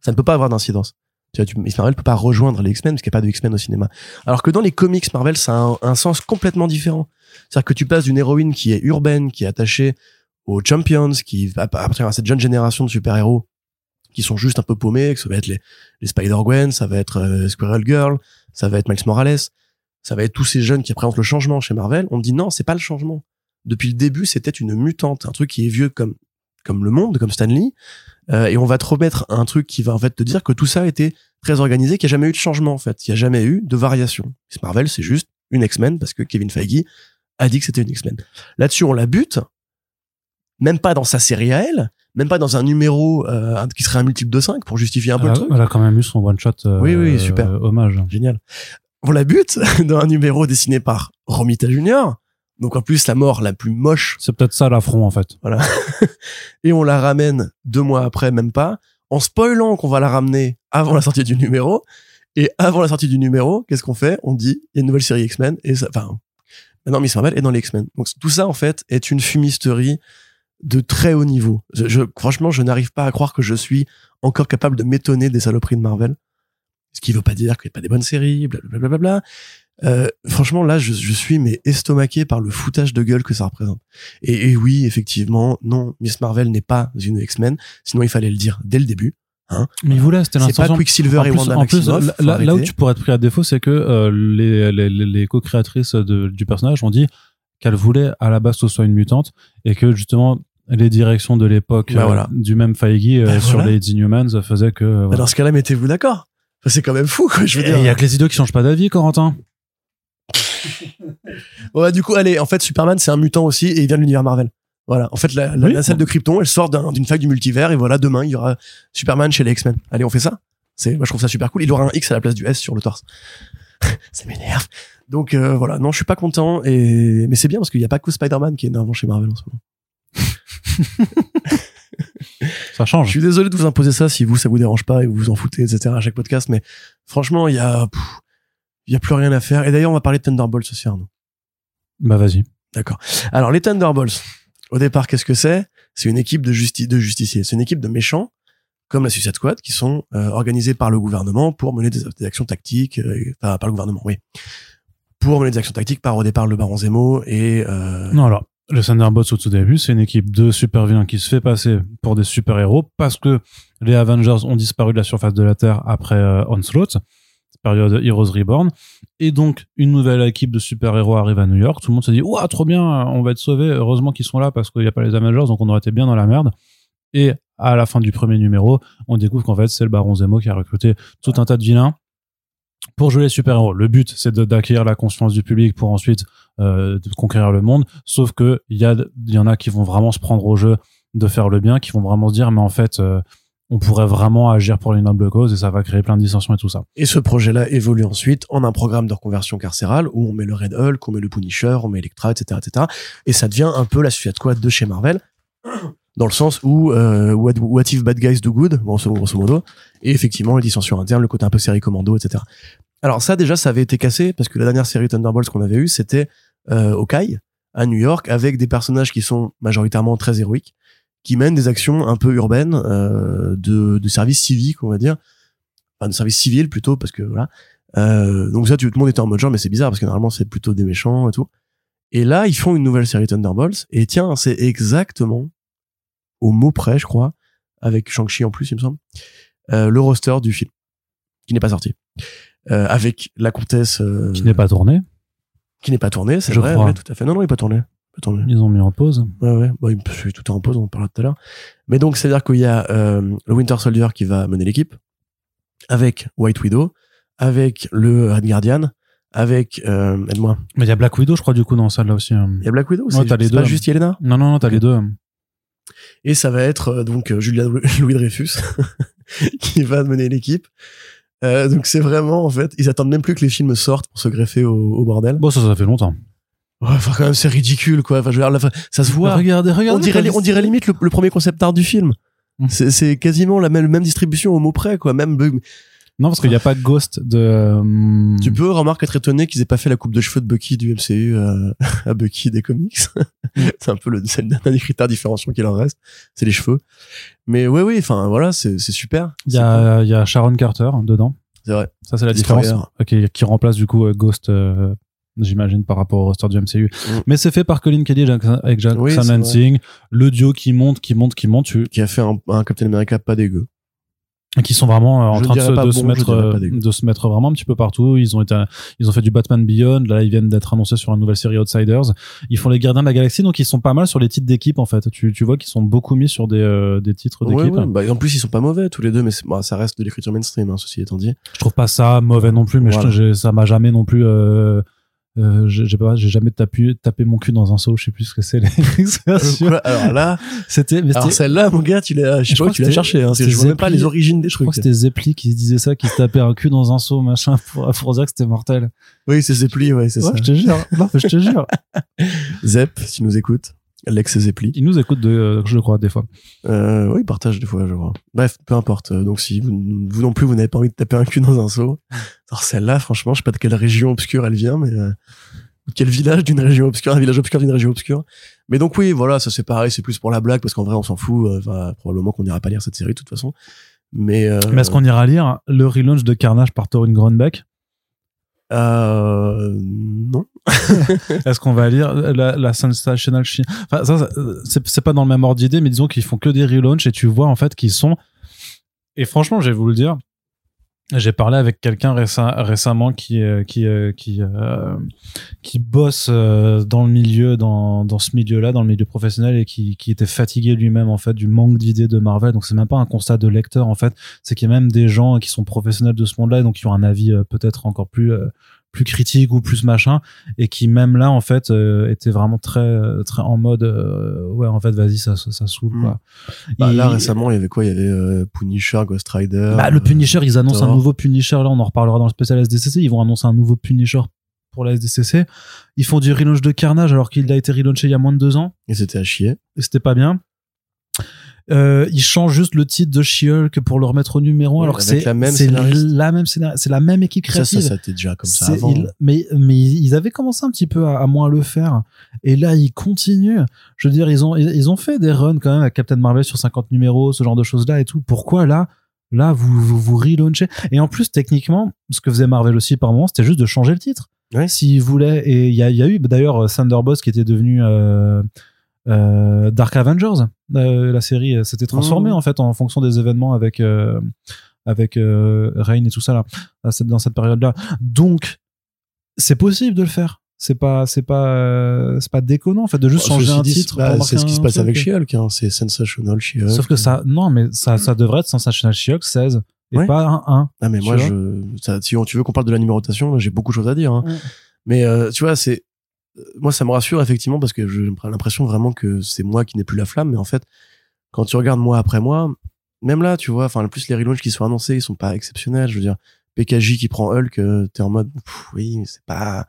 S2: ça ne peut pas avoir d'incidence. Tu vois, tu, Marvel peut pas rejoindre les X-Men parce qu'il n'y a pas de X-Men au cinéma. Alors que dans les comics Marvel, ça a un, un sens complètement différent. C'est-à-dire que tu passes d'une héroïne qui est urbaine, qui est attachée aux Champions, qui appartient à cette jeune génération de super-héros qui sont juste un peu paumés, que ça va être les, Spider-Gwen, ça va être euh, Squirrel Girl, ça va être Miles Morales, ça va être tous ces jeunes qui représentent le changement chez Marvel. On dit non, c'est pas le changement. Depuis le début, c'était une mutante, un truc qui est vieux comme comme le monde, comme Stanley, euh, et on va te remettre un truc qui va en fait te dire que tout ça été très organisé, qu'il n'y a jamais eu de changement en fait, il n'y a jamais eu de variation. Marvel, c'est juste une X-Men parce que Kevin Feige a dit que c'était une X-Men. Là-dessus, on la bute, même pas dans sa série à elle, même pas dans un numéro euh, qui serait un multiple de 5 pour justifier un peu
S1: elle,
S2: le
S1: a,
S2: truc.
S1: elle a quand même eu son one shot. euh,
S2: Oui, oui, super.
S1: euh, hommage.
S2: Génial. On la bute dans un numéro dessiné par Romita Junior. Donc en plus la mort la plus moche
S1: C'est peut-être ça l'affront en fait.
S2: voilà. et on la ramène deux mois après, même pas, en spoilant qu'on va la ramener avant la sortie du numéro. Et avant la sortie du numéro, qu'est-ce qu'on fait? On dit il y a une nouvelle série X-Men et ça, enfin, maintenant Miss Marvel est dans les X-Men. Donc tout ça en fait est une fumisterie de très haut niveau. Je, je- franchement, je n'arrive pas à croire que je suis encore capable de m'étonner des saloperies de Marvel. Ce qui veut pas dire qu'il n'y a pas des bonnes séries, blablabla. Bla, bla, bla. Euh, franchement, là, je, je suis mais estomaqué par le foutage de gueule que ça représente. Et, et oui, effectivement, non, Miss Marvel n'est pas une X-Men. Sinon, il fallait le dire dès le début.
S1: Mais il voulait, c'était
S2: C'est pas. Quicksilver
S1: En
S2: et
S1: plus,
S2: Wanda
S1: en plus, là, là- là où tu pourrais être pris à défaut, c'est que euh, les, les, les- co-créatrices du personnage ont dit qu'elles voulaient à la base que ce soit une mutante et que justement les directions de l'époque
S2: Bah
S1: euh,
S2: voilà.
S1: du même Feige euh,
S2: Bah
S1: sur
S2: voilà.
S1: les Inhumans faisaient que euh,
S2: Bah. Dans ce cas-là, mettez-vous d'accord. Enfin, c'est quand même fou, quoi. Je veux
S1: Et
S2: dire.
S1: il y a que les idiots qui changent pas d'avis, Corentin.
S2: Ouais, du coup, allez, en fait, Superman, c'est un mutant aussi et il vient de l'univers Marvel. Voilà. En fait, la, la
S1: Oui.
S2: nacelle de Krypton, elle sort d'un- d'une faille du multivers et voilà, demain, il y aura Superman chez les X-Men. Allez, on fait ça. C'est, moi, je trouve ça super cool. Il aura un X à la place du S sur le torse. ça m'énerve. Donc, euh, voilà. Non, je suis pas content et, mais c'est bien parce qu'il n'y a pas que Spider-Man qui est énervant chez Marvel en ce moment.
S1: Ça
S2: Je
S1: change.
S2: suis désolé de vous imposer ça si vous, ça vous dérange pas et vous vous en foutez, etc. à chaque podcast, mais franchement, il y a, il y a plus rien à faire. Et d'ailleurs, on va parler de Thunderbolts aussi, Arnaud.
S1: Bah vas-y.
S2: D'accord. Alors, les Thunderbolts, au départ, qu'est-ce que c'est? C'est une équipe de, justi de justiciers. C'est une équipe de méchants, comme la Suicide Squad, qui sont euh, organisés par le gouvernement pour mener des, des actions tactiques, euh, enfin, par le gouvernement, oui. Pour mener actions tactiques par, au départ, le Baron Zemo et... Euh,
S1: Non, alors, le Thunderbolts au tout début, c'est une équipe de super vilains qui se fait passer pour des super-héros parce que les Avengers ont disparu de la surface de la Terre après euh, Onslaught, période Heroes Reborn. Et donc, une nouvelle équipe de super-héros arrive à New York. Tout le monde se dit, ouah, trop bien, on va être sauvés. Heureusement qu'ils sont là parce qu'il n'y a pas les Avengers, donc on aurait été bien dans la merde. Et à la fin du premier numéro, on découvre qu'en fait, c'est le Baron Zemo qui a recruté tout un tas de vilains pour jouer les super-héros. Le but, c'est d'acquérir la confiance du public pour ensuite euh, conquérir le monde. Sauf que il y, y en a qui vont vraiment se prendre au jeu de faire le bien, qui vont vraiment se dire, mais en fait, euh, on pourrait vraiment agir pour les nobles causes et ça va créer plein de dissensions et tout ça.
S2: Et ce projet-là évolue ensuite en un programme de reconversion carcérale où on met le Red Hulk, on met le Punisher, on met Electra, etc., etc. Et ça devient un peu la Suicide Squad de chez Marvel, dans le sens où euh, what, what if bad guys do good, grosso, grosso modo, et effectivement les dissensions internes, le côté un peu série commando, etc. Alors ça déjà, ça avait été cassé parce que la dernière série Thunderbolts qu'on avait eue, c'était euh, Hawkeye à New York avec des personnages qui sont majoritairement très héroïques, qui mène des actions un peu urbaines euh, de, de service civique, on va dire, enfin de service civil plutôt, parce que voilà. Euh, donc ça, tout le monde était en mode genre, mais c'est bizarre parce que normalement c'est plutôt des méchants et tout. Et là, ils font une nouvelle série Thunderbolts. Et tiens, c'est exactement au mot près, je crois, avec Shang-Chi en plus, il me semble, euh, le roster du film qui n'est pas sorti, euh, avec la comtesse euh,
S1: Qui n'est pas tourné.
S2: qui n'est pas tourné, c'est vrai,
S1: crois.
S2: ouais, tout à fait. Non, non, il n'est pas tourné. Pas tourné.
S1: Ils ont mis en pause.
S2: Ouais, ouais. Bon, il tout est en pause, on en parlera tout à l'heure. Mais donc, c'est-à-dire qu'il y a euh, le Winter Soldier qui va mener l'équipe, avec White Widow, avec le Red Guardian, avec, euh, aide-moi,
S1: Mais il y a Black Widow, je crois, du coup, dans celle-là aussi. hein.
S2: il y a Black Widow,
S1: Ouais, t'as les
S2: c'est pas
S1: deux.
S2: juste Yelena?
S1: Non, non, non, t'as les deux.
S2: Et ça va être euh, donc euh, Julia Louis Dreyfus qui va mener l'équipe. Euh, donc c'est vraiment en fait, ils attendent même plus que les films sortent pour se greffer au, au bordel.
S1: Bon, ça, ça fait longtemps.
S2: Ouais, enfin quand même c'est ridicule quoi. Enfin je veux dire, ça se voit.
S1: Regardez, regardez.
S2: on dirait, on dirait limite le, le premier concept art du film.
S1: Mm.
S2: C'est quasiment la même, même distribution au mot près quoi. Même bug.
S1: Non, parce qu'il n'y a pas Ghost de. euh,
S2: Tu peux remarquer être étonné qu'ils aient pas fait la coupe de cheveux de Bucky du MCU à, à Bucky des comics. c'est un peu le c'est l'un des critères différenciants qu'il en reste, c'est les cheveux. Mais ouais oui, enfin voilà, c'est c'est super.
S1: Il y a, il y a Sharon Carter dedans.
S2: C'est vrai.
S1: Ça, c'est la différence. Ok, qui remplace du coup euh, Ghost, euh, j'imagine, par rapport au roster du MCU.
S2: Mm.
S1: Mais c'est fait par Colin Kelly avec Jackson
S2: Oui,
S1: Lansing. Le duo qui monte, qui monte, qui monte, tu-
S2: qui a fait un, un Captain America pas dégueu.
S1: Qui sont vraiment euh, en
S2: Je
S1: train de, se, de
S2: bon,
S1: se
S2: je
S1: mettre, euh, de se mettre vraiment un petit peu partout. Ils ont été, ils ont fait du Batman Beyond. Là, ils viennent d'être annoncés sur une nouvelle série Outsiders. Ils font les Gardiens de la Galaxie, donc ils sont pas mal sur les titres d'équipe en fait. Tu, tu vois qu'ils sont beaucoup mis sur des, euh, des titres d'équipe.
S2: ouais, bah, en plus ils sont pas mauvais tous les deux, mais bah, ça reste de l'écriture mainstream, hein, ceci étant dit.
S1: Je trouve pas ça mauvais non plus, mais je-
S2: Voilà.
S1: j'ai- ça m'a jamais non plus. Euh, euh, j'ai j'ai pas, j'ai jamais tapé, tapé mon cul dans un seau. Je sais plus ce que c'est l'expression.
S2: Alors là,
S1: C'était,
S2: alors celle-là, mon gars, tu l'as, je
S1: crois
S2: où tu
S1: que
S2: l'as cherché, hein, parce que je vois même pas les origines des
S1: je crois
S2: trucs.
S1: que c'était Zeppeli qui disait ça, qui se tapait un cul dans un seau, machin, pour, pour dire que c'était mortel.
S2: Oui, c'est Zeppeli, ouais, c'est
S1: Ouais,
S2: ça.
S1: je te jure. Non, je te jure.
S2: Zep, si tu nous écoutes. Alex Zeppeli.
S1: Il nous écoute de, euh, je crois, des fois.
S2: Euh, oui, il partage des fois, je crois. Bref, peu importe. Euh, Donc si vous, vous non plus, vous n'avez pas envie de taper un cul dans un seau. Alors celle-là, franchement, je sais pas de quelle région obscure elle vient, mais euh, quel village d'une région obscure, un village obscur d'une région obscure. Mais donc oui, voilà, ça c'est pareil, c'est plus pour la blague, parce qu'en vrai, on s'en fout. euh, Enfin, probablement qu'on n'ira pas lire cette série de toute façon. Mais, euh,
S1: Mais est-ce qu'on ira lire le relaunch de Carnage par Torin Grunbeck
S2: euh.
S1: Est-ce qu'on va lire la, la Sensational Chi Enfin, ça, c'est, pas dans le même ordre d'idée, mais disons qu'ils font que des relaunchs et tu vois en fait qu'ils sont. Et franchement, je vais vous le dire, j'ai parlé avec quelqu'un récem- récemment qui euh, qui euh, qui euh, qui bosse dans le milieu, dans dans ce milieu-là, dans le milieu professionnel et qui qui était fatigué lui-même en fait du manque d'idées de Marvel. Donc c'est même pas un constat de lecteur en fait, c'est qu'il y a même des gens qui sont professionnels de ce monde-là et donc qui ont un avis peut-être encore plus plus critique ou plus machin et qui même là en fait euh, était vraiment très euh, très en mode euh, ouais en fait vas-y ça ça, ça saoule
S2: Mm.
S1: quoi.
S2: Bah,
S1: Il-
S2: là récemment, il y avait quoi? Il y avait euh, Punisher, Ghost Rider.
S1: bah, le Punisher ils annoncent
S2: Thor.
S1: un nouveau Punisher là on en reparlera dans le spécial SDCC ils vont annoncer un nouveau Punisher pour la SDCC ils font du relaunch de Carnage alors qu'il a été relaunché il y a moins de deux ans
S2: Et c'était à chier.
S1: et c'était pas bien euh, ils changent juste le titre de She-Hulk pour le remettre au numéro alors que c'est
S2: la même
S1: c'est la même c'est la même équipe
S2: Ça,
S1: créative
S2: ça, ça était déjà comme ça avant.
S1: ils- mais, mais ils avaient commencé un petit peu à, à moins le faire. Et là, ils continuent. Je veux dire, ils ont, ils, ont fait des runs quand même avec Captain Marvel sur 50 numéros, ce genre de choses-là et tout. Pourquoi là, là, vous, vous, vous relaunchez? Et en plus, techniquement, ce que faisait Marvel aussi par moment, c'était juste de changer le titre.
S2: Ouais.
S1: S'ils voulaient. Et il y a, y a eu d'ailleurs Thunderbolt qui était devenu, euh, euh, Dark Avengers. Euh, la série euh, s'était transformée
S2: Mhm.
S1: en fait en fonction des événements avec, euh, avec euh, Reign et tout ça là, à cette- dans cette période-là. Donc, c'est possible de le faire. C'est pas, c'est pas, euh, c'est pas déconnant en fait de juste
S2: Bah,
S1: changer un
S2: dit,
S1: titre.
S2: bah, c'est ce qui se passe avec She-Hulk, hein. c'est Sensational She-Hulk.
S1: Sauf que ça, non, mais ça, ça devrait être Sensational She-Hulk 16 et
S2: Ouais.
S1: pas un 1.
S2: Ah mais moi je ça, si tu veux qu'on parle de la numérotation, là, j'ai beaucoup de choses à dire. Hein.
S1: Ouais.
S2: Mais euh, tu vois, c'est moi ça me rassure effectivement parce que j'ai l'impression vraiment que c'est moi qui n'ai plus la flamme. Mais en fait, quand tu regardes mois après mois, même là, tu vois, enfin le plus les relaunchs qui sont annoncés, ils sont pas exceptionnels. Je veux dire, PKJ qui prend Hulk, euh, t'es en mode oui, c'est pas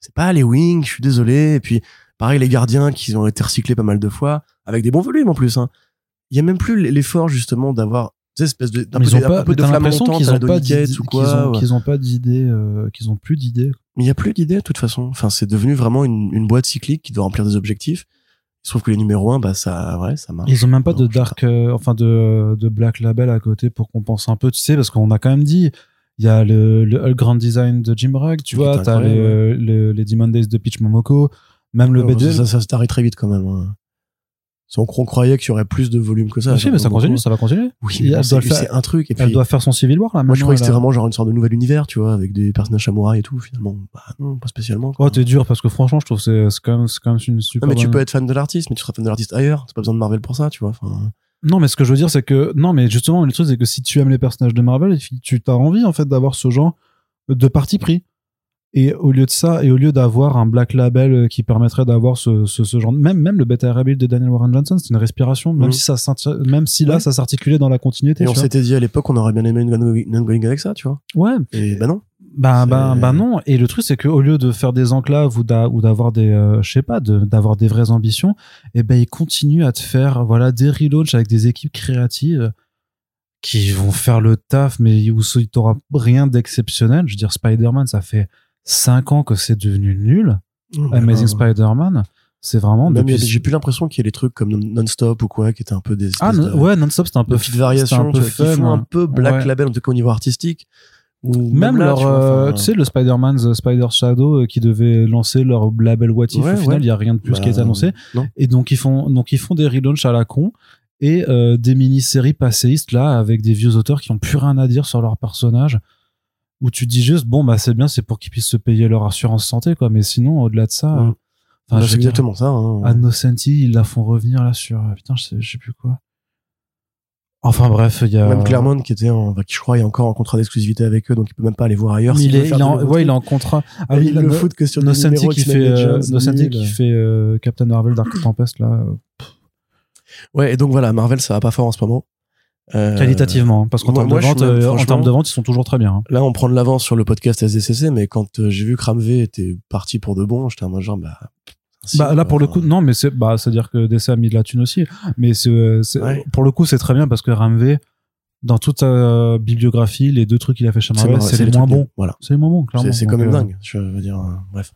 S2: c'est pas les Wings, je suis désolé. Et puis pareil les Gardiens qui ont été recyclés pas mal de fois avec des bons volumes en plus. Hein. Il y a même plus l'effort justement d'avoir tu sais, espèce de d'un peu, des- un
S1: pas,
S2: peu de flamme montante
S1: qu'ils ont pas qu'ils
S2: ouais.
S1: qu'ils ont pas d'idées, euh, qu'ils ont plus d'idées.
S2: Mais il y a plus d'idées de toute façon. Enfin, c'est devenu vraiment une, une boîte cyclique qui doit remplir des objectifs. Il se trouve que les numéros 1, bah, ça, ouais, ça marche.
S1: Ils ont même pas
S2: Non,
S1: de dark, euh, enfin de, de black label à côté pour compenser un peu, tu sais, parce qu'on a quand même dit, il y a le, le grand design de Jim Rugg, tu vois, t'as les, euh, les, Demon Days de Peach Momoko, même le
S2: Ouais,
S1: BD.
S2: ça, ça, se tarit très vite quand même. hein. On, on croyait qu'il y aurait plus de volume que ça.
S1: Ah, si,
S2: genre,
S1: mais ça
S2: beaucoup.
S1: continue, ça va continuer.
S2: Oui, bon,
S1: doit
S2: c'est un truc. Et puis,
S1: Elle doit faire son Civil War là.
S2: moi, je croyais que c'était vraiment genre une sorte de nouvel univers, tu vois, avec des personnages samouraïs et tout. Finalement, bah non, pas spécialement. quoi.
S1: Oh, t'es dur parce que franchement, je trouve que c'est c'est quand même, c'est quand même une super.
S2: non, mais tu peux être fan de l'artiste, mais tu seras fan de l'artiste ailleurs. T'as pas besoin de Marvel pour ça, tu vois. Enfin,
S1: Non, mais ce que je veux dire, c'est que non, mais justement, le truc, c'est que si tu aimes les personnages de Marvel, tu t'as envie en fait d'avoir ce genre de parti pris. Et au lieu de ça, et au lieu d'avoir un black label euh, qui permettrait d'avoir ce, ce, ce genre, de- même même le beta ray build de Daniel Warren Johnson, c'est une respiration, même
S2: Mhm.
S1: si ça, même si là,
S2: Ouais.
S1: ça s'articulait dans la continuité.
S2: et on s'était dit à l'époque, on aurait bien aimé une ongoing- avec ça, tu vois.
S1: Ouais,
S2: Et bah non.
S1: bah, bah, bah non. Et le truc, c'est qu'au lieu de faire des enclaves ou d'a- ou d'avoir des, euh, je sais pas, de- d'avoir des vraies ambitions, et ben, ils continuent à te faire, voilà, des relaunchs avec des équipes créatives qui vont faire le taf, mais où tu t'auras rien d'exceptionnel. Je veux dire, Spider-Man, ça fait 5 ans que c'est devenu nul. Amazing Spider-Man, c'est vraiment depuis...
S2: J'ai plus l'impression qu'il y a des trucs comme Non- Non-Stop ou quoi, qui étaient un peu des.
S1: Ah,
S2: espèces
S1: non,
S2: de-
S1: ouais, non-stop, c'était un peu,
S2: petites
S1: c'était un
S2: variations
S1: peu
S2: qui font un peu black
S1: Ouais.
S2: label, en tout cas au niveau artistique. Ou
S1: Même,
S2: là,
S1: leur,
S2: tu vois,
S1: euh,
S2: enfin,
S1: tu sais, le Spider-Man's euh, Spider Shadow euh, qui devait lancer leur label What If,
S2: Ouais,
S1: au final, il y a rien de plus qui
S2: bah,
S1: annoncé.
S2: Non.
S1: Et donc ils font, donc ils font des relaunchs à la con et euh, des mini-séries passéistes là avec des vieux auteurs qui ont plus rien à dire sur leurs personnages. Où tu dis juste bon bah c'est bien, c'est pour qu'ils puissent se payer leur assurance santé quoi. Mais sinon au-delà de ça, euh, enfin,
S2: bah, c'est exactement ça. hein.
S1: à Nocenti ils la font revenir là sur euh, putain je sais, je sais plus quoi. Enfin bref il y a
S2: Même Claremont qui était en, bah, qui je crois est encore en contrat d'exclusivité avec eux, donc il peut même pas aller voir ailleurs.
S1: il est, il est en, ouais, il est en contrat. Ah oui,
S2: il le
S1: No-
S2: foot que sur
S1: Nocenti
S2: numéros
S1: qui fait, euh, Nocenti qui fait euh, Captain Marvel Dark Tempest là. euh,
S2: Ouais, et donc voilà, Marvel ça va pas fort en ce moment. Euh,
S1: qualitativement, hein, parce qu'en termes de vente,
S2: même,
S1: euh, en termes de vente, ils sont toujours très bien. hein.
S2: Là, on prend de l'avance sur le podcast SDCC, mais quand euh, j'ai vu que Ramvé était parti pour de bon, j'étais mode genre, bah. si,
S1: Bah, là, pour le coup, non, mais c'est, bah, c'est-à-dire que DC a mis de la thune aussi. Mais c'est, c'est-
S2: Ouais.
S1: pour le coup, c'est très bien parce que Ramvé, dans toute sa bibliographie, les deux trucs qu'il a fait chez Marvel, c'est les moins bons.
S2: Voilà.
S1: C'est les moins bons, clairement.
S2: C'est quand même
S1: euh,
S2: dingue, je veux dire. euh, bref.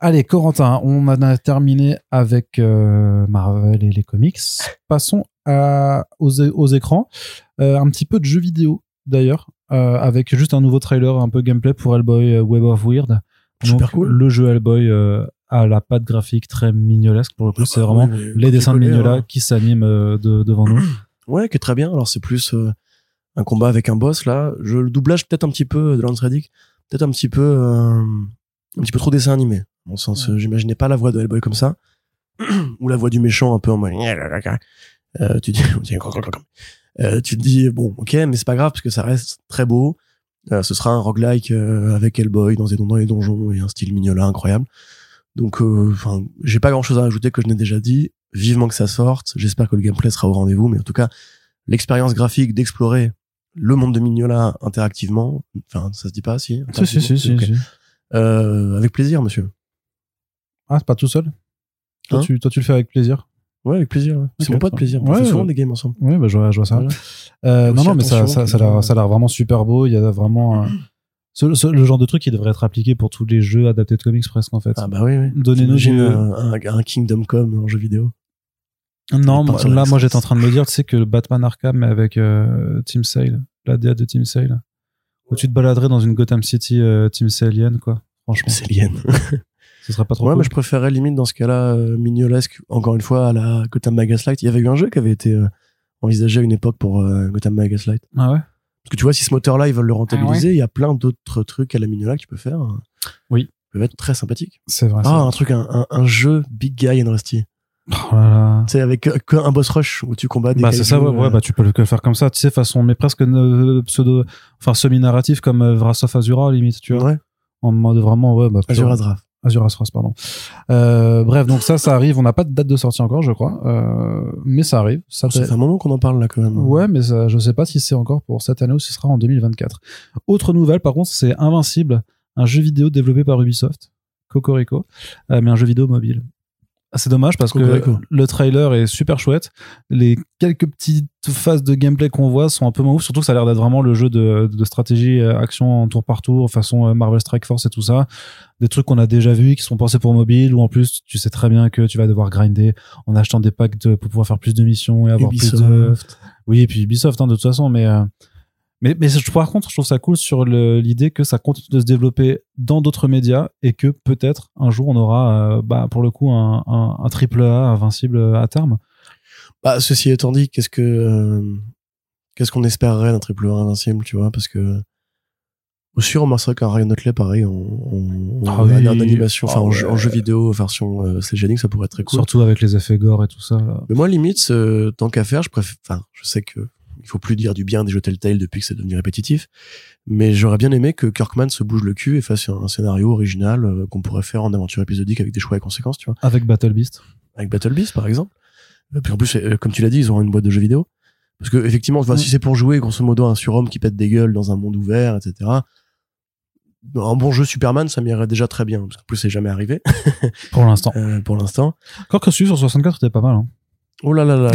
S1: Allez, Corentin, on en a terminé avec Marvel et les comics. Passons à, aux, écrans. Euh, un petit peu de jeux vidéo, d'ailleurs, euh, avec juste un nouveau trailer, un peu gameplay pour Hellboy euh, Web of Weird.
S2: Super
S1: Donc,
S2: cool.
S1: Le jeu Hellboy euh, a la patte graphique très mignolesque. Pour le coup, c'est
S2: Ah bah
S1: vraiment
S2: oui,
S1: les dessins de Mignola
S2: hein.
S1: qui s'animent euh, de- devant nous.
S2: Ouais, qui est très bien. Alors, c'est plus euh, un combat avec un boss, là. Je, le doublage, peut-être un petit peu de Lance Reddick, peut-être un petit peu, euh, un petit peu trop dessin animé. Le sens, euh, j'imaginais pas la voix de Hellboy comme ça. ou la voix du méchant un peu en mode, euh, tu dis, euh, tu te dis, bon, ok, mais c'est pas grave parce que ça reste très beau. Euh, ce sera un roguelike euh, avec Hellboy dans, des, dans les donjons et un style mignola incroyable. Donc, euh, enfin, j'ai pas grand chose à ajouter que je n'ai déjà dit. Vivement que ça sorte. J'espère que le gameplay sera au rendez-vous, mais en tout cas, l'expérience graphique d'explorer le monde de Mignola interactivement, enfin, ça se dit pas, si?
S1: Si, si, si, si.
S2: Euh, avec plaisir, monsieur.
S1: Ah, c'est pas tout seul? Toi,
S2: Hein?
S1: tu, toi, tu le fais avec plaisir?
S2: Ouais, avec plaisir. ouais. C'est mon pote
S1: ça.
S2: plaisir. On
S1: Ouais,
S2: fait souvent
S1: ouais.
S2: des games ensemble.
S1: Oui, bah, je, vois, je vois ça.
S2: Voilà.
S1: Euh, non, non, mais ça, ça, ça, a l'air- vraiment super beau. Il y a vraiment euh, ce- ce- le genre de truc qui devrait être appliqué pour tous les jeux adaptés de comics presque en fait.
S2: Ah bah oui, oui.
S1: Donnez-nous
S2: J'imagine
S1: du-
S2: un, un, un Kingdom Come en jeu vidéo?
S1: non,
S2: pas
S1: moi- là, moi j'étais en train de me dire, tu sais que le Batman Arkham mais avec euh, Team Sale, la DA de Team Sale, où tu te baladerais dans une Gotham City euh, Team Salienne, quoi. Franchement,
S2: C'est lien.
S1: ce serait pas trop
S2: Ouais,
S1: cool.
S2: mais je préférais limite dans ce cas-là euh, mignolesque, encore une fois, à la Gotham by Gaslight. Il y avait eu un jeu qui avait été euh, envisagé à une époque pour euh, Gotham by Gaslight.
S1: Ah ouais?
S2: Parce que tu vois, si ce moteur-là, ils veulent le rentabiliser,
S1: Ah
S2: il y a plein d'autres trucs à la Mignola que tu peux faire. euh,
S1: Oui.
S2: Peuvent être très sympathiques.
S1: C'est vrai.
S2: Ah, un truc, un, un, un jeu Big Guy and Rusty.
S1: Oh là là.
S2: Tu sais, avec euh, qu'un boss rush où tu combats des
S1: Bah c'est ça, ouais, ouais, bah tu peux le faire comme ça, tu sais, façon, mais presque euh, pseudo, enfin semi-narratif comme Wrath of Azura, limite, tu vois.
S2: Ouais,
S1: En mode vraiment, ouais, bah. Pure-
S2: Azra.
S1: Azure Asras, pardon. Euh, bref, donc ça, ça arrive. On n'a pas de date de sortie encore, je crois, euh, mais ça arrive. Ça
S2: Ça
S1: fait-
S2: fait un moment qu'on en parle là quand même.
S1: Ouais, mais ça, je sais pas si c'est encore pour cette année ou si ce sera en 2024. Autre nouvelle, par contre, c'est Invincible, un jeu vidéo développé par Ubisoft, Cocorico, euh, mais un jeu vidéo mobile. C'est dommage parce que le trailer est super chouette. Les quelques petites phases de gameplay qu'on voit sont un peu moins ouf, surtout que ça a l'air d'être vraiment le jeu de, de stratégie euh, action en tour par tour, façon euh, Marvel Strike Force et tout ça. Des trucs qu'on a déjà vus, qui sont pensés pour mobile, ou en plus tu sais très bien que tu vas devoir grinder en achetant des packs de, pour pouvoir faire plus de missions et avoir plus de... Oui, et puis Ubisoft, hein, de toute façon, mais, euh, mais, mais je- par contre, je trouve ça cool sur l'idée que ça continue de se développer dans d'autres médias et que peut-être un jour on aura, euh, bah, pour le coup, un, un, un triple A invincible à terme.
S2: Bah, ceci étant dit, qu'est-ce que euh, qu'est-ce qu'on espérerait d'un triple A invincible, tu vois, parce que aussi on remarquerait qu'un Ryan Otley, pareil, en, en,
S1: Ah
S2: en-
S1: oui.
S2: en animation, enfin
S1: Ah
S2: en,
S1: ouais.
S2: en jeu vidéo version euh, CGNX, ça pourrait être très cool.
S1: Surtout avec les effets gore et tout ça. Là.
S2: Mais moi, limite, euh, tant qu'à faire, je préfère. Enfin, je sais que il faut plus dire du bien des jeux Telltale depuis que c'est devenu répétitif, mais j'aurais bien aimé que Kirkman se bouge le cul et fasse un, un scénario original euh, qu'on pourrait faire en aventure épisodique avec des choix et conséquences, tu vois,
S1: Avec Battle Beast.
S2: avec Battle Beast par exemple. Et puis en plus, euh, comme tu l'as dit, ils auront une boîte de jeux vidéo. Parce que effectivement, enfin,
S1: Mm.
S2: si c'est pour jouer grosso modo un surhomme qui pète des gueules dans un monde ouvert, etc. Un bon jeu Superman, ça m'irait déjà très bien. Parce qu'en plus, c'est jamais arrivé
S1: Pour l'instant.
S2: euh, pour l'instant.
S1: Encore que celui sur 64 était pas mal. Hein.
S2: Oh là là là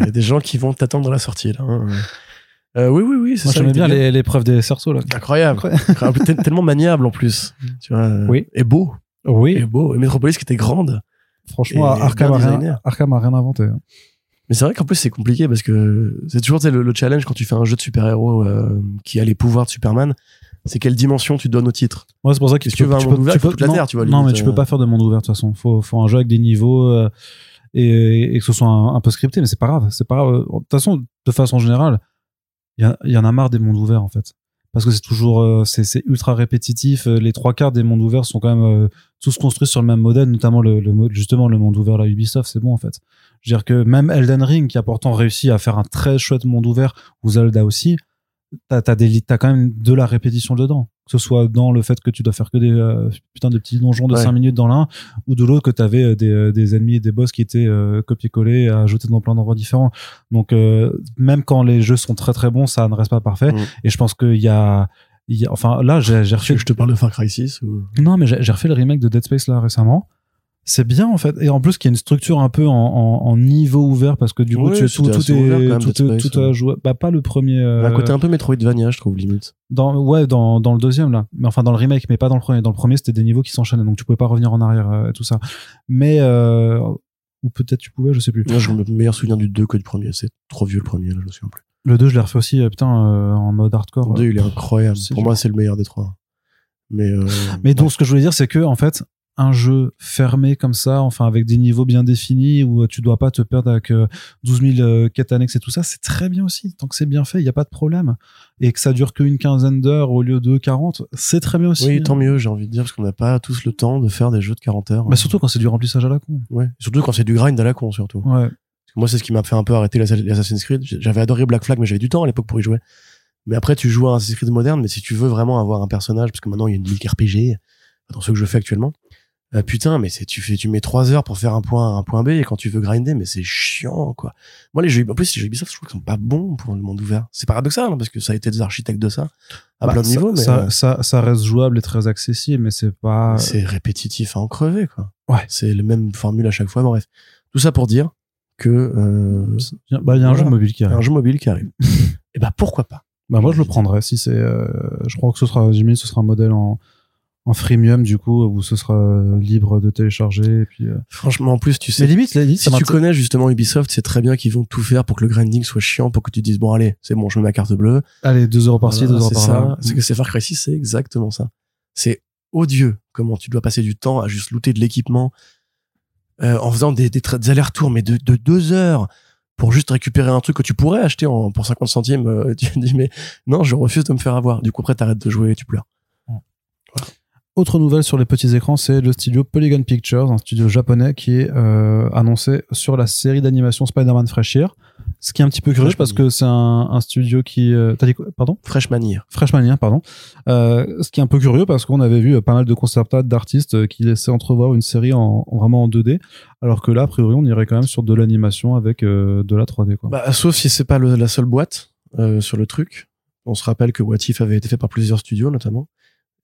S2: il y a des gens qui vont t'attendre dans la sortie là. hein. Euh, oui oui oui, c'est
S1: Moi,
S2: ça.
S1: j'aimais bien les- l'épreuve des cerceaux. Là.
S2: Incroyable, Incroyable. Tel- tellement maniable en plus. Tu vois. euh,
S1: Oui.
S2: Et beau,
S1: Oui,
S2: et beau. Et Metropolis qui était grande.
S1: franchement,
S2: et
S1: Arkham
S2: bien
S1: a, rien,
S2: designé.
S1: Arkham a rien inventé. hein.
S2: Mais c'est vrai qu'en plus c'est compliqué parce que c'est toujours tu sais, le, le challenge quand tu fais un jeu de super-héros euh, qui a les pouvoirs de Superman, c'est quelle dimension tu donnes au titre.
S1: Ouais, c'est pour ça que
S2: Si tu veux un monde ouvert, il faut toute la
S1: non,
S2: Terre, tu vois,
S1: Non,
S2: limite,
S1: mais tu peux pas faire de monde ouvert de toute façon. Faut, faut un jeu avec des niveaux euh, et, que ce soit un, peu scripté, mais c'est pas grave. C'est pas grave. De toute façon, de façon générale, il y, en a marre des mondes ouverts en fait. Parce que c'est toujours, euh, c'est ultra répétitif. Euh, Les trois quarts des mondes ouverts sont quand même euh, tous construits sur le même modèle, notamment le, justement le monde ouvert la Ubisoft, c'est bon en fait. Je veux dire que même Elden Ring, qui a pourtant réussi à faire un très chouette monde ouvert, ou Zelda aussi, t'as as t'as quand même de la répétition dedans que ce soit dans le fait que tu dois faire que des euh, putain de petits donjons de
S2: Ouais.
S1: 5 minutes dans l'un ou de l'autre que t'avais euh, des, euh, des ennemis et des boss qui étaient euh, copiés-collés à ajouter dans plein d'endroits différents donc euh, même quand les jeux sont très très bons ça ne reste pas parfait
S2: Mm.
S1: et je pense qu'il y a il y a- enfin là j'ai
S2: Tu
S1: refait
S2: je te parle de Far Cry 6 ou...
S1: non, mais j'ai j'ai refait le remake de Dead Space là récemment. C'est bien en fait, et en plus qu'il y a une structure un peu en, en, en niveau ouvert parce que du coup
S2: Ouais,
S1: tu,
S2: c'était
S1: tout, tout
S2: ouvert
S1: est
S2: même,
S1: tout, tout a
S2: ouais.
S1: joué. Bah pas le premier. euh,
S2: Un côté un peu Metroidvania, je trouve limite.
S1: dans ouais dans, dans le deuxième là, mais enfin dans le remake, mais pas dans le premier. Dans le premier c'était des niveaux qui s'enchaînaient, donc tu pouvais pas revenir en arrière euh, et tout ça. Mais euh, ou peut-être tu pouvais, je sais plus.
S2: Moi, j'ai le meilleur souvenir du 2 que du premier. C'est trop vieux le premier, là, je me souviens plus.
S1: Le 2 je l'ai refait aussi, euh, putain euh, en mode hardcore.
S2: Le 2, il est incroyable. Pour moi, c'est le meilleur des trois. Mais, euh,
S1: Mais donc, ce que je voulais dire, c'est que, en fait, un jeu fermé comme ça, enfin, avec des niveaux bien définis, où euh, tu dois pas te perdre avec euh, 12 000 euh, quêtes annexes et tout ça, c'est très bien aussi. Tant que c'est bien fait, il n'y a pas de problème. Et que ça dure qu'une quinzaine d'heures au lieu de 40, c'est très bien aussi.
S2: oui, tant mieux, j'ai envie de dire, parce qu'on n'a pas tous le temps de faire des jeux de 40 heures.
S1: Mais surtout quand c'est du remplissage à la con.
S2: Ouais. Surtout quand c'est du grind à la con, surtout.
S1: Ouais.
S2: Moi, c'est ce qui m'a fait un peu arrêter l'Ass- l'Assassin's Creed. J'avais adoré Black Flag, mais j'avais du temps à l'époque pour y jouer. Mais après, tu joues à un Assassin's Creed moderne, mais si tu veux vraiment avoir un personnage, parce que maintenant, il y a une ligue RPG, dans ceux que je fais actuellement, euh, putain, mais c'est, tu fais, tu mets trois heures pour faire un point, un point B, et quand tu veux grinder, mais c'est chiant, quoi. Moi, les jeux, en plus, les jeux Ubisoft, je trouve qu'ils sont pas bons pour le monde ouvert. C'est paradoxal, hein, parce que ça a été des architectes de ça, à
S1: Bah,
S2: plein de
S1: ça,
S2: niveaux, mais
S1: ça,
S2: euh,
S1: ça, ça reste jouable et très accessible, mais c'est pas.
S2: c'est répétitif à en crever, quoi.
S1: Ouais.
S2: C'est le même formule à chaque fois, bref. Tout ça pour dire que, euh,
S1: Bah, il y a un jeu mobile qui arrive.
S2: un jeu mobile qui arrive. et bah, pourquoi pas?
S1: Bah, moi, je le prendrais si c'est. euh, je crois que ce sera, Jimmy, ce sera un modèle en, en freemium, du coup, où ce sera euh, libre de télécharger. Et puis, euh,
S2: Franchement, en plus, tu
S1: Mais
S2: sais,
S1: limite, limite,
S2: si
S1: ça
S2: tu connais justement Ubisoft, c'est très bien qu'ils vont tout faire pour que le grinding soit chiant, pour que tu te dises, bon, allez, c'est bon, je mets ma carte bleue.
S1: Allez, 2 euros par-ci, 2
S2: Voilà,
S1: euros
S2: c'est
S1: par-là.
S2: ça. C'est que c'est Far Cry 6, c'est exactement ça. C'est odieux comment tu dois passer du temps à juste looter de l'équipement euh, en faisant des, des, des allers-retours, mais de, de deux heures pour juste récupérer un truc que tu pourrais acheter en, pour 50 centimes. euh, tu dis, mais non, je refuse de me faire avoir. Du coup, après, t'arrêtes de jouer et tu pleures.
S1: Autre nouvelle sur les petits écrans, c'est le studio Polygon Pictures, un studio japonais qui est euh, annoncé sur la série d'animation Spider-Man Fresh Year. Ce qui est un petit peu curieux
S2: Fresh
S1: parce
S2: Manière.
S1: que c'est un, un studio qui... euh, T'as dit quoi? Pardon?
S2: Freshman Year.
S1: Freshmania, pardon. Euh, ce qui est un peu curieux parce qu'on avait vu euh, pas mal de concept art d'artistes euh, qui laissaient entrevoir une série en, en- vraiment en 2D, alors que là, a priori, on irait quand même sur de l'animation avec euh, de la 3D. Quoi.
S2: Bah, sauf si c'est pas le- la seule boîte euh, sur le truc. On se rappelle que What If avait été fait par plusieurs studios, notamment.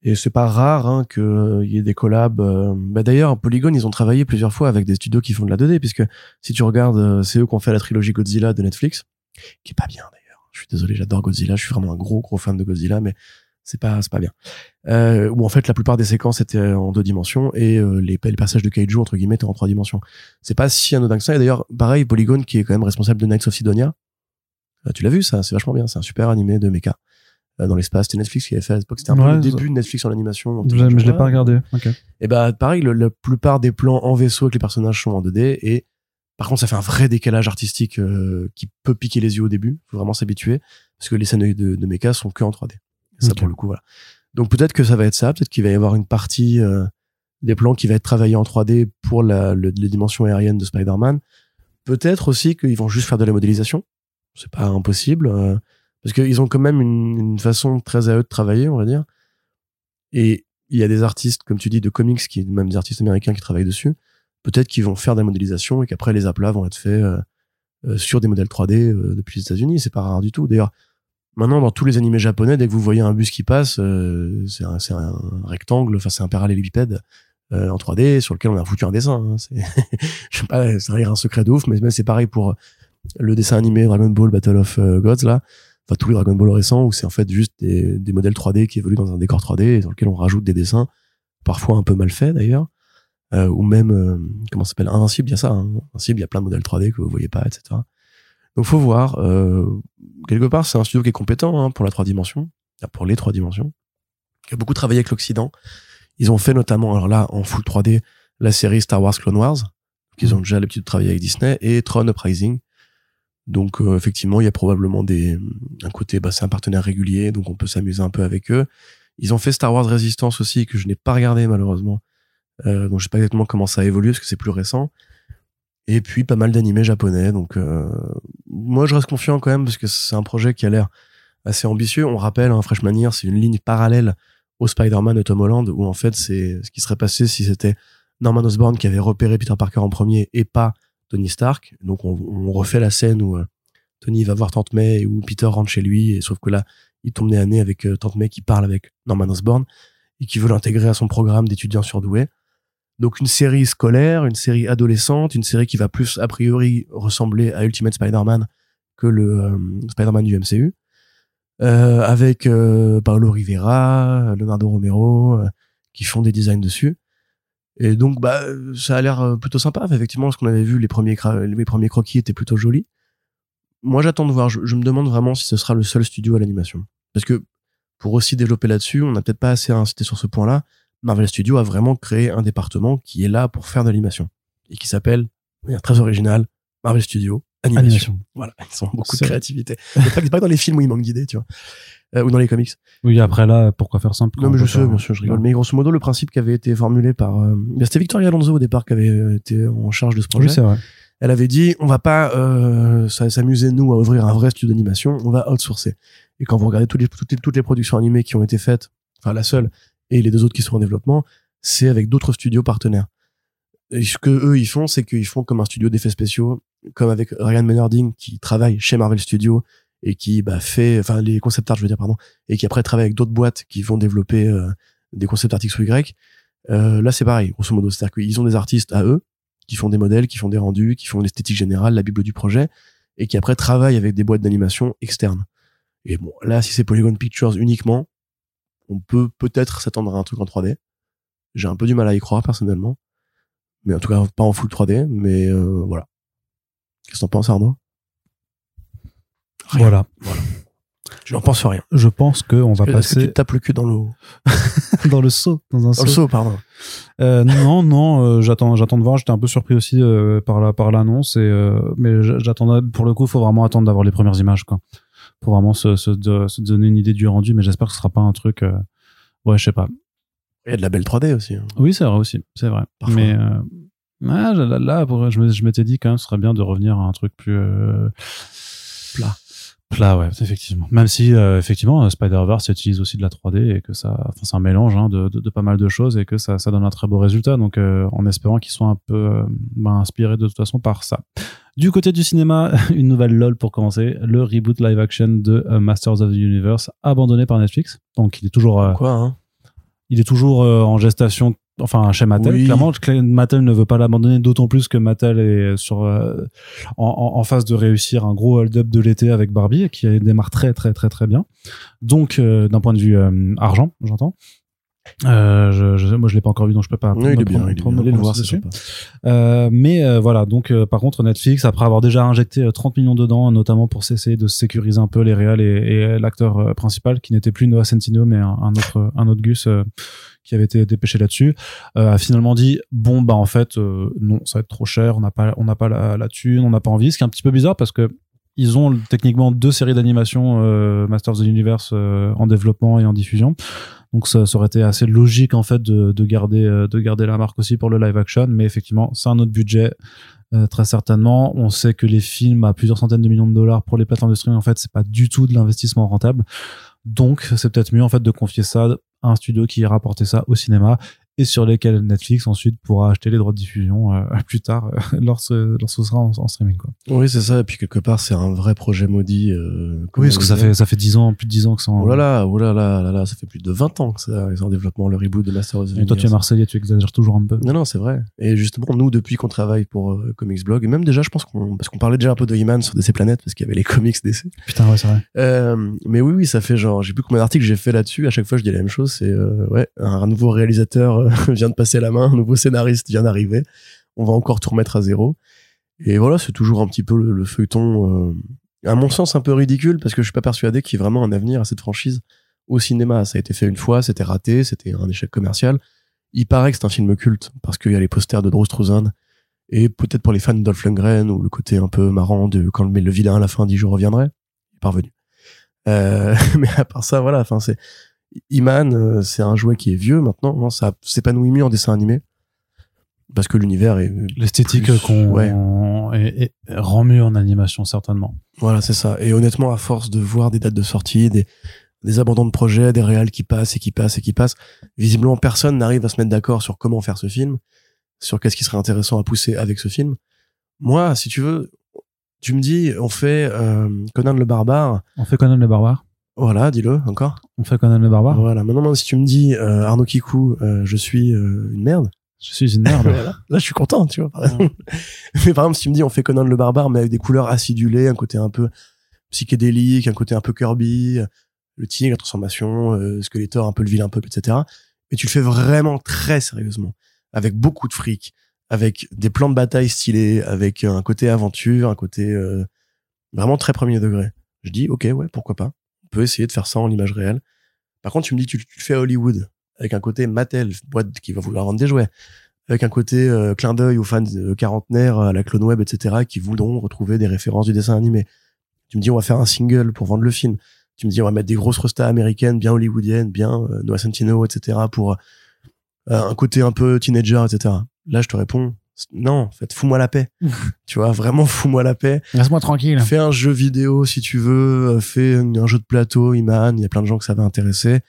S2: Et c'est pas rare hein, qu'il y ait des collabs. euh, Bah d'ailleurs, Polygon, ils ont travaillé plusieurs fois avec des studios qui font de la 2D, puisque si tu regardes, euh, c'est eux qui ont fait la trilogie Godzilla de Netflix, qui est pas bien d'ailleurs. Je suis désolé, j'adore Godzilla, je suis vraiment un gros gros fan de Godzilla, mais c'est pas c'est pas bien. Euh, où en fait la plupart des séquences étaient en deux dimensions et euh, les, passages de kaiju entre guillemets étaient en trois dimensions. C'est pas si anodin que ça. Et d'ailleurs, pareil, Polygon qui est quand même responsable de Knights of Sidonia. Euh, tu l'as vu ça, c'est vachement bien. C'est un super animé de mecha euh, dans l'espace. C'était Netflix qui avait fait à l'époque. C'était un peu le début de Netflix en animation.
S1: Je, mais je l'ai pas regardé. Ok.
S2: Et bah pareil, le- la plupart des plans en vaisseau avec les personnages sont en 2D et par contre ça fait un vrai décalage artistique euh, qui peut piquer les yeux au début. Faut vraiment s'habituer parce que les scènes de, de mecha sont que en 3D. Et ça
S1: Ok.
S2: pour le coup voilà. Donc peut-être que ça va être ça, peut-être qu'il va y avoir une partie euh, des plans qui va être travaillée en 3D pour la, le- les dimensions aériennes de Spider-Man. Peut-être aussi qu'ils vont juste faire de la modélisation. C'est pas impossible. euh, parce qu'ils ont quand même une, une façon très à eux de travailler, on va dire. Et il y a des artistes, comme tu dis, de comics, qui, même des artistes américains qui travaillent dessus. Peut-être qu'ils vont faire de la modélisation et qu'après les aplats vont être faits euh, euh, sur des modèles 3D euh, depuis les États-Unis. C'est pas rare du tout. D'ailleurs, maintenant, dans tous les animés japonais, dès que vous voyez un bus qui passe, euh, c'est un, un rectangle, enfin c'est un parallélépipède euh, en 3D sur lequel on a foutu un dessin. hein. C'est, je sais pas, rien un secret de ouf, mais c'est pareil pour le dessin animé Dragon Ball Battle of euh, Gods là. Enfin tous les Dragon Ball récents où c'est en fait juste des, des modèles 3D qui évoluent dans un décor 3D et dans lequel on rajoute des dessins, parfois un peu mal faits d'ailleurs. Euh, ou même euh, comment ça s'appelle? Invincible, il y a ça. Hein. Invincible, il y a plein de modèles 3D que vous voyez pas, etc. Donc faut voir. Euh, quelque part, c'est un studio qui est compétent hein, pour la trois dimensions, pour les trois dimensions, qui a beaucoup travaillé avec l'Occident. Ils ont fait notamment, alors là, en full 3D, la série Star Wars Clone Wars, qu'ils ont déjà l'habitude de travailler avec Disney, et Tron Uprising. Donc euh, effectivement, il y a probablement des un côté, bah, c'est un partenaire régulier, donc on peut s'amuser un peu avec eux. Ils ont fait Star Wars Resistance aussi, que je n'ai pas regardé malheureusement. Euh, donc je sais pas exactement comment ça a évolué, parce que c'est plus récent. Et puis pas mal d'animés japonais. Donc euh, moi je reste confiant quand même, parce que c'est un projet qui a l'air assez ambitieux. On rappelle, hein, Freshman Year, c'est une ligne parallèle au Spider-Man de Tom Holland, où en fait c'est ce qui serait passé si c'était Norman Osborn qui avait repéré Peter Parker en premier et pas Tony Stark. Donc on, refait la scène où euh, Tony va voir Tante May et où Peter rentre chez lui, sauf que là il tombe nez à nez avec euh, Tante May qui parle avec Norman Osborn et qui veut l'intégrer à son programme d'étudiants surdoués. Donc une série scolaire, une série adolescente, une série qui va plus a priori ressembler à Ultimate Spider-Man que le euh, Spider-Man du MCU, avec Paolo Rivera, Leonardo Romero, qui font des designs dessus. Et donc bah ça a l'air euh, plutôt sympa. Effectivement, ce qu'on avait vu, les premiers croquis étaient plutôt jolis. Moi, j'attends de voir. Je, me demande vraiment si ce sera le seul studio à l'animation, parce que pour aussi développer là-dessus, on n'a peut-être pas assez insisté sur ce point-là. Marvel Studios a vraiment créé un département qui est là pour faire de l'animation et qui s'appelle, de manière très originale, Marvel Studios Animation.
S1: Animation.
S2: Voilà, ils ont beaucoup de créativité. C'est pas, dans les films où il manque d'idées, tu vois, Euh, ou dans les comics.
S1: Oui, après là, pourquoi faire simple
S2: Non, mais je sais, bien sûr, je rigole. Mais grosso modo, le principe qui avait été formulé par, euh, c'était Victoria Alonso au départ qui avait été en charge de ce projet.
S1: Oui, c'est vrai.
S2: Elle avait dit, on va pas euh, s'amuser nous à ouvrir un vrai studio d'animation, on va outsourcer. Et quand vous regardez toutes les, toutes les, toutes les productions animées qui ont été faites, enfin la seule et les deux autres qui sont en développement, c'est avec d'autres studios partenaires. Et ce que eux ils font, c'est qu'ils font comme un studio d'effets spéciaux, comme avec Ryan Menarding qui travaille chez Marvel Studios et qui bah, fait, enfin les concept art, je veux dire pardon, et qui après travaille avec d'autres boîtes qui vont développer euh, des concept art X ou Y. Euh, là c'est pareil, grosso modo, c'est-à-dire qu'ils ont des artistes à eux qui font des modèles, qui font des rendus, qui font l'esthétique générale, la bible du projet, et qui après travaillent avec des boîtes d'animation externes. Et bon, là, si c'est Polygon Pictures uniquement, on peut peut-être s'attendre à un truc en 3D. J'ai un peu du mal à y croire personnellement, mais en tout cas pas en full 3D. Mais euh, voilà. Qu'est-ce que t'en penses, Arnaud? Rien.
S1: Voilà.
S2: Je n'en pense rien.
S1: Je pense qu'on va
S2: Est-ce que
S1: passer
S2: tu tapes le cul dans l'eau?
S1: Dans le saut, dans un
S2: Dans
S1: saut.
S2: le seau, pardon.
S1: Euh, non, non, euh, j'attends, j'attends de voir. J'étais un peu surpris aussi euh, par la, par l'annonce, et euh, mais j'attendais. Pour le coup, faut vraiment attendre d'avoir les premières images, quoi, pour vraiment se, se, de- se donner une idée du rendu. Mais j'espère que ce sera pas un truc. euh, Ouais, je sais pas.
S2: Il y a de la belle 3D aussi. hein.
S1: Oui, c'est vrai aussi, c'est vrai.
S2: Parfois.
S1: Mais euh, ah, là, là, pour- je m'étais dit quand même, ce serait bien de revenir à un truc plus euh,
S2: Plat.
S1: Plat, ouais, effectivement. Même si, euh, effectivement, euh, Spider-Verse utilise aussi de la 3D et que ça, enfin, c'est un mélange hein, de, de, de pas mal de choses et que ça, ça donne un très beau résultat. Donc, euh, en espérant qu'ils soient un peu ben, inspirés de toute façon par ça. Du côté du cinéma, une nouvelle LOL pour commencer, le reboot live action de Masters of the Universe abandonné par Netflix. Donc, il est toujours.
S2: Quoi, hein?
S1: il est toujours en gestation enfin chez Mattel
S2: Oui.
S1: clairement Cla- Mattel ne veut pas l'abandonner d'autant plus que Mattel est sur euh, en, en, en phase de réussir un gros hold-up de l'été avec Barbie qui démarre très très très très bien donc euh, d'un point de vue euh, argent j'entends euh, je, je, moi je l'ai pas encore vu donc je peux pas
S2: Non, il est bien, il est bien. voir,
S1: dessus. Euh, mais euh, voilà, donc euh, par contre Netflix, après avoir déjà injecté euh, 30 millions dedans, notamment pour essayer de sécuriser un peu les réals et, et l'acteur euh, principal, qui n'était plus Noah Centineo, mais un, un autre, un autre Gus euh, qui avait été dépêché là-dessus, euh, a finalement dit bon bah en fait euh, non, ça va être trop cher, on n'a pas, on n'a pas la, la thune, on n'a pas envie, ce qui est un petit peu bizarre parce que ils ont techniquement deux séries d'animation euh, Masters of the Universe en développement et en diffusion. Donc ça, aurait été assez logique en fait de, de garder de garder la marque aussi pour le live action, mais effectivement c'est un autre budget très certainement. On sait que les films à plusieurs centaines de millions de dollars pour les plateformes de streaming en fait c'est pas du tout de l'investissement rentable. Donc c'est peut-être mieux en fait de confier ça un studio qui ira porter ça au cinéma et sur lesquels Netflix ensuite pourra acheter les droits de diffusion euh, plus tard euh, lorsque lorsque ce sera en, en streaming quoi.
S2: Oui, c'est ça. Et puis quelque part, c'est un vrai projet maudit. Euh,
S1: Oui, parce que ça fait ça fait 10 ans, plus de 10 ans que c'est en
S2: Oh là là, oh là là, là là, ça fait plus de 20 ans que ça, sont en développement, le reboot de Master of the
S1: Et toi tu es
S2: Universe.
S1: Marseillais, tu exagères toujours un peu.
S2: Non, non, c'est vrai. Et justement, nous, depuis qu'on travaille pour euh, Comics Blog, et même déjà, je pense qu'on, parce qu'on parlait déjà un peu de He-Man sur DC Planet, parce qu'il y avait les comics DC.
S1: Putain ouais c'est vrai.
S2: Mais oui, oui, ça fait genre, j'ai plus combien d'articles j'ai fait là-dessus. À chaque fois, je dis la même chose. C'est, ouais, un nouveau réalisateur vient de passer la main, un nouveau scénariste vient d'arriver. On va encore tout remettre à zéro. Et voilà, c'est toujours un petit peu le, le feuilleton, euh, à mon sens, un peu ridicule, parce que je suis pas persuadé qu'il y ait vraiment un avenir à cette franchise au cinéma. Ça a été fait une fois, c'était raté, c'était un échec commercial. Il paraît que c'est un film culte, parce qu'il y a les posters de Drew et peut-être pour les fans Dolph Lundgren, ou le côté un peu marrant de quand le, le vilain à la fin dit je reviendrai, il est parvenu. Euh, mais à part ça, voilà, enfin, c'est, Iman, euh, c'est un jouet qui est vieux maintenant, non, ça s'épanouit mieux en dessin animé. Parce que l'univers est,
S1: L'esthétique qu'on
S2: ouais.
S1: rend mieux en animation certainement.
S2: Voilà, c'est ça. Et honnêtement, à force de voir des dates de sortie, des, des abandons de projets, des réals qui passent et qui passent et qui passent, visiblement personne n'arrive à se mettre d'accord sur comment faire ce film, sur qu'est-ce qui serait intéressant à pousser avec ce film. Moi, si tu veux, tu me dis, on fait euh, Conan le barbare.
S1: On fait Conan le barbare.
S2: Voilà, dis-le encore.
S1: On fait Conan le barbare.
S2: Voilà. Maintenant, si tu me dis euh, Arnaud Kikou, euh, je suis euh, une merde.
S1: Je suis une merde.
S2: Voilà. Là, je suis content, tu vois, par exemple. mais par exemple, si tu me dis, on fait Conan le barbare, mais avec des couleurs acidulées, un côté un peu psychédélique, un côté un peu Kirby, le tigre, la transformation, euh, Skeletor, un peu le vilain peuple, etc. Mais tu le fais vraiment très sérieusement, avec beaucoup de fric, avec des plans de bataille stylés, avec un côté aventure, un côté euh, vraiment très premier degré. Je dis, ok, ouais, pourquoi pas. Peut essayer de faire ça en image réelle. Par contre, tu me dis, tu, tu fais à Hollywood, avec un côté Mattel, boîte qui va vouloir vendre des jouets, avec un côté euh, clin d'œil aux fans euh, quarantenaires, à la clone web, etc., qui voudront retrouver des références du dessin animé. Tu me dis, on va faire un single pour vendre le film. Tu me dis, on va mettre des grosses restas américaines, bien hollywoodiennes, bien euh, Noah etc., pour euh, un côté un peu teenager, etc. Là, je te réponds, non, en fait, fous-moi la paix. tu vois, vraiment, fous-moi la paix.
S1: Laisse-moi tranquille.
S2: Fais un jeu vidéo si tu veux, euh, fais un jeu de plateau, Iman, il y a plein de gens que ça va intéresser.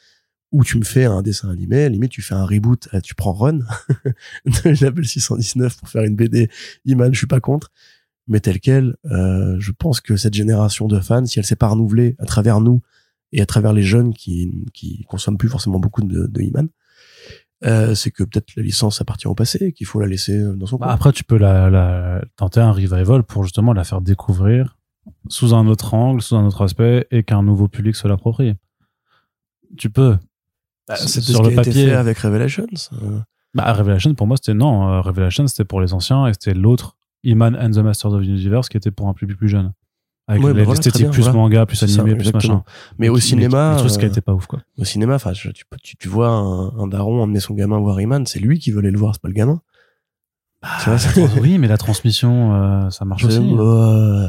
S2: Ou tu me fais un dessin animé, limite tu fais un reboot, euh, tu prends Run de Label 619 pour faire une BD Iman, je suis pas contre. Mais tel quel, euh, je pense que cette génération de fans, si elle s'est pas renouvelée à travers nous et à travers les jeunes qui qui consomment plus forcément beaucoup de, de Iman, euh, c'est que peut-être la licence appartient au passé, qu'il faut la laisser dans son
S1: Bah,
S2: coin.
S1: après, tu peux la, la, tenter un revival pour justement la faire découvrir sous un autre angle, sous un autre aspect, et qu'un nouveau public se l'approprie. Tu peux.
S2: C'était
S1: sur
S2: ce
S1: le
S2: qui a été
S1: papier.
S2: fait avec Revelations. euh,
S1: Bah, Revelation, pour moi, c'était non. Euh, Revelation, c'était pour les anciens, et c'était l'autre, Iman and the Masters of the Universe, qui était pour un public plus jeune. Avec
S2: Ouais, bah
S1: les-
S2: voilà,
S1: l'esthétique
S2: très bien,
S1: plus
S2: voilà.
S1: manga, plus
S2: ça,
S1: animé, plus machin.
S2: Mais au cinéma,
S1: mais ce qui
S2: euh,
S1: était pas ouf, quoi.
S2: au cinéma, enfin, tu, vois un, un daron emmener son gamin voir Iman, c'est lui qui veut aller le voir, c'est pas le gamin. tu vois,
S1: Ah, trans- oui, mais la transmission, euh, ça marche aussi.
S2: Euh,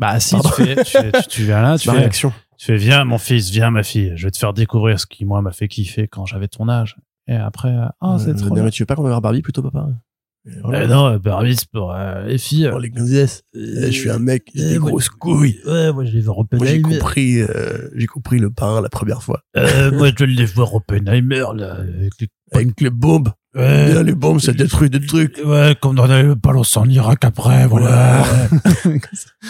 S1: Bah, si, tu, fais, tu, fais- tu, tu viens là, tu fais,
S2: réaction.
S1: tu fais, viens, mon fils, viens, ma fille, je vais te faire découvrir ce qui, moi, m'a fait kiffer quand j'avais ton âge. Et après, euh, oh, c'est
S2: Euh,
S1: trop
S2: mais tu veux pas qu'on va voir Barbie plutôt, papa? Voilà.
S1: Eh non, pour euh, les filles.
S2: Oh, les gonzesses. Eh, je suis un mec, j'ai des
S1: Eh, moi-
S2: grosses couilles.
S1: Ouais, moi je les vois
S2: Moi, j'ai
S1: Oppenheimer.
S2: compris, euh, j'ai compris le pain la première fois.
S1: Euh, moi je les vois Oppenheimer, là. Avec les...
S2: Avec les bombes.
S1: Ouais,
S2: Bien, les bombes, ça détruit des trucs.
S1: ouais, comme on avait le balance en Irak après, voilà.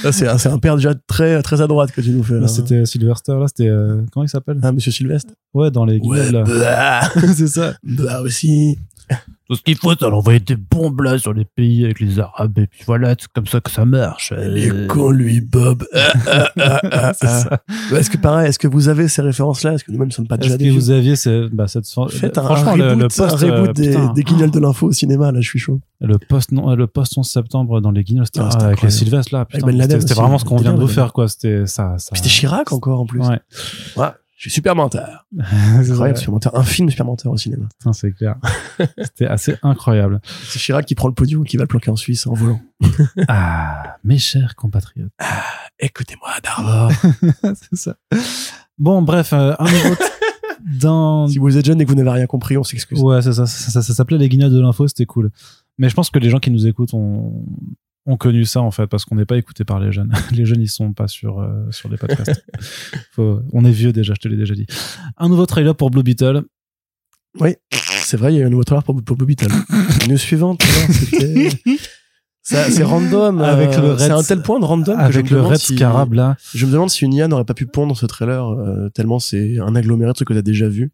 S2: Là, c'est un, un père déjà très, très à droite que tu nous fais, là.
S1: Là, C'était Sylvester, là, c'était. euh, comment il s'appelle?
S2: Ah, monsieur Sylvestre?
S1: Ouais, dans les
S2: Ouais,
S1: guignols, là.
S2: bah,
S1: c'est ça.
S2: bah aussi.
S1: Tout ce qu'il faut, c'est envoyer des bombes là sur les pays avec les Arabes, et puis voilà, c'est comme ça que ça marche.
S2: Il est
S1: Euh,
S2: con, lui, Bob. Ah, ah, ah, ah,
S1: c'est
S2: ah.
S1: ça.
S2: Ouais, Est-ce que pareil, est-ce que vous avez ces références-là? Est-ce que nous-mêmes ne sommes pas déjà
S1: Est-ce que
S2: déçus
S1: vous aviez ce- bah, cette
S2: Faites un,
S1: franchement
S2: un
S1: le,
S2: reboot,
S1: le post
S2: un reboot
S1: euh,
S2: des,
S1: putain,
S2: des guignols de l'info au cinéma, là, je suis chaud.
S1: le post non le post 11 septembre dans les guignols c'était
S2: Ah, c'était
S1: avec les
S2: incroyable.
S1: Sylvestre là putain
S2: Ben
S1: c'était vraiment ce qu'on vient de vous
S2: Ben
S1: faire quoi c'était ça ça
S2: Puis C'était Chirac encore en plus.
S1: ouais
S2: Ouais, je suis super menteur.
S1: C'est
S2: Incroyable,
S1: vrai.
S2: super menteur. Un film super menteur au cinéma.
S1: Putain, c'est clair c'était assez incroyable
S2: C'est Chirac qui prend le podium et qui va le planquer en Suisse en volant.
S1: ah mes chers compatriotes
S2: Écoutez-moi, Darvor.
S1: c'est ça bon bref euh, un nouveau dans
S2: si vous êtes jeune et que vous n'avez rien compris, on s'excuse.
S1: Ouais, c'est ça. Ça, ça, ça s'appelait les guignols de l'info, c'était cool. Mais je pense que les gens qui nous écoutent ont, ont connu ça, en fait, parce qu'on n'est pas écouté par les jeunes. Les jeunes, ils sont pas sur, euh, sur les podcasts. Faut- on est vieux déjà, je te l'ai déjà dit. Un nouveau trailer pour Blue Beetle.
S2: Oui, c'est vrai, il y a eu un nouveau trailer pour, pour Bobby Beetle. News suivante, c'était. C'est random.
S1: Avec
S2: euh,
S1: le
S2: C'est
S1: Red-
S2: un tel point de random que je
S1: Avec
S2: me
S1: le Red
S2: si-
S1: Scarab, là.
S2: Je me demande si une IA n'aurait pas pu pondre ce trailer euh, tellement c'est un aggloméré de trucs que t'as déjà vu.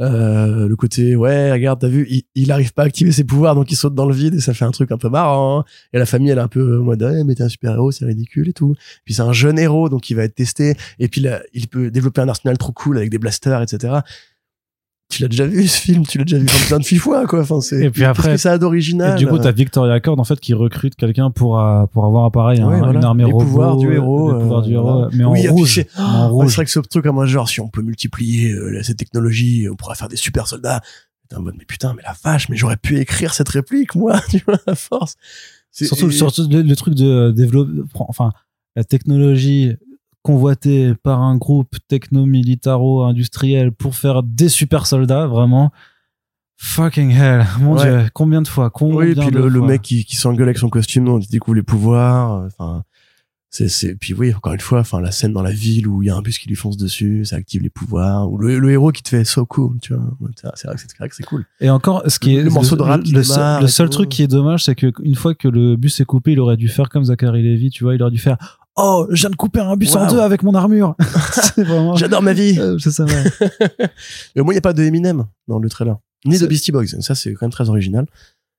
S2: Euh, le côté ouais regarde t'as vu il, il arrive pas à activer ses pouvoirs donc il saute dans le vide et ça fait un truc un peu marrant et la famille elle est un peu en mode ouais mais t'es un super héros c'est ridicule et tout. Puis c'est un jeune héros donc il va être testé. Et puis là il peut développer un arsenal trop cool avec des blasters etc tu l'as déjà vu ce film tu l'as déjà vu plein de fois quoi enfin c'est
S1: Et puis après-
S2: que ça a
S1: Et
S2: d'original
S1: du coup, t'as Victoria Cord, en fait, qui recrute quelqu'un pour, euh, pour avoir appareil,
S2: Ouais,
S1: un,
S2: voilà.
S1: une armée
S2: Les
S1: robot.
S2: pouvoirs du héros,
S1: Les pouvoirs
S2: euh,
S1: du héros,
S2: voilà.
S1: mais en
S2: Oui,
S1: rouge.
S2: affiché.
S1: mais en rouge.
S2: c'est vrai que ce truc à moi, genre, si on peut multiplier euh, cette technologie, on pourra faire des super soldats. T'es en mode, mais putain, mais la vache, mais j'aurais pu écrire cette réplique, moi, tu vois, à force.
S1: Surtout,
S2: et-
S1: surtout le, le truc de développer, enfin, la technologie convoitée par un groupe techno-militaro-industriel pour faire des super soldats, vraiment. Fucking hell. Mon
S2: Ouais.
S1: dieu, combien de fois, combien
S2: Oui, puis
S1: de
S2: le, mec qui, qui s'engueule avec son costume, dont il découvre les pouvoirs, euh, enfin, c'est, c'est, puis oui, encore une fois, enfin, la scène dans la ville où il y a un bus qui lui fonce dessus, ça active les pouvoirs, ou le, le héros qui te fait so cool, tu vois. C'est vrai- c'est vrai que c'est, cool.
S1: Et encore, ce qui
S2: Le-
S1: est
S2: le morceau de rap
S1: le, seul, le
S2: et
S1: seul
S2: tout.
S1: truc qui est dommage, c'est que une fois que le bus est coupé, il aurait dû faire comme Zachary Levy, tu vois, il aurait dû faire Oh, je viens de couper un bus en deux avec mon armure. vraiment.
S2: J'adore ma vie!
S1: Euh, c'est ça, ouais.
S2: Mais au moins, il n'y a pas de Eminem dans le trailer. Ni de Beastie Boys. Ça, c'est quand même très original.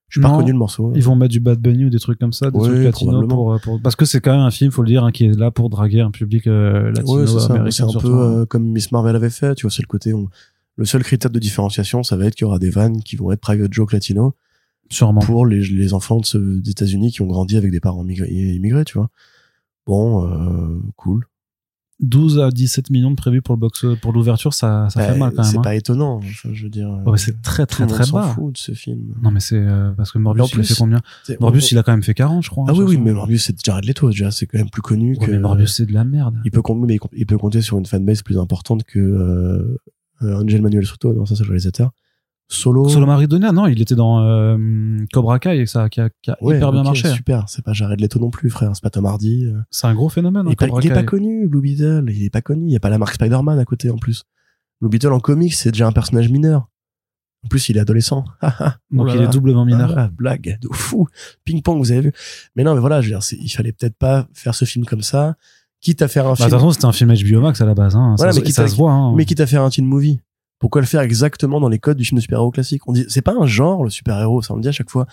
S2: Je suis pas reconnu le morceau.
S1: Ils vont mettre du Bad Bunny ou des trucs comme ça, des trucs latinos pour, euh, pour- parce que c'est quand même un film, faut le dire, hein, qui est là pour draguer un public euh, latino
S2: Ouais, c'est ça.
S1: américain
S2: C'est un
S1: surtout.
S2: peu
S1: hein.
S2: euh, comme Miss Marvel avait fait. Tu vois, c'est le côté. on- Le seul critère de différenciation, ça va être qu'il y aura des vannes qui vont être private joke latino
S1: sûrement.
S2: pour les, les enfants des États-Unis qui ont grandi avec des parents migrés- immigrés, tu vois. Bon, euh, cool.
S1: 12 à 17 millions de prévus pour le box pour l'ouverture, ça, ça
S2: Bah,
S1: fait mal quand même.
S2: C'est
S1: hein.
S2: pas étonnant. Enfin, je veux dire.
S1: Ouais, c'est très
S2: tout
S1: très
S2: monde
S1: très
S2: s'en
S1: bas.
S2: fout de ce film.
S1: Non mais c'est euh, parce que Morbius il a
S2: plus,
S1: fait combien
S2: C'est-
S1: Morbius
S2: on-
S1: il a quand même fait 40 je crois.
S2: Ah
S1: hein,
S2: oui, oui,
S1: 60.
S2: mais Morbius, c'est Jared Leto, déjà. C'est quand même plus connu
S1: Ouais,
S2: que.
S1: mais Morbius c'est de la merde.
S2: il peut compter, mais il peut compter sur une fanbase plus importante que euh, euh, Angel Manuel Soto, non, ça c'est le réalisateur. Solo.
S1: Solo Maridonia, non, il était dans euh, Cobra Kai et ça qui a, qui a
S2: Ouais,
S1: hyper bien marché.
S2: Super, c'est pas Jared Leto non plus, frère, c'est pas Tom Hardy. euh.
S1: C'est un gros phénomène.
S2: Il,
S1: Hein,
S2: pas, il est pas connu, Blue Beetle, il est pas connu, il y a pas la marque Spider-Man à côté en plus. Blue Beetle en comics, c'est déjà un personnage mineur. En plus, il est adolescent.
S1: Donc
S2: Oh
S1: il est doublement mineur.
S2: Ah, blague de fou. Ping-pong, vous avez vu. Mais non, mais voilà, je veux dire, il fallait peut-être pas faire ce film comme ça, quitte à faire un
S1: Bah, de
S2: film.
S1: toute façon, c'était un film HBO Max à la base. Hein.
S2: Voilà,
S1: ça,
S2: mais
S1: se-
S2: qui
S1: ça
S2: t'a-
S1: se voit. Hein.
S2: Mais quitte à faire un teen movie. Pourquoi le faire exactement dans les codes du film de super-héros classique? On dit, c'est pas un genre, le super-héros, ça on le dit à chaque fois.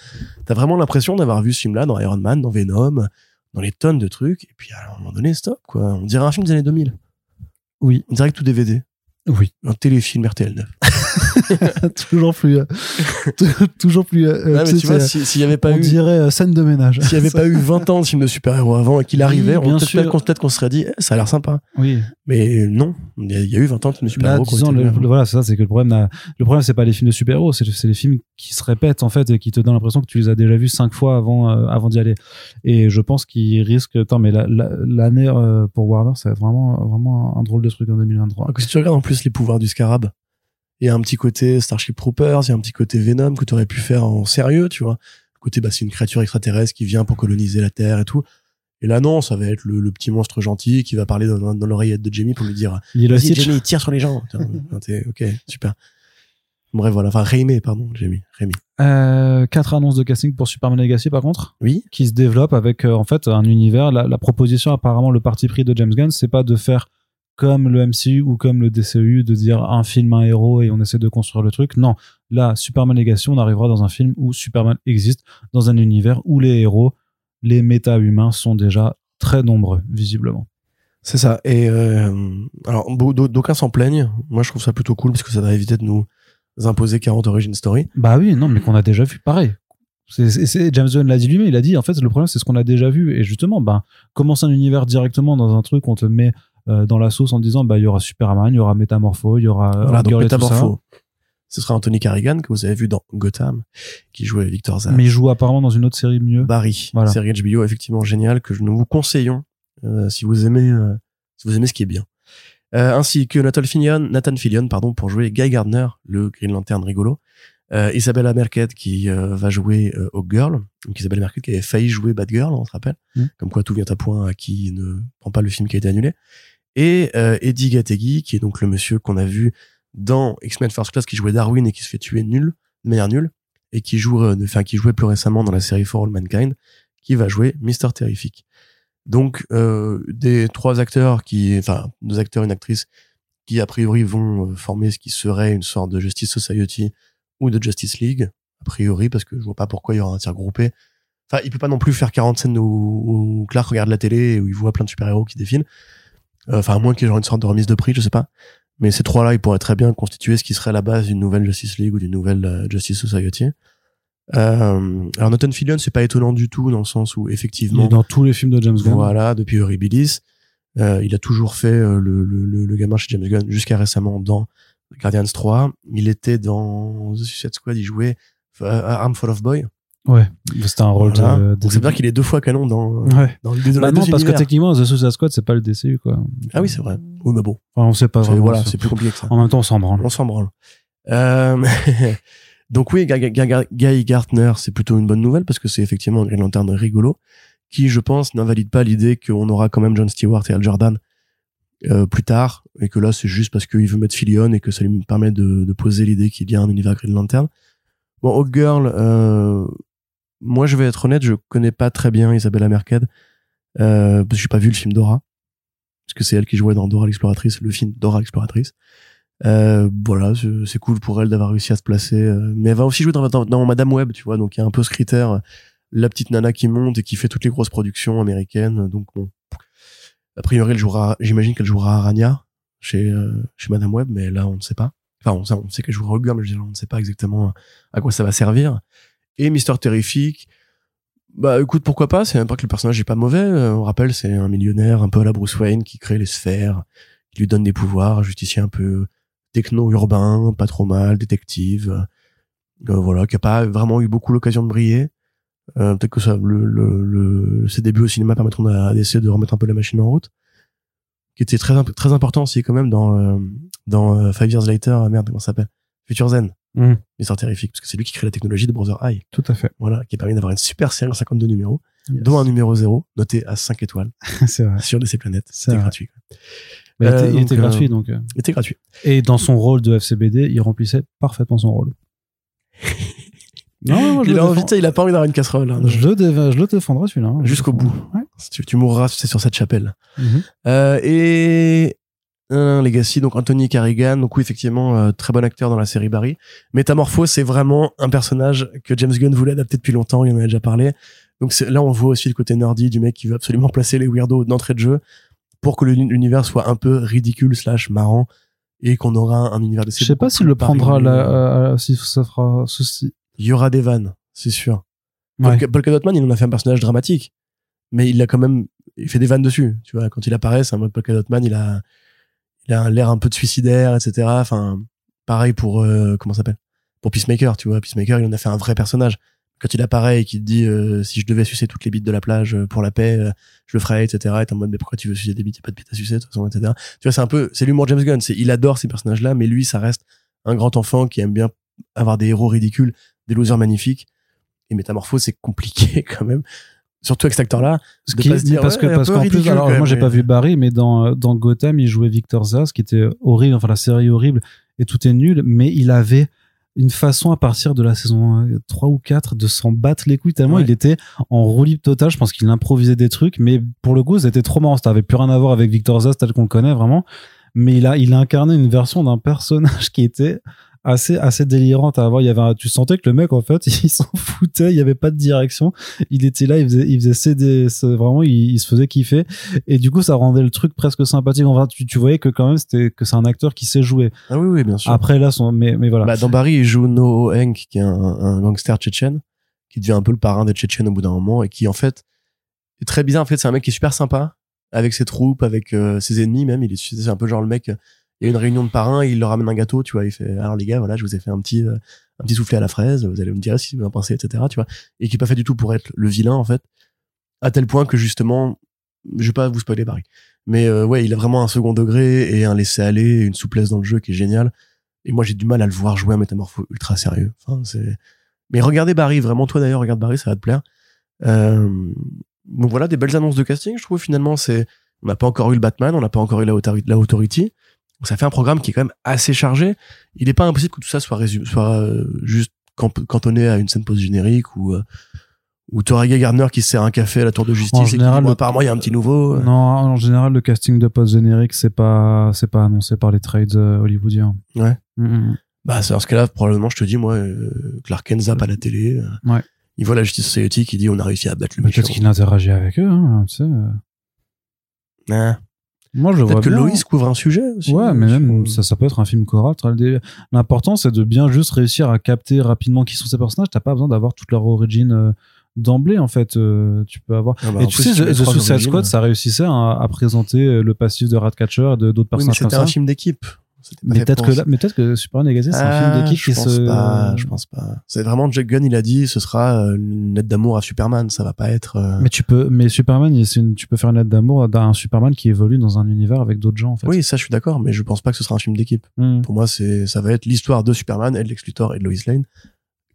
S2: T'as vraiment l'impression d'avoir vu ce film-là dans Iron Man, dans Venom, dans les tonnes de trucs, et puis à un moment donné, stop, quoi. On dirait un film des années 2000.
S1: Oui.
S2: On dirait que tout DVD.
S1: Oui.
S2: Un téléfilm RTL9.
S1: toujours plus. euh, toujours plus. euh,
S2: mais
S1: tu
S2: vois, si- y avait pas
S1: on
S2: eu,
S1: dirait euh, scène de ménage.
S2: s'il y avait pas eu 20 ans de films de super-héros avant et qu'il arrivait,
S1: Oui,
S2: peut-être qu'on se serait dit, eh, ça a l'air sympa.
S1: Oui.
S2: Mais non, il y, a- il y a eu 20 ans de films de
S1: Là,
S2: super-héros.
S1: voilà, ça, c'est que le problème, n'a- le problème, c'est pas les films de super-héros, c'est les films qui se répètent en fait et qui te donnent l'impression que tu les as déjà vus cinq fois avant, euh, avant d'y aller. Et je pense qu'ils risquent. Attends, mais la- la- l'année euh, pour Warner, ça va être vraiment, vraiment un drôle de truc en 2023.
S2: Alors que si tu regardes en plus les pouvoirs du scarab, il y a un petit côté Starship Troopers, il y a un petit côté Venom que tu aurais pu faire en sérieux, tu vois. côté, bah, c'est une créature extraterrestre qui vient pour coloniser la Terre et tout. Et là, non, ça va être le, le petit monstre gentil qui va parler dans, dans l'oreillette de Jamie pour lui dire Vas-y. Jamie, tire sur les gens. Ok, super. Bref, voilà. Enfin, Rémi, pardon, Jamie. Rémi.
S1: Euh, quatre annonces de casting pour Superman Legacy par contre
S2: Oui.
S1: qui se développe avec euh, en fait un univers la, la proposition apparemment le parti pris de James Gunn c'est pas de faire comme le MCU ou comme le DCU de dire un film un héros et on essaie de construire le truc non là Superman Legacy on arrivera dans un film où Superman existe dans un univers où les héros les méta-humains sont déjà très nombreux visiblement
S2: C'est ça. Et euh, alors, d'aucuns s'en plaignent. Moi, je trouve ça plutôt cool parce que ça va éviter de nous imposer 40 origin story.
S1: Bah oui, non, mais qu'on a déjà vu, pareil. C'est, James Gunn l'a dit lui-même, il a dit, en fait, le problème, c'est ce qu'on a déjà vu. Et justement, bah, commence un univers directement dans un truc, on te met dans la sauce en disant, bah, il y aura Superman, il y aura Métamorpho, il y aura euh,
S2: Voilà, donc
S1: Girl et tout ça.
S2: Métamorpho. Ce sera Anthony Carrigan que vous avez vu dans Gotham, qui jouait Victor Zah.
S1: Mais il joue apparemment dans une autre série mieux.
S2: Barry,
S1: Voilà.
S2: série HBO effectivement géniale que nous vous conseillons euh, si vous aimez euh, si vous aimez ce qui est bien. Euh, ainsi que Nathan Fillion, Nathan Fillion pardon pour jouer Guy Gardner, le Green Lantern rigolo. Euh, Isabella Merced qui euh, va jouer euh, Hawkgirl. Donc Isabella Merced qui avait failli jouer Batgirl, on se rappelle.
S1: Mm.
S2: Comme quoi tout vient à point à qui ne prend pas le film qui a été annulé. Et euh, Eddie Gategui qui est donc le monsieur qu'on a vu dans X-Men First Class qui jouait Darwin et qui se fait tuer nul, de manière nulle et qui joue, euh, enfin qui jouait plus récemment dans la série For All Mankind, qui va jouer Mister Terrific. Donc euh, des trois acteurs qui, enfin deux acteurs, une actrice, qui a priori vont euh, former ce qui serait une sorte de Justice Society ou de Justice League, a priori parce que je vois pas pourquoi il y aura un tir groupé. Enfin, il peut pas non plus faire 40 scènes où, où Clark regarde la télé et où il voit plein de super-héros qui défilent. Euh, Enfin, à moins qu'il y ait genre une sorte de remise de prix, je sais pas. Mais ces trois-là, ils pourraient très bien constituer ce qui serait la base d'une nouvelle Justice League ou d'une nouvelle euh, Justice Society. Euh, alors Nathan Fillion, c'est pas étonnant du tout dans le sens où
S1: Il
S2: effectivement,
S1: est dans tous les films de James Gunn.
S2: voilà, depuis Eurybilis, euh, il a toujours fait euh, le, le, le, gamin chez James Gunn jusqu'à récemment dans Guardians 3. Il était dans The Suicide Squad, il jouait euh, Armful of Boy.
S1: Ouais, c'était un rôle
S2: Voilà.
S1: de.
S2: Donc, c'est dire qu'il est deux fois canon dans,
S1: Ouais.
S2: dans les deux,
S1: Bah non, parce que techniquement, The Suicide Squad, c'est pas le DCU, quoi.
S2: Ah oui, c'est vrai. Oui, mais bon,
S1: Enfin, on sait pas vraiment.
S2: voilà, c'est plus compliqué que ça.
S1: En même temps, on s'en branle.
S2: On s'en branle. Euh, donc oui, Guy Gartner, c'est plutôt une bonne nouvelle parce que c'est effectivement un Green Lantern rigolo qui, je pense, n'invalide pas l'idée qu'on aura quand même John Stewart et Al Jordan euh, plus tard et que là, c'est juste parce qu'il veut mettre Fillion et que ça lui permet de, de poser l'idée qu'il y a un univers Green Lantern. Bon, Hawkgirl, euh, moi, je vais être honnête, je connais pas très bien Isabella Merced euh, parce que j'ai pas vu le film Dora parce que c'est elle qui jouait dans Dora l'exploratrice, le film Dora l'exploratrice. Euh, voilà, c'est cool pour elle d'avoir réussi à se placer. euh, mais elle va aussi jouer dans, Madame Web, tu vois. Donc il y a un peu ce critère, la petite nana qui monte et qui fait toutes les grosses productions américaines. Donc bon, a priori, elle jouera. J'imagine qu'elle jouera Arania chez chez Madame Web, mais là on ne sait pas. Enfin, on sait, on sait qu'elle jouera Hogger, mais on ne sait pas exactement à quoi ça va servir. Et Mister Terrific. Bah écoute, pourquoi pas C'est même pas que le personnage est pas mauvais. euh, on rappelle, c'est un millionnaire un peu à la Bruce Wayne qui crée les sphères, qui lui donne des pouvoirs, un justicier un peu techno-urbain, pas trop mal, détective, euh, voilà, qui a pas vraiment eu beaucoup l'occasion de briller. Euh, Peut-être que ça, le, le, le- ses débuts au cinéma permettront à d'essayer de remettre un peu la machine en route. Qui était très très important aussi quand même dans euh, dans euh, Five Years Later, merde comment ça s'appelle, Future Zen,
S1: Mmh,
S2: Mister Terrific, parce que c'est lui qui crée la technologie de Brother Eye,
S1: tout à fait.
S2: voilà, qui a permis d'avoir une super série en 52 numéros,
S1: Yes.
S2: dont un numéro 0 noté à 5 étoiles
S1: c'est vrai.
S2: sur DC Planète.
S1: C'est
S2: C'était gratuit.
S1: Mais il
S2: Euh,
S1: était, il était
S2: euh,
S1: gratuit, donc. euh,
S2: C'était gratuit.
S1: Et dans son rôle de FCBD, il remplissait parfaitement son rôle. non, moi, je
S2: Il a envie, il a pas envie d'avoir une casserole. hein.
S1: Je le, je le défendrai celui-là. hein.
S2: Jusqu'au bout.
S1: Ouais.
S2: Tu, tu mourras, c'est sur cette chapelle.
S1: Mhm.
S2: Euh, et euh, Legacy, donc Anthony Carrigan, donc oui effectivement euh, très bon acteur dans la série Barry. Métamorpho, c'est vraiment un personnage que James Gunn voulait adapter depuis longtemps, il en a déjà parlé. Donc là on voit aussi le côté nerdy du mec qui veut absolument placer les weirdos d'entrée de jeu pour que l'uni- l'univers soit un peu ridicule slash marrant et qu'on aura un univers de
S1: Je sais pas s'il le prendra là, euh, si ça fera ceci.
S2: Il y aura des vannes, c'est sûr.
S1: Ouais.
S2: Paul, Cadotman, il en a fait un personnage dramatique, mais il a quand même, il fait des vannes dessus. Tu vois, quand il apparaît, c'est un mode Paul Cadotman, il a, l'air un peu de suicidaire, etc. Enfin, pareil pour euh, comment s'appelle? Pour Peacemaker, tu vois, Peacemaker, il en a fait un vrai personnage. Quand il apparaît et qu'il dit euh, si je devais sucer toutes les bites de la plage euh, pour la paix, euh, je le ferais, etc. Et t'es en mode mais pourquoi tu veux sucer des bites? Y a pas de bites à sucer de toute façon, etc. Tu vois, c'est un peu, c'est l'humour James Gunn. C'est, il adore ces personnages-là, mais lui, ça reste un grand enfant qui aime bien avoir des héros ridicules, des losers magnifiques. Et Métamorphose, c'est compliqué quand même. Surtout avec cet acteur-là.
S1: Ce
S2: de
S1: qui,
S2: pas se dire,
S1: parce
S2: ouais,
S1: parce qu'en plus, alors moi j'ai pas vu Barry, mais dans dans Gotham il jouait Victor Zas, qui était horrible, enfin la série horrible et tout est nul, mais il avait une façon à partir de la saison euh, 3 ou 4 de s'en battre les couilles tellement
S2: Ouais.
S1: il était en roue libre total. Je pense qu'il improvisait des trucs, mais pour le coup c'était trop marrant. Ça avait plus rien à voir avec Victor Zas tel qu'on le connaît vraiment, mais il a il a incarné une version d'un personnage qui était assez assez délirante à voir il y avait un- tu sentais que le mec en fait il s'en foutait il y avait pas de direction il était là il faisait il faisait vraiment il, il se faisait kiffer et du coup ça rendait le truc presque sympathique enfin tu, tu voyais que quand même c'était que c'est un acteur qui sait jouer
S2: Ah oui, oui, bien sûr.
S1: après là son mais mais voilà
S2: Bah, dans Barry, il joue No Hank, qui est un, un gangster tchétchène, qui devient un peu le parrain des Tchétchènes au bout d'un moment, et qui, en fait, est très bizarre. En fait, c'est un mec qui est super sympa, avec ses troupes, avec euh, ses ennemis même. Il est, c'est un peu genre le mec, il y a une réunion de parrains, il leur ramène un gâteau, tu vois, il fait, alors les gars, voilà, je vous ai fait un petit, euh, un petit soufflé à la fraise, vous allez me dire si vous en pensez, etc., tu vois. Et qui est pas fait du tout pour être le vilain, en fait. À tel point que justement, je vais pas vous spoiler Barry. Mais euh, ouais, il a vraiment un second degré et un laisser-aller, et une souplesse dans le jeu qui est génial. Et moi, j'ai du mal à le voir jouer un métamorpho ultra sérieux. Enfin, c'est. Mais regardez Barry, vraiment, toi d'ailleurs, regarde Barry, ça va te plaire. Euh... Donc voilà, des belles annonces de casting, je trouve. Finalement, c'est. On n'a pas encore eu le Batman, on n'a pas encore eu la Authority. Donc ça fait un programme qui est quand même assez chargé. Il n'est pas impossible que tout ça soit, résumé, soit euh, juste cantonné à une scène post-générique ou. Euh, ou Gardner qui se sert un café à la tour de justice
S1: En
S2: et qui
S1: général,
S2: bon,
S1: le-
S2: apparemment il y a un petit nouveau.
S1: non en général le casting de post générique c'est pas c'est pas annoncé par les trades euh, hollywoodiens
S2: Ouais.
S1: Mm, mm.
S2: Bah, c'est dans ce cas-là, probablement, je te dis, moi, euh, Clark Kent zappe à la télé.
S1: Ouais.
S2: Il voit la Justice Society qui dit on a réussi à battre le méchant.
S1: peut-être qu'il interagit avec eux hein, tu sais.
S2: Ah.
S1: Moi je
S2: Peut-être que
S1: bien.
S2: Loïs couvre un sujet aussi.
S1: Ouais, mais même
S2: sur-
S1: ça, ça peut être un film choral. L'important, c'est de bien juste réussir à capter rapidement qui sont ces personnages. T'as pas besoin d'avoir toute leur origine euh, d'emblée, en fait. Euh, tu peux avoir.
S2: Ah bah,
S1: et tu sais, The Suicide. Squad, ça réussissait à, à présenter euh, le passif de Ratcatcher et de d'autres
S2: Oui, mais
S1: personnages
S2: c'était un film d'équipe.
S1: Mais peut-être que là, mais peut-être que Superman Legacy, c'est un
S2: Ah,
S1: film d'équipe
S2: je
S1: qui
S2: pense
S1: se.
S2: Pas, je pense pas. C'est vraiment Jack Gunn, il a dit, ce sera euh, une lettre d'amour à Superman. Ça va pas être. euh,
S1: Mais tu peux, mais Superman, une- tu peux faire une lettre d'amour d'un Superman qui évolue dans un univers avec d'autres gens, en fait.
S2: Oui, ça, je suis d'accord, mais je pense pas que ce sera un film d'équipe.
S1: Hmm.
S2: Pour moi, c'est, ça va être l'histoire de Superman et de Lex Luthor et de Lois Lane.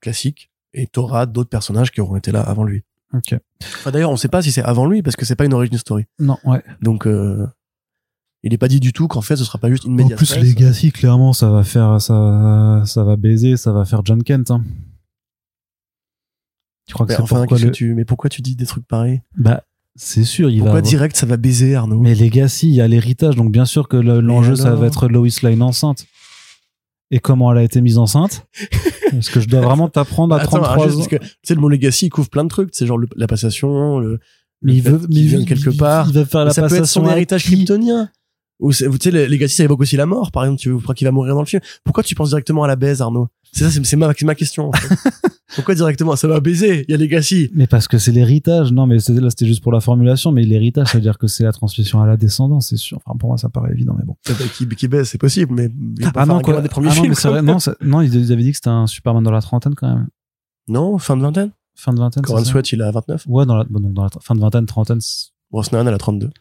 S2: Classique. Et t'auras d'autres personnages qui auront été là avant lui.
S1: Ok.
S2: Enfin, d'ailleurs, on sait pas si c'est avant lui parce que c'est pas une origin story.
S1: Non, ouais.
S2: Donc, euh, il est pas dit du tout qu'en fait, ce sera pas juste une
S1: En
S2: média.
S1: plus, Legacy, clairement, ça va faire, ça, ça va baiser, ça va faire John Kent. Hein. Tu crois que c'est
S2: enfin,
S1: pourquoi le...
S2: tu, mais pourquoi tu dis des trucs pareils?
S1: Bah, c'est sûr, il
S2: Pourquoi
S1: va.
S2: direct ça va baiser, Arnaud?
S1: Mais Legacy, il y a l'héritage, donc bien sûr que le- l'enjeu, ça va être Lois Lane enceinte. Et comment elle a été mise enceinte? Parce que je dois vraiment t'apprendre à
S2: Attends,
S1: 33
S2: juste
S1: ans.
S2: parce que tu sais, le mot legacy il couvre plein de trucs. C'est genre le- la passation, le.
S1: Mais il veut, mais il veut-
S2: quelque part.
S1: Il va faire
S2: Mais
S1: la
S2: ça peut être
S1: passation
S2: son héritage kryptonien. Ou tu sais, le legacy ça évoque aussi la mort, par exemple. Tu crois qu'il va mourir dans le film Pourquoi tu penses directement à la baise, Arnaud? C'est ça, c'est ma, question. en fait. Pourquoi directement? Ça va baiser. Il y a legacy.
S1: Mais parce que c'est l'héritage. Non, mais là, c'était juste pour la formulation. Mais l'héritage, ça veut dire que c'est la transmission à la descendance, c'est sûr. Enfin, pour moi, ça paraît évident, mais bon.
S2: Eh ben, Qui, qui baise, c'est possible, mais il
S1: Ah non, quoi.
S2: des premiers
S1: Ah non,
S2: films.
S1: mais vrai. Non, ça- non, ils avaient dit que c'était un Superman dans la trentaine quand même.
S2: Non, fin de vingtaine.
S1: Fin de vingtaine.
S2: Coran Sweat, il a 29.
S1: Ouais, dans la, bon, dans la fin de vingtaine, trentaine.
S2: Brosnan, elle a 32.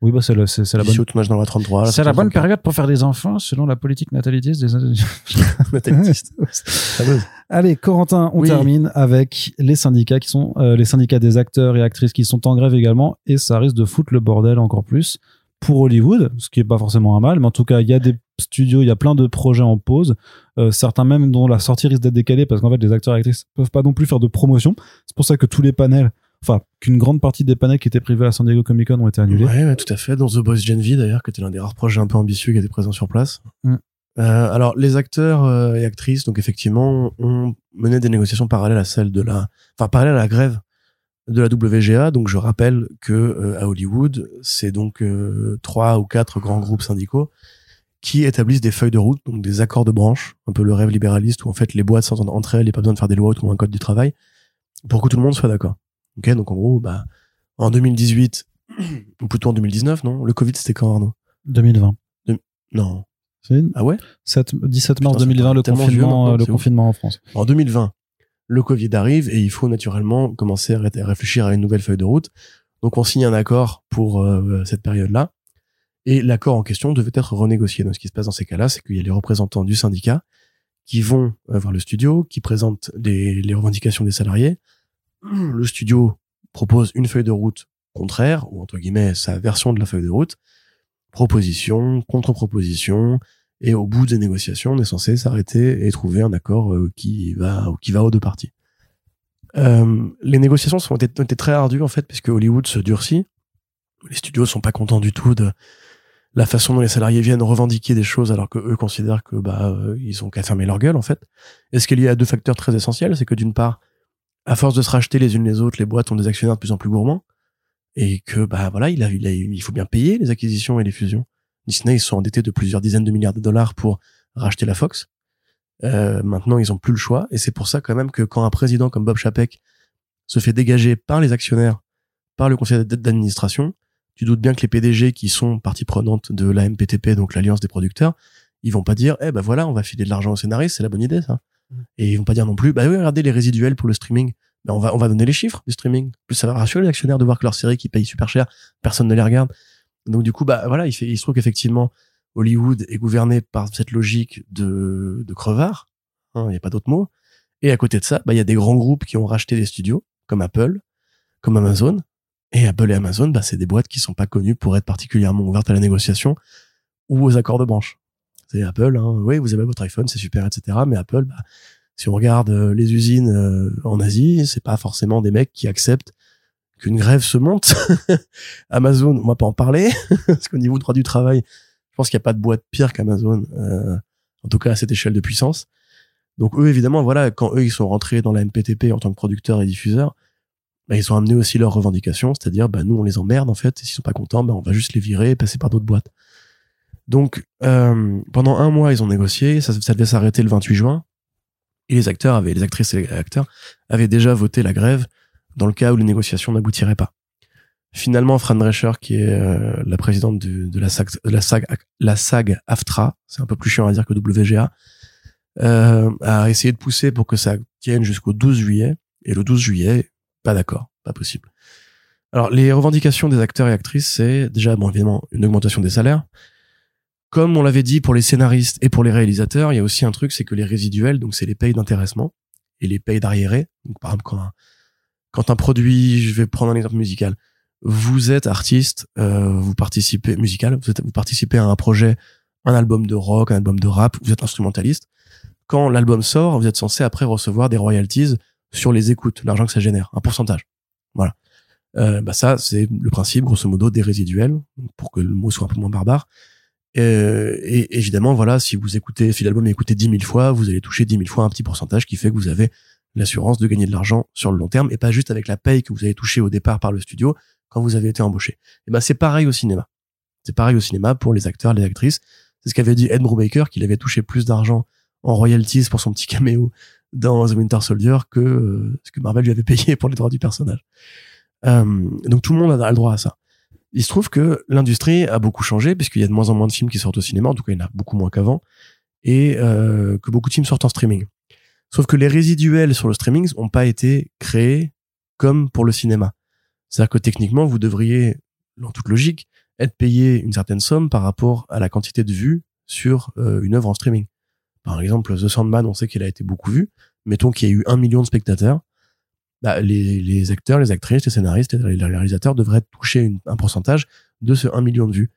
S1: Oui, bah, c'est le- c'est c'est la bonne.
S2: Bissot, Tournage dans la 33. là,
S1: C'est la bonne
S2: 34.
S1: période pour faire des enfants selon la politique natalitiste des
S2: Natalitiste.
S1: Allez, Corentin, on
S2: Oui.
S1: termine avec les syndicats qui sont euh, les syndicats des acteurs et actrices qui sont en grève également, et ça risque de foutre le bordel encore plus pour Hollywood, ce qui est pas forcément un mal, mais en tout cas, il y a des studios, il y a plein de projets en pause, euh, certains même dont la sortie risque d'être décalée parce qu'en fait, les acteurs et actrices peuvent pas non plus faire de promotion. C'est pour ça que tous les panels, enfin, qu'une grande partie des panels qui étaient prévus à San Diego Comic Con ont été annulés.
S2: Ouais, ouais, tout à fait. Dans The Boys Gen V, d'ailleurs, qui était l'un des rares projets un peu ambitieux qui était présent sur place.
S1: Mm.
S2: Euh, alors, les acteurs euh, et actrices, donc effectivement, ont mené des négociations parallèles à celles de la, enfin parallèles à la grève de la WGA. Donc, je rappelle que euh, à Hollywood, c'est donc euh, trois ou quatre grands groupes syndicaux qui établissent des feuilles de route, donc des accords de branche, un peu le rêve libéraliste où en fait les boîtes s'entendent entre elles, il n'y a pas besoin de faire des lois ou un code du travail, pour que tout le monde soit d'accord. Ok, donc en gros, bah, en 2018, ou plutôt en 2019, non? Le Covid, c'était quand, Arnaud?
S1: 2020.
S2: Non. Ah ouais?
S1: 7 17 mars
S2: Putain, ça
S1: 2020,
S2: paraît
S1: le
S2: vieux
S1: confinement, euh, le confinement en France.
S2: En 2020, le Covid arrive et il faut naturellement commencer à ré- à réfléchir à une nouvelle feuille de route. Donc on signe un accord pour euh, cette période-là. Et l'accord en question devait être renégocié. Donc ce qui se passe dans ces cas-là, c'est qu'il y a les représentants du syndicat qui vont euh, voir le studio, qui présentent les, les revendications des salariés. Le studio propose une feuille de route contraire, ou entre guillemets sa version de la feuille de route, proposition, contre-proposition, et au bout des négociations, on est censé s'arrêter et trouver un accord euh, qui va qui va aux deux parties. Euh, les négociations sont été, été, très ardues en fait, puisque Hollywood se durcit. Les studios sont pas contents du tout de la façon dont les salariés viennent revendiquer des choses alors que eux considèrent que bah euh, ils ont qu'à fermer leur gueule en fait. est ce qu'il y a deux facteurs très essentiels, c'est que d'une part, à force de se racheter les unes les autres, les boîtes ont des actionnaires de plus en plus gourmands et que bah voilà, il, a, il, a, il faut bien payer les acquisitions et les fusions. Disney ils sont endettés de plusieurs dizaines de milliards de dollars pour racheter la Fox. Euh, maintenant, ils ont plus le choix et c'est pour ça quand même que quand un président comme Bob Chapek se fait dégager par les actionnaires, par le conseil d'administration, tu doutes bien que les PDG qui sont partie prenante de la MPTP, donc l'Alliance des producteurs, ils vont pas dire, eh ben voilà, on va filer de l'argent aux scénaristes, c'est la bonne idée, ça. Et ils vont pas dire non plus, bah oui, regardez les résiduels pour le streaming. Ben on va, on va donner les chiffres du streaming. Plus ça va rassurer les actionnaires de voir que leur série qui paye super cher, personne ne les regarde. Donc du coup, bah voilà, il, se trouve qu'effectivement, Hollywood est gouverné par cette logique de, crevard. Hein, il n'y a pas d'autre mot. Et à côté de ça, bah, il y a des grands groupes qui ont racheté des studios, comme Apple, comme Amazon, et Apple et Amazon, bah, c'est des boîtes qui sont pas connues pour être particulièrement ouvertes à la négociation ou aux accords de branche. C'est Apple, hein, oui, vous avez votre iPhone, c'est super, etc. Mais Apple, bah, si on regarde euh, les usines euh, en Asie, c'est pas forcément des mecs qui acceptent qu'une grève se monte. Amazon, on va pas en parler, parce qu'au niveau du droit du travail, je pense qu'il n'y a pas de boîte pire qu'Amazon, euh, en tout cas à cette échelle de puissance. Donc eux, évidemment, voilà, quand eux, ils sont rentrés dans la MPTP en tant que producteurs et diffuseurs, bah, ils ont amené aussi leurs revendications, c'est-à-dire bah, nous on les emmerde en fait, et s'ils sont pas contents, bah, on va juste les virer et passer par d'autres boîtes. Donc euh, pendant un mois ils ont négocié, ça, devait s'arrêter le 28 juin, et les acteurs avaient, les actrices et les acteurs avaient déjà voté la grève dans le cas où les négociations n'aboutiraient pas. Finalement, Fran Drescher, qui est euh, la présidente de, la SAG AFTRA, c'est un peu plus chiant à dire que WGA, euh, a essayé de pousser pour que ça tienne jusqu'au 12 juillet. Et le 12 juillet, pas d'accord, pas possible. Alors, les revendications des acteurs et actrices, c'est déjà, bon, évidemment, une augmentation des salaires. Comme on l'avait dit pour les scénaristes et pour les réalisateurs, il y a aussi un truc, c'est que les résiduels, donc c'est les payes d'intéressement et les payes d'arriérés. Donc, par exemple, quand un, quand un produit, je vais prendre un exemple musical, vous êtes artiste, euh, vous participez musical, vous, êtes, vous participez à un projet, un album de rock, un album de rap, vous êtes instrumentaliste. Quand l'album sort, vous êtes censé après recevoir des royalties sur les écoutes, l'argent que ça génère, un pourcentage. Voilà. Euh, bah ça, c'est le principe, grosso modo, des résiduels, pour que le mot soit un peu moins barbare. Euh, et évidemment, voilà, si vous écoutez, si l'album est écouté 10 000 fois, vous allez toucher 10 000 fois un petit pourcentage qui fait que vous avez l'assurance de gagner de l'argent sur le long terme et pas juste avec la paye que vous avez touché au départ par le studio quand vous avez été embauché. Et ben c'est pareil au cinéma. C'est pareil au cinéma pour les acteurs, les actrices. C'est ce qu'avait dit Ed Brubaker, qu'il avait touché plus d'argent en royalties pour son petit caméo dans The Winter Soldier que euh, ce que Marvel lui avait payé pour les droits du personnage. Euh, donc tout le monde a le droit à ça. Il se trouve que l'industrie a beaucoup changé puisqu'il y a de moins en moins de films qui sortent au cinéma, en tout cas il y en a beaucoup moins qu'avant, et euh, que beaucoup de films sortent en streaming. Sauf que les résiduels sur le streaming n'ont pas été créés comme pour le cinéma. C'est-à-dire que techniquement, vous devriez, en toute logique, être payé une certaine somme par rapport à la quantité de vues sur une œuvre en streaming. Par exemple, The Sandman, on sait qu'il a été beaucoup vu. Mettons qu'il y a eu un million de spectateurs. Bah, les, les, acteurs, les actrices, les scénaristes, les réalisateurs devraient toucher un pourcentage de ce 1 million de vues.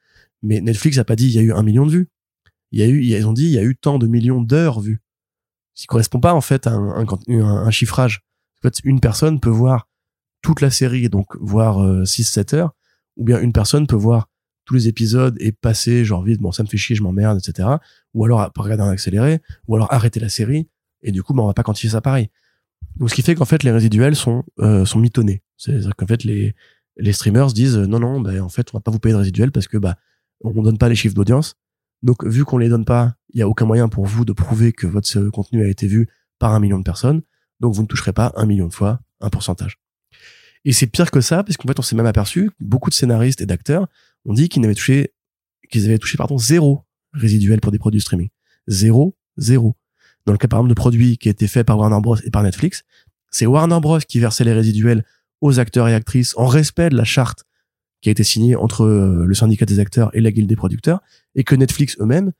S2: Mais Netflix a pas dit il y a eu un million de vues. Il y a eu, ils ont dit il y a eu tant de millions d'heures vues. Ce qui correspond pas en fait à un, chiffrage. En fait, une personne peut voir toute la série, donc voir 6-7 euh, heures, ou bien une personne peut voir tous les épisodes et passer genre vite bon ça me fait chier je m'emmerde etc ou alors regarder en accéléré ou alors arrêter la série et du coup bah, on va pas quantifier ça pareil donc ce qui fait qu'en fait les résiduels sont euh, sont mitonnés c'est à dire qu'en fait les les streamers disent non non bah, en fait on va pas vous payer de résiduels parce que bah on donne pas les chiffres d'audience donc vu qu'on les donne pas il y a aucun moyen pour vous de prouver que votre contenu a été vu par un million de personnes donc vous ne toucherez pas un million de fois un pourcentage et c'est pire que ça parce qu'en fait on s'est même aperçu beaucoup de scénaristes et d'acteurs on dit qu'ils avaient touché, qu'ils avaient touché, pardon, zéro résiduel pour des produits streaming. Zéro, zéro. Dans le cas, par exemple, de produits qui étaient faits par Warner Bros. et par Netflix, c'est Warner Bros. qui versait les résiduels aux acteurs et actrices en respect de la charte qui a été signée entre euh, le syndicat des acteurs et la guilde des producteurs, et que Netflix eux-mêmes,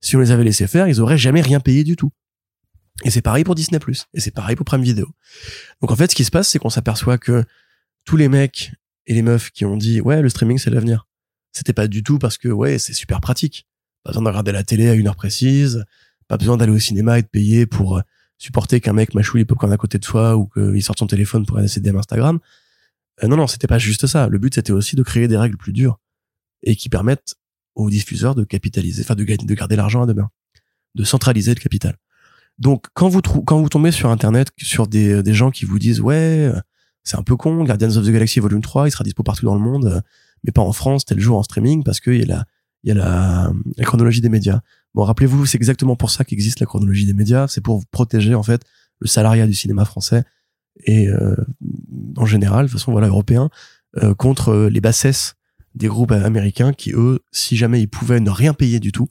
S2: si on les avait laissés faire, ils auraient jamais rien payé du tout. Et c'est pareil pour Disney+. Et c'est pareil pour Prime Video. Donc en fait, ce qui se passe, c'est qu'on s'aperçoit que tous les mecs et les meufs qui ont dit ouais, le streaming c'est l'avenir. C'était pas du tout parce que ouais, c'est super pratique. Pas besoin de regarder la télé à une heure précise, pas besoin d'aller au cinéma et de payer pour euh, supporter qu'un mec mâchouille popcorn à côté de soi ou qu'il sorte son téléphone pour aller ses Instagram. Euh, non, non, c'était pas juste ça. Le but, c'était aussi de créer des règles plus dures et qui permettent aux diffuseurs de capitaliser, enfin de, de garder l'argent à demain, de centraliser le capital. Donc, quand vous quand vous tombez sur Internet sur des, des gens qui vous disent ouais, euh, c'est un peu con, Guardians of the Galaxy Volume 3, il sera dispo partout dans le monde, euh, mais pas en France, tel jour en streaming parce qu'il y a la il y a la chronologie des médias. Bon, rappelez-vous, c'est exactement pour ça qu'existe la chronologie des médias, c'est pour protéger en fait le salariat du cinéma français et euh, en général, de façon voilà européen, euh, contre les bassesses des groupes américains qui eux, si jamais ils pouvaient ne rien payer du tout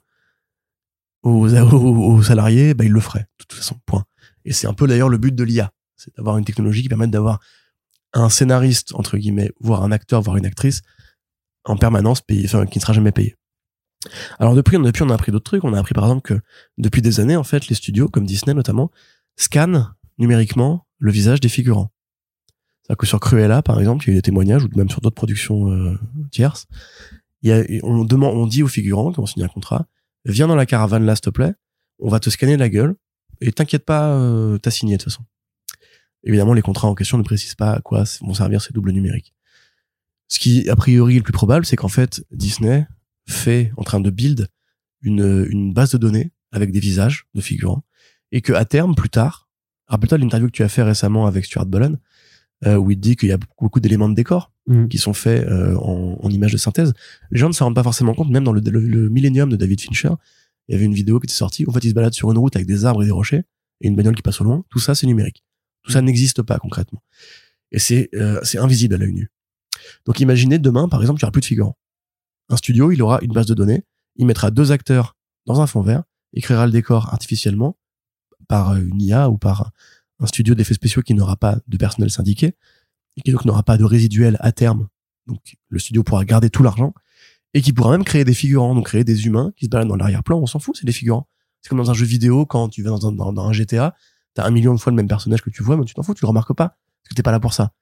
S2: aux, aux, salariés, bah ils le feraient de toute façon. Point. Et c'est un peu d'ailleurs le but de l'IA, c'est d'avoir une technologie qui permette d'avoir un scénariste entre guillemets, voire un acteur, voire une actrice en permanence payé, enfin qui ne sera jamais payé. Alors depuis, depuis on a appris d'autres trucs. On a appris par exemple que depuis des années, en fait, les studios, comme Disney notamment, scannent numériquement le visage des figurants. C'est-à-dire que sur Cruella, par exemple, il y a eu des témoignages, ou même sur d'autres productions euh, tierces, il y a, on demande, on dit aux figurants qui ont signé un contrat, viens dans la caravane là, s'il te plaît, on va te scanner la gueule, et t'inquiète pas, euh, t'as signé de toute façon. Évidemment, les contrats en question ne précisent pas à quoi vont servir ces doubles numériques. Ce qui, a priori, est le plus probable, c'est qu'en fait, Disney fait, en train de build, une, une base de données avec des visages de figurants, et que à terme, plus tard, rappelle-toi l'interview que tu as fait récemment avec Stuart Bolland, euh, où il dit qu'il y a beaucoup d'éléments de décor mm. qui sont faits euh, en, en images de synthèse. Les gens ne se rendent pas forcément compte, même dans le, le, Millennium de David Fincher, il y avait une vidéo qui était sortie, en fait il se balade sur une route avec des arbres et des rochers, et une bagnole qui passe au loin, tout ça c'est numérique. Tout ça mm. n'existe pas concrètement. Et c'est euh, c'est invisible à l'œil nu. Donc imaginez demain, par exemple, il n'y aura plus de figurants. Un studio, il aura une base de données, il mettra deux acteurs dans un fond vert, il créera le décor artificiellement par une IA ou par un studio d'effets spéciaux qui n'aura pas de personnel syndiqué et qui n'aura pas de résiduel à terme. Donc le studio pourra garder tout l'argent et qui pourra même créer des figurants, donc créer des humains qui se baladent dans l'arrière-plan. On s'en fout, c'est des figurants. C'est comme dans un jeu vidéo quand tu vas dans un, dans, un GTA, t'as un million de fois le même personnage que tu vois, mais tu t'en fous, tu le remarques pas parce que t'es pas là pour ça.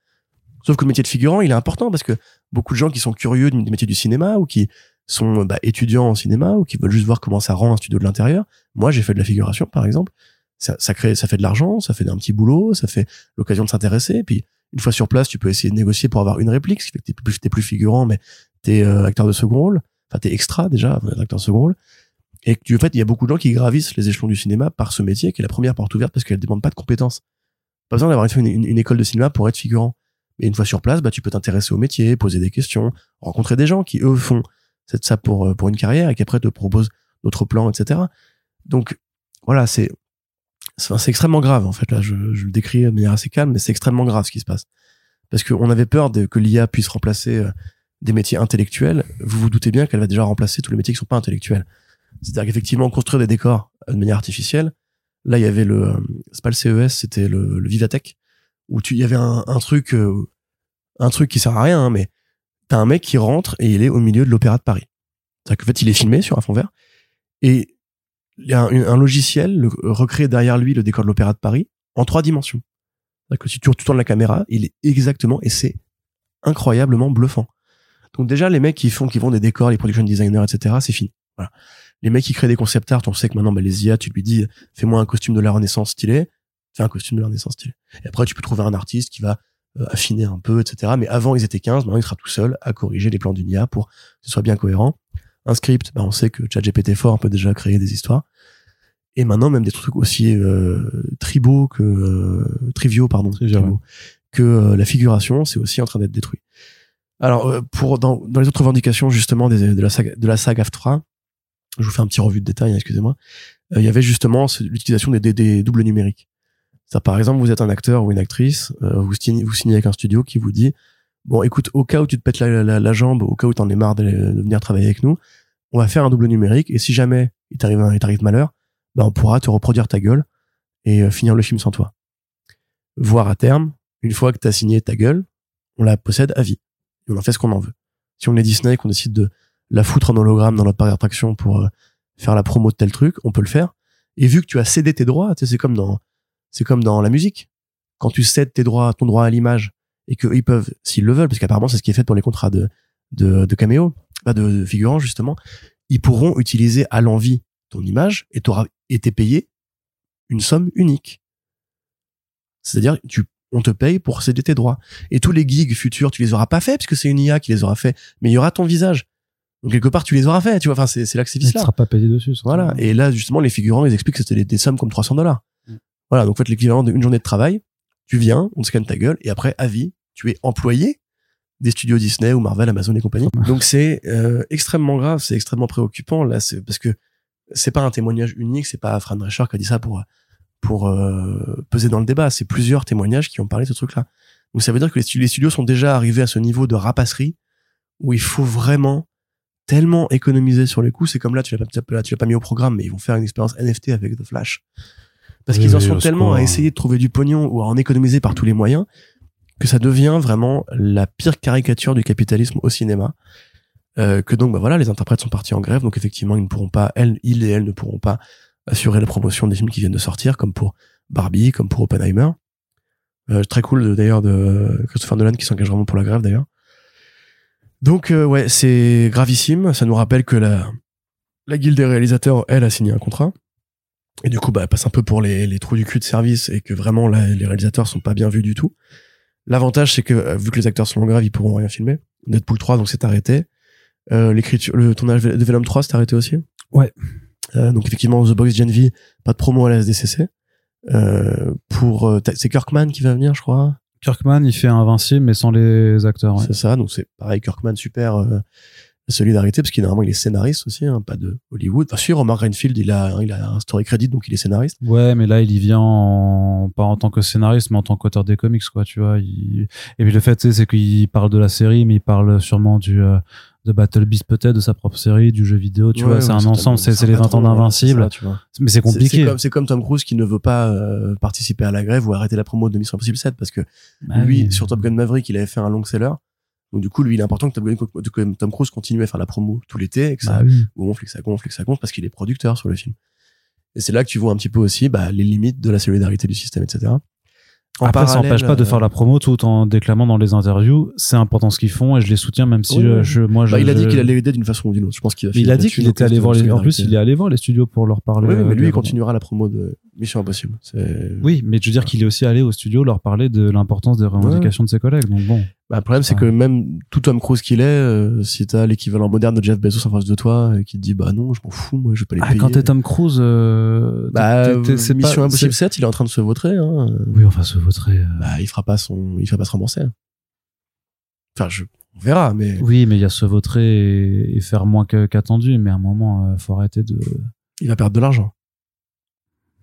S2: Sauf que le métier de figurant, il est important parce que beaucoup de gens qui sont curieux du métier du cinéma ou qui sont bah, étudiants en cinéma ou qui veulent juste voir comment ça rend un studio de l'intérieur. Moi, j'ai fait de la figuration, par exemple ça, ça crée, ça fait de l'argent, ça fait un petit boulot, ça fait l'occasion de s'intéresser. Puis une fois sur place, tu peux essayer de négocier pour avoir une réplique, ce qui fait que t'es plus, plus figurant, mais t'es euh, acteur de second rôle. Enfin, t'es extra déjà, acteur de second rôle. Et que, en fait, il y a beaucoup de gens qui gravissent les échelons du cinéma par ce métier, qui est la première porte ouverte parce qu'elle demande pas de compétences. Pas besoin d'avoir une, école de cinéma pour être figurant. Mais une fois sur place, bah, tu peux t'intéresser au métier, poser des questions, rencontrer des gens qui, eux, font ça pour, euh, pour une carrière et qui après te proposent d'autres plans, etc. Donc, voilà, c'est, c'est extrêmement grave en fait. Là je, je, le décris de manière assez calme mais c'est extrêmement grave ce qui se passe. Parce qu'on avait peur de, que l'IA puisse remplacer euh, des métiers intellectuels. Vous vous doutez bien qu'elle va déjà remplacer tous les métiers qui sont pas intellectuels. C'est-à-dire qu'effectivement construire des décors de manière artificielle. Là il y avait le euh, c'est pas le CES c'était le, le Vivatech où tu il y avait un, un truc euh, un truc qui sert à rien hein, mais t'as un mec qui rentre et il est au milieu de l'opéra de Paris c'est-à-dire qu'en fait il est filmé sur un fond vert et il y a un, logiciel le, recrée derrière lui le décor de l'Opéra de Paris en trois dimensions. Que si tu tournes la caméra, il est exactement et c'est incroyablement bluffant. Donc déjà les mecs qui font qui vont des décors, les production designers, etc. C'est fini. Voilà. Les mecs qui créent des concept art, on sait que maintenant bah, les IA, tu lui dis fais-moi un costume de la Renaissance stylé, fais un costume de la Renaissance stylé. Et après tu peux trouver un artiste qui va euh, affiner un peu, etc. Mais avant ils étaient 15, maintenant il sera tout seul à corriger les plans d'une IA pour que ce soit bien cohérent un script, bah on sait que ChatGPT-4 peut déjà créer des histoires. Et maintenant, même des trucs aussi euh, tribaux que euh, triviaux, pardon, que euh, la figuration, c'est aussi en train d'être détruit. Alors, euh, pour dans, dans, les autres revendications justement des, de la saga, de la saga 3 je vous fais un petit revue de détail, hein, excusez-moi. Il y avait justement l'utilisation des, des, doubles numériques. Par exemple, vous êtes un acteur ou une actrice, vous, signez, vous signez avec un studio qui vous dit bon, écoute, au cas où tu te pètes la, jambe, au cas où t'en es marre de, venir travailler avec nous, on va faire un double numérique et si jamais il t'arrive il t'arrive malheur, ben on pourra te reproduire ta gueule et euh, finir le film sans toi. Voire à terme, une fois que t'as signé ta gueule, on la possède à vie et on en fait ce qu'on en veut. Si on est Disney qu'on décide de la foutre en hologramme dans notre parc d'attraction pour euh, faire la promo de tel truc, on peut le faire. Et vu que tu as cédé tes droits, c'est comme dans, c'est comme dans la musique. Quand tu cèdes tes droits, ton droit à l'image, et qu'ils peuvent, s'ils le veulent, parce qu'apparemment c'est ce qui est fait pour les contrats de, de, de caméo, pas de, de figurants justement, ils pourront utiliser à l'envie ton image et t'auras été payé une somme unique. C'est-à-dire, tu, on te paye pour céder tes droits. Et tous les gigs futurs, tu les auras pas fait, puisque c'est une IA qui les aura fait, mais il y aura ton visage. Donc quelque part, tu les auras fait, tu vois. Enfin, c'est, c'est là que c'est
S1: Tu seras pas payé dessus.
S2: Voilà. Et là, justement, les figurants, ils expliquent que c'était des, des sommes comme 300 dollars. Voilà. Donc, en fait, l'équivalent d'une journée de travail, tu viens, on te scanne ta gueule, et après, à vie, tu es employé des studios Disney ou Marvel, Amazon et compagnie. Donc, c'est euh, extrêmement grave, c'est extrêmement préoccupant. Là, c'est parce que c'est pas un témoignage unique, c'est pas Fran Drescher qui a dit ça pour pour euh, peser dans le débat. C'est plusieurs témoignages qui ont parlé de ce truc-là. Donc, ça veut dire que les stu- les studios sont déjà arrivés à ce niveau de rapasserie où il faut vraiment tellement économiser sur les coûts. C'est comme là, tu l'as pas, tu l'as pas mis au programme, mais ils vont faire une expérience NFT avec The Flash. Parce
S1: Oui,
S2: qu'ils en sont tellement à essayer de trouver du pognon ou à en économiser par tous les moyens que ça devient vraiment la pire caricature du capitalisme au cinéma. Euh, que donc, bah voilà, les interprètes sont partis en grève, donc effectivement, ils ne pourront pas, elles, ils et elles ne pourront pas assurer la promotion des films qui viennent de sortir, comme pour Barbie, comme pour Oppenheimer. Euh, très cool d'ailleurs de Christopher Nolan qui s'engage vraiment pour la grève d'ailleurs. Donc euh, ouais, c'est gravissime. Ça nous rappelle que la la guilde des réalisateurs, elle, a signé un contrat. Et du coup, bah, elle passe un peu pour les, les trous du cul de service et que vraiment, là, les réalisateurs sont pas bien vus du tout. L'avantage, c'est que, euh, vu que les acteurs sont en grève, ils pourront rien filmer. Deadpool 3, donc c'est arrêté. Euh, l'écriture, le tournage de Venom 3, c'est arrêté aussi.
S1: Ouais.
S2: Euh, donc effectivement, The Box Gen V, pas de promo à la SDCC. Euh, pour, euh, c'est Kirkman qui va venir, je crois.
S1: Kirkman, il fait Invincible, mais sans les acteurs. ouais.
S2: C'est ça, donc c'est pareil, Kirkman, super euh, solidarité, parce qu'il normalement il est scénariste aussi, hein, pas de Hollywood. Enfin, si, Omar Greenfield, il a, il a un story credit, donc il est scénariste.
S1: Ouais, mais là, il y vient en... pas en tant que scénariste, mais en tant qu'auteur des comics, quoi, tu vois. il- Et puis le fait, c'est qu'il parle de la série, mais il parle sûrement du euh, de Battle Beast peut-être, de sa propre série, du jeu vidéo, tu
S2: Ouais,
S1: vois. C'est un ensemble, c'est les 20 ans d'Invincible. Mais c'est compliqué.
S2: C'est comme, Tom Cruise qui ne veut pas euh, participer à la grève ou arrêter la promo de Mission Impossible 7 parce que
S1: Ah
S2: lui, sur Top Gun Maverick, il avait fait un long seller. Donc du coup, lui, il est important que Tom Cruise continue à faire la promo tout l'été et que ça
S1: Bah oui.
S2: gonfle et que ça gonfle et que ça gonfle parce qu'il est producteur sur le film. Et c'est là que tu vois un petit peu aussi bah, les limites de la solidarité du système, etc. En
S1: Après, ça n'empêche pas de
S2: euh,
S1: faire la promo tout en déclamant dans les interviews. C'est important ce qu'ils font et je les soutiens, même si
S2: Oui,
S1: je, moi, je,
S2: Bah, il a dit qu'il allait l'aider d'une façon ou d'une autre. Je pense qu'il
S1: Mais il a dit qu'il était allé voir les, en plus, il est allé voir les studios pour leur parler.
S2: Oui, oui, mais
S1: euh,
S2: lui, il continuera la promo de Mission Impossible.
S1: Oui, mais je veux dire qu'il est aussi allé au studio leur parler de l'importance des revendications de ses collègues. Donc bon.
S2: Bah, le problème, c'est
S1: Ouais.
S2: que même tout Tom Cruise qu'il est, euh, si t'as l'équivalent moderne de Jeff Bezos en face de toi et qui te dit bah non, je m'en fous, moi, je vais pas les
S1: Ah,
S2: payer.
S1: quand t'es Tom Cruise, euh,
S2: bah,
S1: c'est
S2: Mission
S1: pas-
S2: Impossible
S1: c'est-
S2: 7, il est en train de se vautrer. Hein.
S1: Oui, enfin, se vautrer. euh,
S2: Bah, il fera pas son, il fera pas se rembourser. Enfin, je, on verra, mais
S1: Oui, mais il y a se vautrer et, et faire moins qu'attendu. Mais à un moment, euh, faut arrêter de.
S2: il va perdre de l'argent.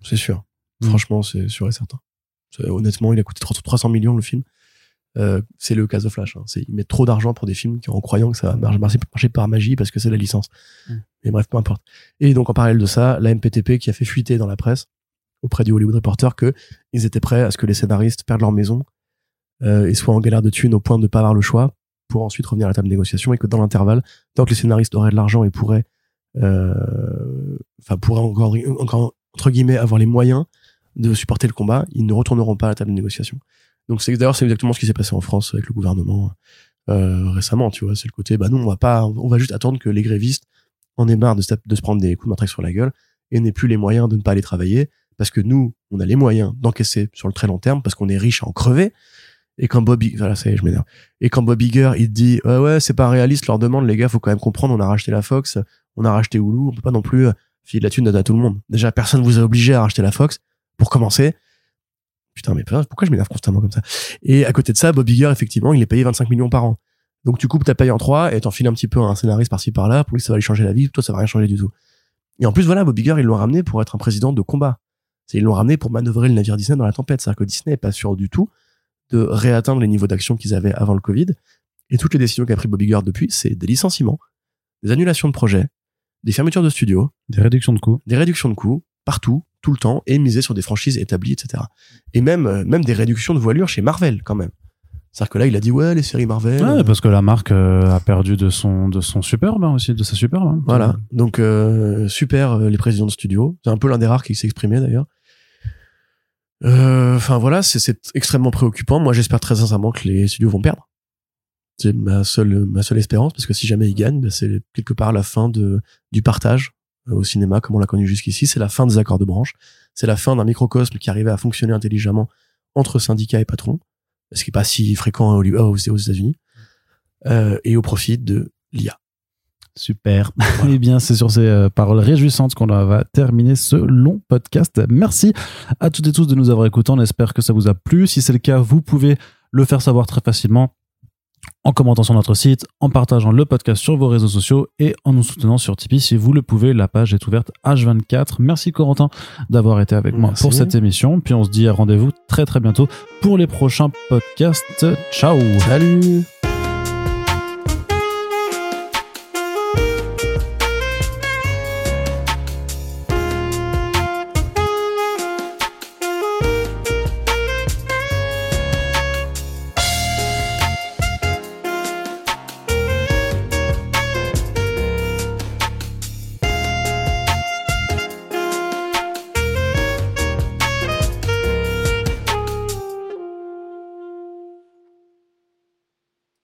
S2: C'est sûr.
S1: Mm.
S2: Franchement, c'est sûr et certain. Honnêtement, il a coûté 300 300 millions le film. Euh, c'est le cas de Flash. Hein. C'est, il met trop d'argent pour des films qui, en croyant que ça va marcher, marcher, marcher par magie parce que c'est la licence.
S1: Mm.
S2: Mais bref, peu importe. Et donc, en parallèle de ça, la MPTP qui a fait fuiter dans la presse auprès du Hollywood Reporter que ils étaient prêts à ce que les scénaristes perdent leur maison euh, et soient en galère de thunes au point de ne pas avoir le choix pour ensuite revenir à la table de négociation et que dans l'intervalle, tant que les scénaristes auraient de l'argent et pourraient, euh, enfin, pourraient encore, encore, entre guillemets, avoir les moyens de supporter le combat, ils ne retourneront pas à la table de négociation. Donc c'est d'ailleurs c'est exactement ce qui s'est passé en France avec le gouvernement euh, récemment, tu vois, c'est le côté bah non, on va pas on va juste attendre que les grévistes en aient marre de se, prendre des coups de matraque sur la gueule et n'aient plus les moyens de ne pas aller travailler parce que nous, on a les moyens d'encaisser sur le très long terme parce qu'on est riche à en crever. Et quand Bobby, voilà, ça y est, je m'énerve. Et quand Bob Iger, il dit, ouais, ouais, c'est pas réaliste, leur demande, les gars, faut quand même comprendre, on a racheté la Fox, on a racheté Hulu, on peut pas non plus euh, filer la thune à tout le monde. Déjà, personne vous a obligé à racheter la Fox, pour commencer. Putain, mais pourquoi je m'énerve constamment comme ça? Et à côté de ça, Bob Iger, effectivement, il est payé 25 millions par an. Donc tu coupes ta paye en trois et t'en files un petit peu à un scénariste par-ci par-là, pour lui ça va lui changer la vie, toi ça va rien changer du tout. Et en plus, voilà, Bob Iger, ils l'ont ramené pour être un président de combat. C'est, ils l'ont ramené pour manœuvrer le navire Disney dans la tempête. C'est-à-dire que Disney est pas sûr du tout de réatteindre les niveaux d'action qu'ils avaient avant le Covid. Et toutes les décisions qu'a pris Bob Iger depuis, c'est des licenciements, des annulations de projets, des fermetures de studios,
S1: Des réductions de coûts.
S2: des réductions de coûts partout, tout le temps, et miser sur des franchises établies, etc. Et même, euh, même des réductions de voilure chez Marvel, quand même. C'est-à-dire que là, il a dit ouais, les séries Marvel.
S1: Ouais,
S2: euh,
S1: parce que la marque euh, a perdu de son de son superbe hein, aussi, de sa superbe. hein.
S2: Voilà. Donc euh, super les présidents de studio. C'est un peu l'un des rares qui exprimé d'ailleurs. Enfin voilà, c'est- extrêmement préoccupant. Moi, j'espère très sincèrement que les studios vont perdre. C'est ma seule ma seule espérance parce que si jamais ils gagnent, ben, c'est quelque part la fin de du partage au cinéma comme on l'a connu jusqu'ici. C'est la fin des accords de branche. C'est la fin d'un microcosme qui arrivait à fonctionner intelligemment entre syndicats et patrons, ce qui est pas si fréquent à Hollywood- aux aux États-Unis, euh, et au profit de l'IA.
S1: Super. Eh bien, c'est sur ces euh, paroles réjouissantes qu'on va terminer ce long podcast. Merci à toutes et tous de nous avoir écoutés. On espère que ça vous a plu. Si c'est le cas, vous pouvez le faire savoir très facilement en commentant sur notre site, en partageant le podcast sur vos réseaux sociaux et en nous soutenant sur Tipeee si vous le pouvez. La page est ouverte H24. Merci Corentin d'avoir été avec moi pour cette émission. Puis on se dit à rendez-vous très très bientôt pour les prochains podcasts. Ciao
S2: Salut